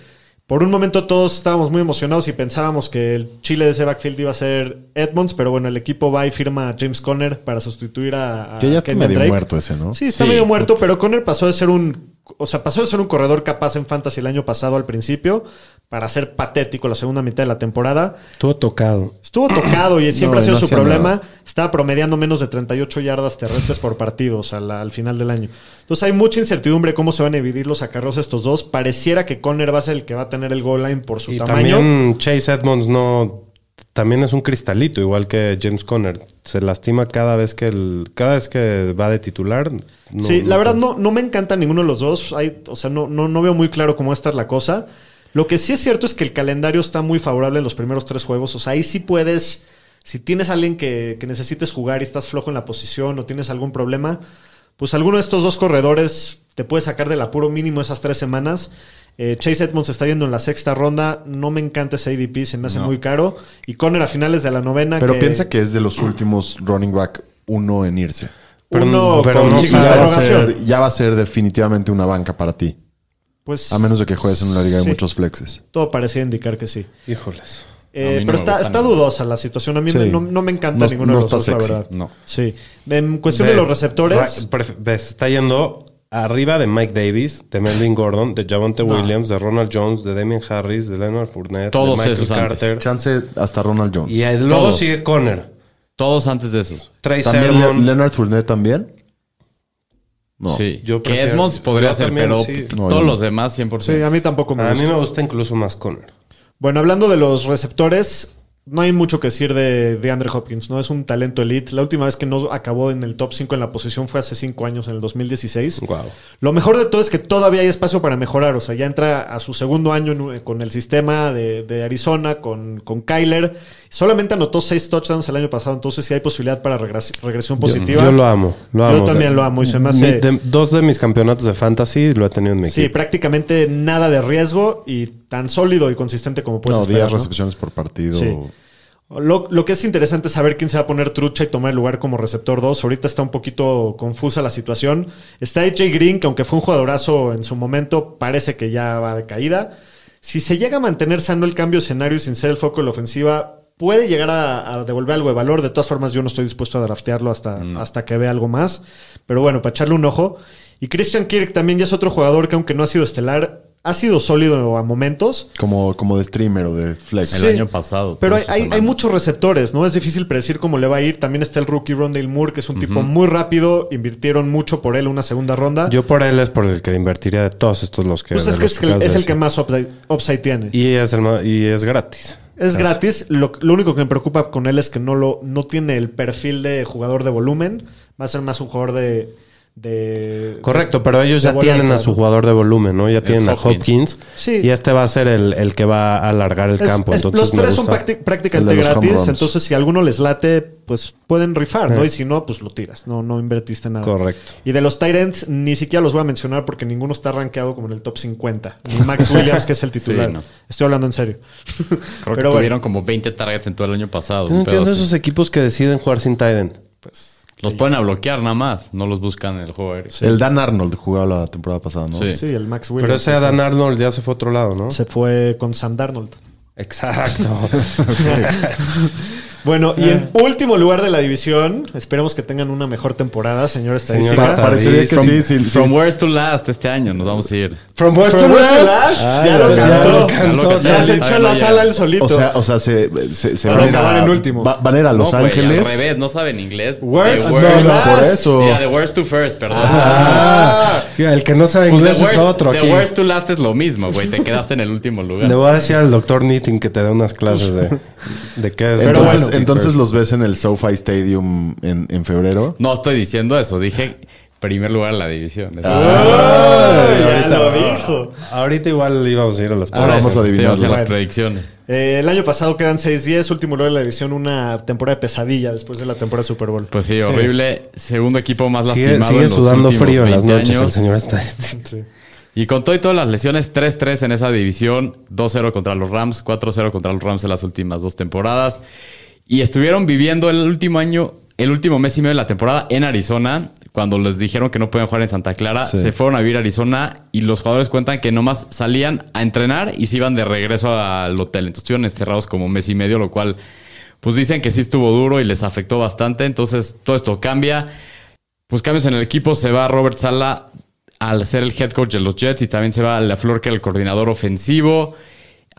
B: Por un momento todos estábamos muy emocionados y pensábamos que el chile de ese backfield iba a ser Edmonds, pero bueno, el equipo va y firma a James Conner para sustituir a, a
C: Que ya está medio
B: Drake.
C: muerto ese, ¿no?
B: Sí, está
D: Sí,
B: medio muerto, pero Conner pasó de ser un. O sea, pasó de ser un corredor capaz en fantasy el año pasado al principio para ser patético la segunda mitad de la temporada.
A: Todo tocado.
B: Estuvo tocado y siempre
C: No,
B: ha sido
C: no
B: su problema.
C: nada.
B: Estaba promediando menos de 38 yardas terrestres por partido al final del año. Entonces hay mucha incertidumbre cómo se van a dividir los acarreos estos dos. Pareciera que Conner va a ser el que va a tener el goal line por su
A: Y
B: tamaño.
A: también Chase Edmonds no. También es un cristalito, igual que James Conner. Se lastima cada vez que el, cada vez que va de titular. no-
B: sí, la verdad no, no me encanta ninguno de los dos. Hay, o sea, no, no, no veo muy claro cómo va a estar la cosa. Lo que sí es cierto es que el calendario está muy favorable en los primeros tres juegos. O sea, ahí sí puedes. Si tienes a alguien que, que necesites jugar y estás flojo en la posición o tienes algún problema, pues alguno de estos dos corredores te puede sacar del apuro mínimo esas tres semanas. Eh, Chase Edmonds está yendo en la sexta ronda. No me encanta ese ADP, se me hace muy caro. Y Conner a finales de la novena.
C: Pero piensa que es de los últimos running back uno en irse.
A: Pero
B: uno
A: no- pero
B: con
A: no
C: va ser, ya va a ser definitivamente una banca para ti.
B: Pues,
C: A menos de que juegues en una liga de
B: sí,
C: muchos flexes.
B: Todo parecía indicar que sí.
A: Híjoles.
B: Eh,
D: no
B: pero está, dudosa la situación. A mí
C: Sí.
B: me- no, no me encanta
C: No-
B: ninguno
C: no
B: de los
C: está
B: dos, la verdad.
D: No.
B: Sí. En cuestión de,
A: De-
B: los receptores,
A: está yendo arriba de Mike Davis, de Melvin Gordon, de Javonte Williams, de Ronald Jones, de Damien Harris, de Leonard Fournette,
D: Todos
A: de Michael
D: esos antes.
A: Carter.
C: Chance hasta Ronald Jones.
A: Y luego
D: Todos.
A: sigue Conner.
D: Todos antes de esos.
A: Trey
C: ¿También Leonard Fournette también? No.
D: Sí.
A: yo
D: que
A: prefiero-
D: Edmonds podría
A: yo
D: ser,
A: también,
D: pero
A: sí.
C: No,
D: todos
C: no.
D: los demás 100%.
B: sí, a mí tampoco me
A: A
B: gusta.
A: mí me gusta incluso más Conner.
B: Bueno, hablando de los receptores, no hay mucho que decir de, de Andre Hopkins, ¿no? Es un talento elite. La última vez que no acabó en el top 5 en la posición fue hace 5 años, en el 2016.
A: Wow.
B: Lo mejor de todo es que todavía hay espacio para mejorar. O sea, ya entra a su segundo año en- con el sistema de, de Arizona, con, con Kyler. Solamente anotó 6 touchdowns el año pasado, entonces sí hay posibilidad para regres- regresión positiva.
A: Yo lo amo. Lo
B: Yo
A: amo.
B: también lo amo y se me
A: Mi-
B: hace-
A: de- dos de mis campeonatos de fantasy lo he tenido en mi
B: Sí,
A: equipo.
B: prácticamente nada de riesgo y tan sólido y consistente como puedes
C: No,
B: esperar,
C: 10
B: ¿no?
C: recepciones por partido.
B: Sí. Lo, lo que es interesante es saber quién se va a poner trucha y tomar el lugar como receptor 2. Ahorita está un poquito confusa la situación. Está AJ Green, que aunque fue un jugadorazo en su momento, parece que ya va de caída. Si se llega a mantener sano el cambio de escenario y sin ser el foco de la ofensiva, puede llegar a, a devolver algo de valor. De todas formas, yo no estoy dispuesto a draftearlo hasta, hasta que vea algo más. Pero bueno, para echarle un ojo. Y Christian Kirk también ya es otro jugador que aunque no ha sido estelar, ha sido sólido a momentos.
C: Como, como de streamer o de flex.
D: El año pasado.
B: Pero hay, hay- muchos receptores, ¿no? Es difícil predecir cómo le va a ir. También está el rookie Rondale Moore, que es un tipo muy rápido. Invirtieron mucho por él una segunda ronda.
A: Yo por él es por el que invertiría de todos estos los que.
B: pues es que es, el, es el que más upside, upside tiene.
A: Y es, el y es gratis.
B: es gratis. Lo, lo único que me preocupa con él es que no, lo, no tiene el perfil de jugador de volumen. Va a ser más un jugador de... de
A: Correcto, pero ellos ya tienen a su jugador de volumen, ¿no? Ya tienen a
D: Hopkins.
B: Sí.
A: Y este va a ser el, el que va a alargar el
B: Es-
A: campo.
B: es-
A: entonces
B: los tres son prácticamente gratis, entonces si alguno les late, pues pueden rifar, ¿no?
A: Eh.
B: Y si no, pues lo tiras, no, no invertiste nada.
A: Correcto.
B: Y de los Tyrants, ni siquiera los voy a mencionar porque ninguno está rankeado como en el top 50. Ni Max Williams, que es el titular.
D: Sí, no.
B: Estoy hablando en serio.
D: Creo que
B: Pero bueno.
D: tuvieron como 20 targets en todo el año pasado.
A: No entiendo esos equipos que deciden jugar sin Tiden.
D: Los pueden a bloquear nada más. No los buscan en el juego aéreo.
C: El Dan Arnold jugaba la temporada pasada, ¿no?
D: Sí.
B: Sí, el Max Williams.
A: Pero ese
B: está-
A: Adam Arnold ya se fue a otro lado, ¿no?
B: se fue con Sam Darnold.
A: Exacto.
B: Bueno, y
A: Eh.
B: en último lugar de la división, esperemos que tengan una mejor temporada, señor estadística.
C: Parecería que
D: From,
C: sí, sí, sí.
D: from worst to last este año nos vamos a ir.
A: From where
B: to last, ya lo
C: ya
B: cantó.
C: lo
D: cantó.
B: Ya se echó
D: no,
B: la
D: ya.
B: sala él solito.
C: O sea, o sea, se, se, se van, a
B: en último.
C: va- van a ir a Los
D: no,
C: Ángeles.
D: al revés, no saben inglés.
B: Worst
D: The
B: to
D: worst-
B: last.
C: por eso.
D: Mira, the worst to first, perdón.
A: Ah, el que no sabe
D: Pues
A: inglés
D: the worst,
A: es otro
D: the
A: aquí.
D: worst to last es lo mismo, güey. Te quedaste en el último lugar.
A: Le voy a decir al doctor Knitting que te dé unas clases de, de qué es.
C: Entonces,
B: bueno.
C: Entonces los ves en el SoFi Stadium en, en febrero.
D: No estoy diciendo eso. Dije primer lugar en la división.
B: Ya
A: ahorita-
B: lo dijo.
A: Ahorita igual íbamos a ir a las
C: Ah, vamos a
D: hacer las
B: Bueno.
D: predicciones.
B: Eh, el año pasado quedan 6-10, último lugar de la división, una temporada de pesadilla después de la temporada de Super Bowl.
D: Pues sí, horrible. Segundo equipo más
A: Sigue,
D: lastimado
A: sigue
D: en los
A: sudando
D: últimos
A: frío en las
D: 20
A: noches el
D: años.
A: señor estadístico.
B: Sí.
D: Y con todo y todas las lesiones, 3-3 en esa división, 2-0 contra los Rams, 4-0 contra los Rams en las últimas dos temporadas. Y estuvieron viviendo el último año, el último mes y medio de la temporada en Arizona, cuando les dijeron que no pueden jugar en Santa Clara.
C: Sí.
D: Se fueron a vivir a Arizona y los jugadores cuentan que nomás salían a entrenar y se iban de regreso al hotel. Entonces estuvieron encerrados como un mes y medio, lo cual pues dicen que sí estuvo duro y les afectó bastante. Entonces todo esto cambia. Pues cambios en el equipo, se va Robert Sala al ser el head coach de los Jets y también se va a la Flor que era el coordinador ofensivo.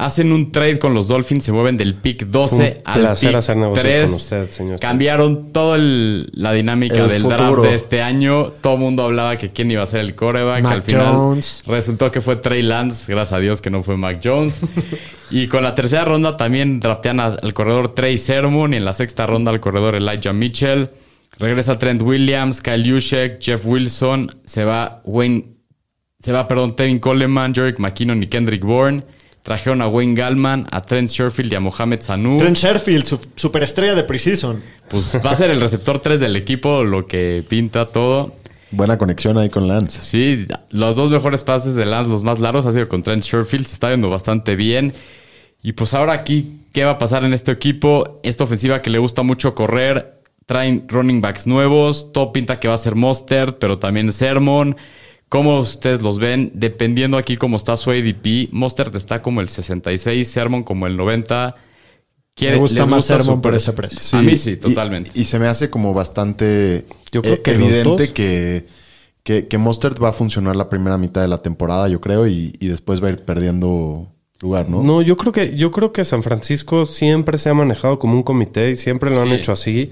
D: Hacen un trade con los Dolphins, se mueven del pick 12
A: Fue un
D: al
A: placer
D: pick
A: hacer negocios
D: 3.
A: con usted, señor.
D: Cambiaron toda la dinámica
C: El
D: del
C: futuro.
D: draft de este año. Todo el mundo hablaba que quién iba a ser el coreback.
B: Mac
D: al final
B: Jones.
D: resultó que fue Trey Lance, gracias a Dios que no fue Mac Jones. y con la tercera ronda también draftean al corredor Trey Sermon y en la sexta ronda al corredor Elijah Mitchell. Regresa Trent Williams, Kyle Juszczyk, Jeff Wilson, se va Wayne, se va, perdón, Tevin Coleman, Jerick McKinnon y Kendrick Bourne. Trajeron a Wayne Gallman, a Trent Sherfield y a Mohamed Sanu.
B: Trent Sherfield, su superestrella de Precision.
D: Pues va a ser el receptor 3 del equipo, lo que pinta todo.
C: Buena conexión ahí con Lance.
D: Sí, los dos mejores pases de Lance, los más largos, ha sido con Trent Sherfield. Se está viendo bastante bien. Y pues ahora aquí, ¿qué va a pasar en este equipo? Esta ofensiva que le gusta mucho correr. Traen running backs nuevos. Todo pinta que va a ser Mostert, pero también Sermon. ¿Cómo ustedes los ven? Dependiendo aquí cómo está su ADP. Mostert está como el 66, Sermon como el 90. ¿Quiere-
B: Me gusta más Sermon por ese precio.
D: A mí sí, totalmente.
C: Y, se me hace como bastante
A: Yo creo
C: eh,
A: que
C: evidente que, que, que Mostert va a funcionar la primera mitad de la temporada, yo creo, y, y después va a ir perdiendo lugar, ¿no?
A: No, yo creo que yo creo que San Francisco siempre se ha manejado como un comité y siempre lo han
D: Sí.
A: hecho así.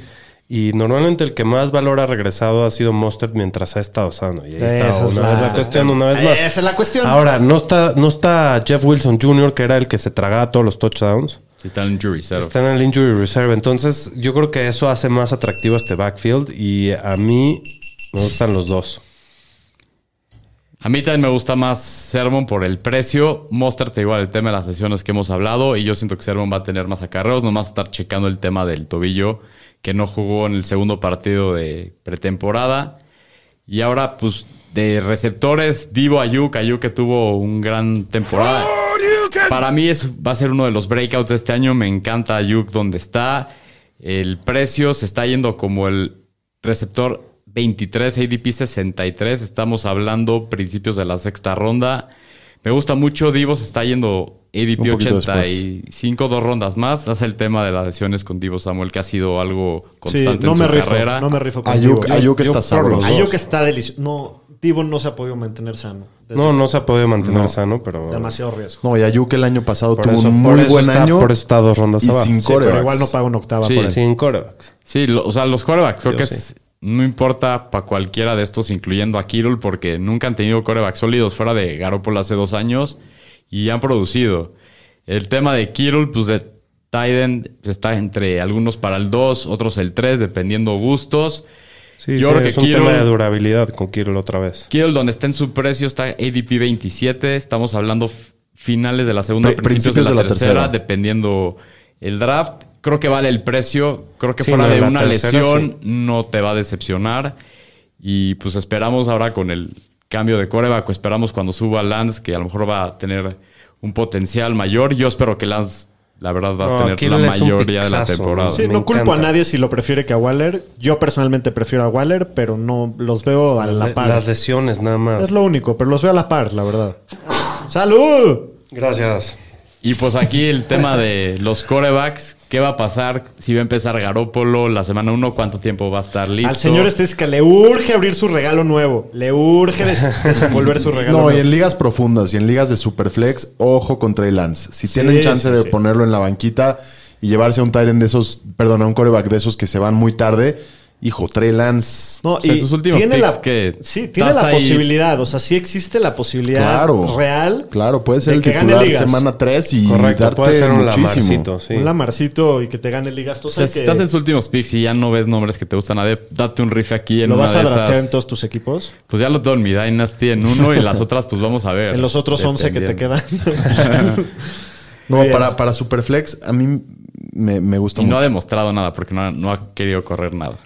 A: Y normalmente el que más valor ha regresado ha sido Mustard mientras ha estado sano. Y ahí está
B: Esa es
A: una
B: la-
A: vez la cuestión, una vez más.
B: Esa es la cuestión.
A: Ahora, no está, no está Jeff Wilson Jr., que era el que se tragaba todos los touchdowns.
D: Está en el jury reserve.
A: Está en el injury reserve. Entonces, yo creo que eso hace más atractivo este backfield. Y a mí me gustan los dos.
D: A mí también me gusta más Sermon por el precio. Mostert igual el tema de las lesiones que hemos hablado. Y yo siento que Sermon va a tener más acarreos. Nomás estar checando el tema del tobillo que no jugó en el segundo partido de pretemporada. Y ahora, pues, de receptores, Divo Ayuk. Ayuk que tuvo un gran temporada. Para mí es, va a ser uno de los breakouts de este año. Me encanta Ayuk donde está. El precio se está yendo como el receptor 23, ADP 63. Estamos hablando principios de la sexta ronda. Me gusta mucho. Divo se está yendo ADP
C: Un poquito
D: 85, dos rondas más. Hace el tema de las lesiones con Divo Samuel, que ha sido algo
B: Sí,
D: constante
B: no
D: en
B: me
D: su
B: rifo.
D: carrera.
B: No me rifo con
C: Ayuk,
B: Divo.
C: Ayuk
A: yo
C: está sabroso.
B: Ayuk está delicioso. No, Divo no se ha podido mantener sano.
A: No, no se ha podido mantener sano, pero...
B: Demasiado riesgo.
C: No, y Ayuk el año pasado
A: Por
C: tuvo
A: eso-
C: un muy buen
A: está-
C: año.
A: por eso está dos rondas
C: y
A: abajo.
C: sin
B: Sí, pero
C: corebacks.
B: igual no paga una octava
D: Sí,
B: por él.
A: Sin corebacks.
D: Sí, lo- o sea, los quarterbacks creo
A: Yo
D: que
A: sí.
D: es- no importa para cualquiera de estos, incluyendo a Kittle, porque nunca han tenido quarterbacks sólidos fuera de Garoppolo hace dos años y han producido. El tema de Kittle, pues de Tiden está entre algunos para el 2, otros el 3, dependiendo gustos.
A: Sí,
D: Yo
A: sí,
D: creo que
A: es un
D: Kittle-
A: tema de durabilidad con Kittle otra vez.
D: Kittle, donde está en su precio, está ADP 27. Estamos hablando finales de la segunda,
C: Pri-
D: principios, de la, tercera,
C: tercera.
D: dependiendo el draft. Creo que vale el precio. Creo que
A: Sí,
D: fuera
A: no,
D: de
A: la
D: una
A: tercera,
D: lesión
A: sí.
D: no te va a decepcionar. Y pues esperamos ahora con el cambio de coreback, esperamos cuando suba Lance, que a lo mejor va a tener un potencial mayor. Yo espero que Lance, la verdad, va
A: No,
D: a tener la mayoría de la temporada.
B: Sí, no culpo a nadie si lo prefiere que a Waller. Yo personalmente prefiero a Waller, pero no los veo a la
A: Le-
B: par.
A: Las lesiones nada más.
B: Es lo único, pero los veo a la par, la verdad. ¡Salud!
A: Gracias.
D: Y pues aquí el tema de los corebacks. ¿Qué va a pasar si va a empezar Garópolo la semana 1? ¿Cuánto tiempo va a estar listo?
B: Al señor Estesca le urge abrir su regalo nuevo. Le urge des- desenvolver su regalo
C: No,
B: nuevo.
C: y en ligas profundas y en ligas de Superflex, ojo con Trey Lance. Si
B: Sí,
C: tienen chance
B: sí,
C: de
B: sí.
C: ponerlo en la banquita y llevarse a un Tyrant de esos, perdón, a un coreback de esos que se van muy tarde, hijo, Trey Lance.
B: No,
D: O sea,
B: y
D: esos últimos
B: tiene
D: picks
B: la,
D: que
B: sí, tiene la
D: ahí-
B: posibilidad. O sea, sí existe la posibilidad
C: Claro.
B: real.
C: Claro, puede ser
B: de
C: el
B: que gane
C: titular
B: ligas.
C: semana 3 y
A: Correcto,
C: darte
A: puede ser un
C: muchísimo.
A: lamarcito, sí.
B: Un lamarcito y que te gane ligas.
D: O sea, si
B: que
D: estás en sus últimos picks y ya no ves nombres que te gustan a nadie, date un riff aquí en
B: lo
D: una
B: vas a
D: de
B: draftear
D: esas.
B: en todos tus equipos.
D: Pues ya lo tengo en mi Dynasty en uno y las otras pues vamos a ver.
B: En los otros 11 que te quedan.
C: No,
B: bien.
C: para, para Superflex, a mí me, me gusta
D: Y no ha demostrado nada porque no, no ha querido correr nada.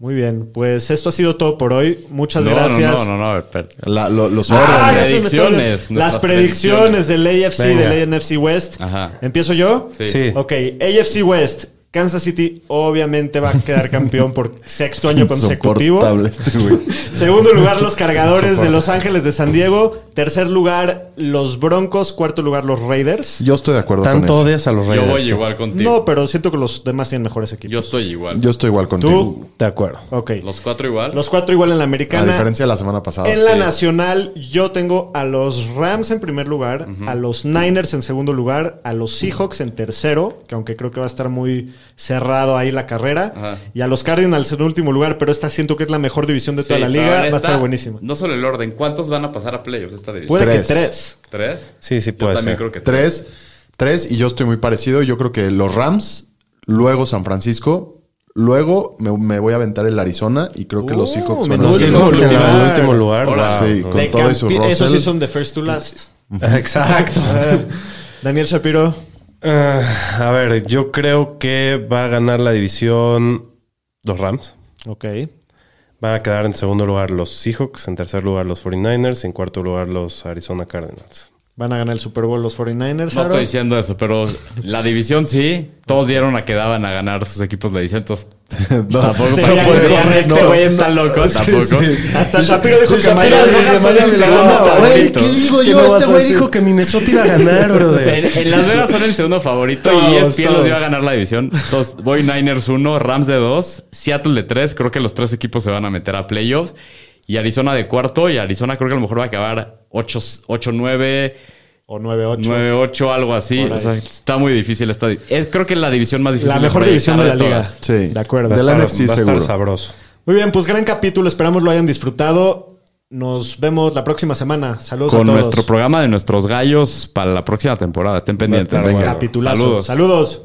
B: Muy bien, pues esto ha sido todo por hoy. Muchas
D: no,
B: gracias.
D: No, no, no, no.
C: La- lo- los
B: Ah.
D: Predicciones,
B: Las
D: nuestras
B: predicciones del AFC,
A: Venga.
B: del NFC West.
D: Ajá.
B: ¿Empiezo yo?
D: Sí.
A: Sí.
B: Ok, AFC West. Kansas City obviamente va a quedar campeón por sexto año consecutivo.
C: Este güey.
B: Segundo lugar, los cargadores de Los Ángeles de San Diego. Tercer lugar, los Broncos. Cuarto lugar, los Raiders.
C: Yo estoy de acuerdo con
A: Tanto
C: eso.
A: odias a los
D: Yo
A: Raiders.
D: voy
A: tú.
D: igual contigo.
B: No, pero siento que los demás tienen mejores equipos.
D: Yo estoy igual.
C: Yo estoy igual contigo.
B: ¿Tú?
A: De acuerdo.
B: Ok.
D: Los cuatro igual.
B: Los cuatro igual en la
C: A
B: americana.
C: diferencia de la semana pasada.
B: En la
D: sí.
B: nacional, yo tengo a los Rams en primer lugar, a los Niners en segundo lugar, a los Seahawks en tercero, que aunque creo que va a estar muy cerrado ahí la carrera,
D: Ajá.
B: y a los Cardinals en último lugar, pero esta siento que es la mejor división de toda
D: Sí,
B: la liga, va a
D: esta-
B: estar buenísima.
D: No solo el orden, ¿cuántos van a pasar a playoffs esta división?
B: Puede
C: Tres.
B: que tres.
D: ¿Tres?
A: Sí, sí
D: Yo
A: puede
D: también
A: ser.
D: creo que
C: Tres, tres, y yo estoy muy parecido. Yo creo que los Rams, luego San Francisco, luego me, me voy a aventar el Arizona y creo que los
B: Uh,
C: Seahawks van a ser-
A: el último lugar.
C: Sí, con
B: De
C: todo y su
B: Esos sí son de first to last.
A: Exacto.
B: Daniel Shapiro.
A: Ah, a ver, yo creo que va a ganar la división los Rams.
B: Ok.
A: Van a quedar en segundo lugar los Seahawks, en tercer lugar los 49ers, en cuarto lugar los Arizona Cardinals.
B: Van a ganar el Super Bowl los 49ers.
D: No
B: Aaron.
D: estoy diciendo eso, pero la división sí. Todos dieron a que daban a ganar sus equipos la división. Entonces,
C: No,
D: tampoco
B: sí,
D: para
B: ya,
D: este
B: no,
D: güey está loco.
C: Sí,
D: tampoco.
C: sí.
B: Hasta Shapiro dijo
C: Sí,
B: que
C: Shapiro. Güey, ¿qué digo yo? Este güey dijo
A: que Minnesota iba a ganar, brother.
D: En, en Las Vegas son el segundo favorito
B: Todos,
D: y ESPN los
B: todos.
D: iba a ganar la división. Entonces, voy Niners 1, Rams de 2, Seattle de 3. Creo que los tres equipos se van a meter a playoffs. Y Arizona de cuarto. Y Arizona creo que a lo mejor va a acabar 8-9.
B: O 9-8.
D: 9-8, algo así. O sea, está muy difícil esta. di- Es, creo que es la división más difícil.
B: La mejor
D: proyectar
B: división de la liga.
C: Sí.
B: De acuerdo.
A: Va a
C: Del
A: estar-
C: NFC
A: va a estar
C: seguro.
A: sabroso.
B: Muy bien, pues gran capítulo. Esperamos lo hayan disfrutado. Nos vemos la próxima semana. Saludos a
D: Con
B: todos.
D: nuestro programa de nuestros gallos para la próxima temporada. Estén pendientes.
B: Capitulazo.
D: Saludos.
B: Saludos.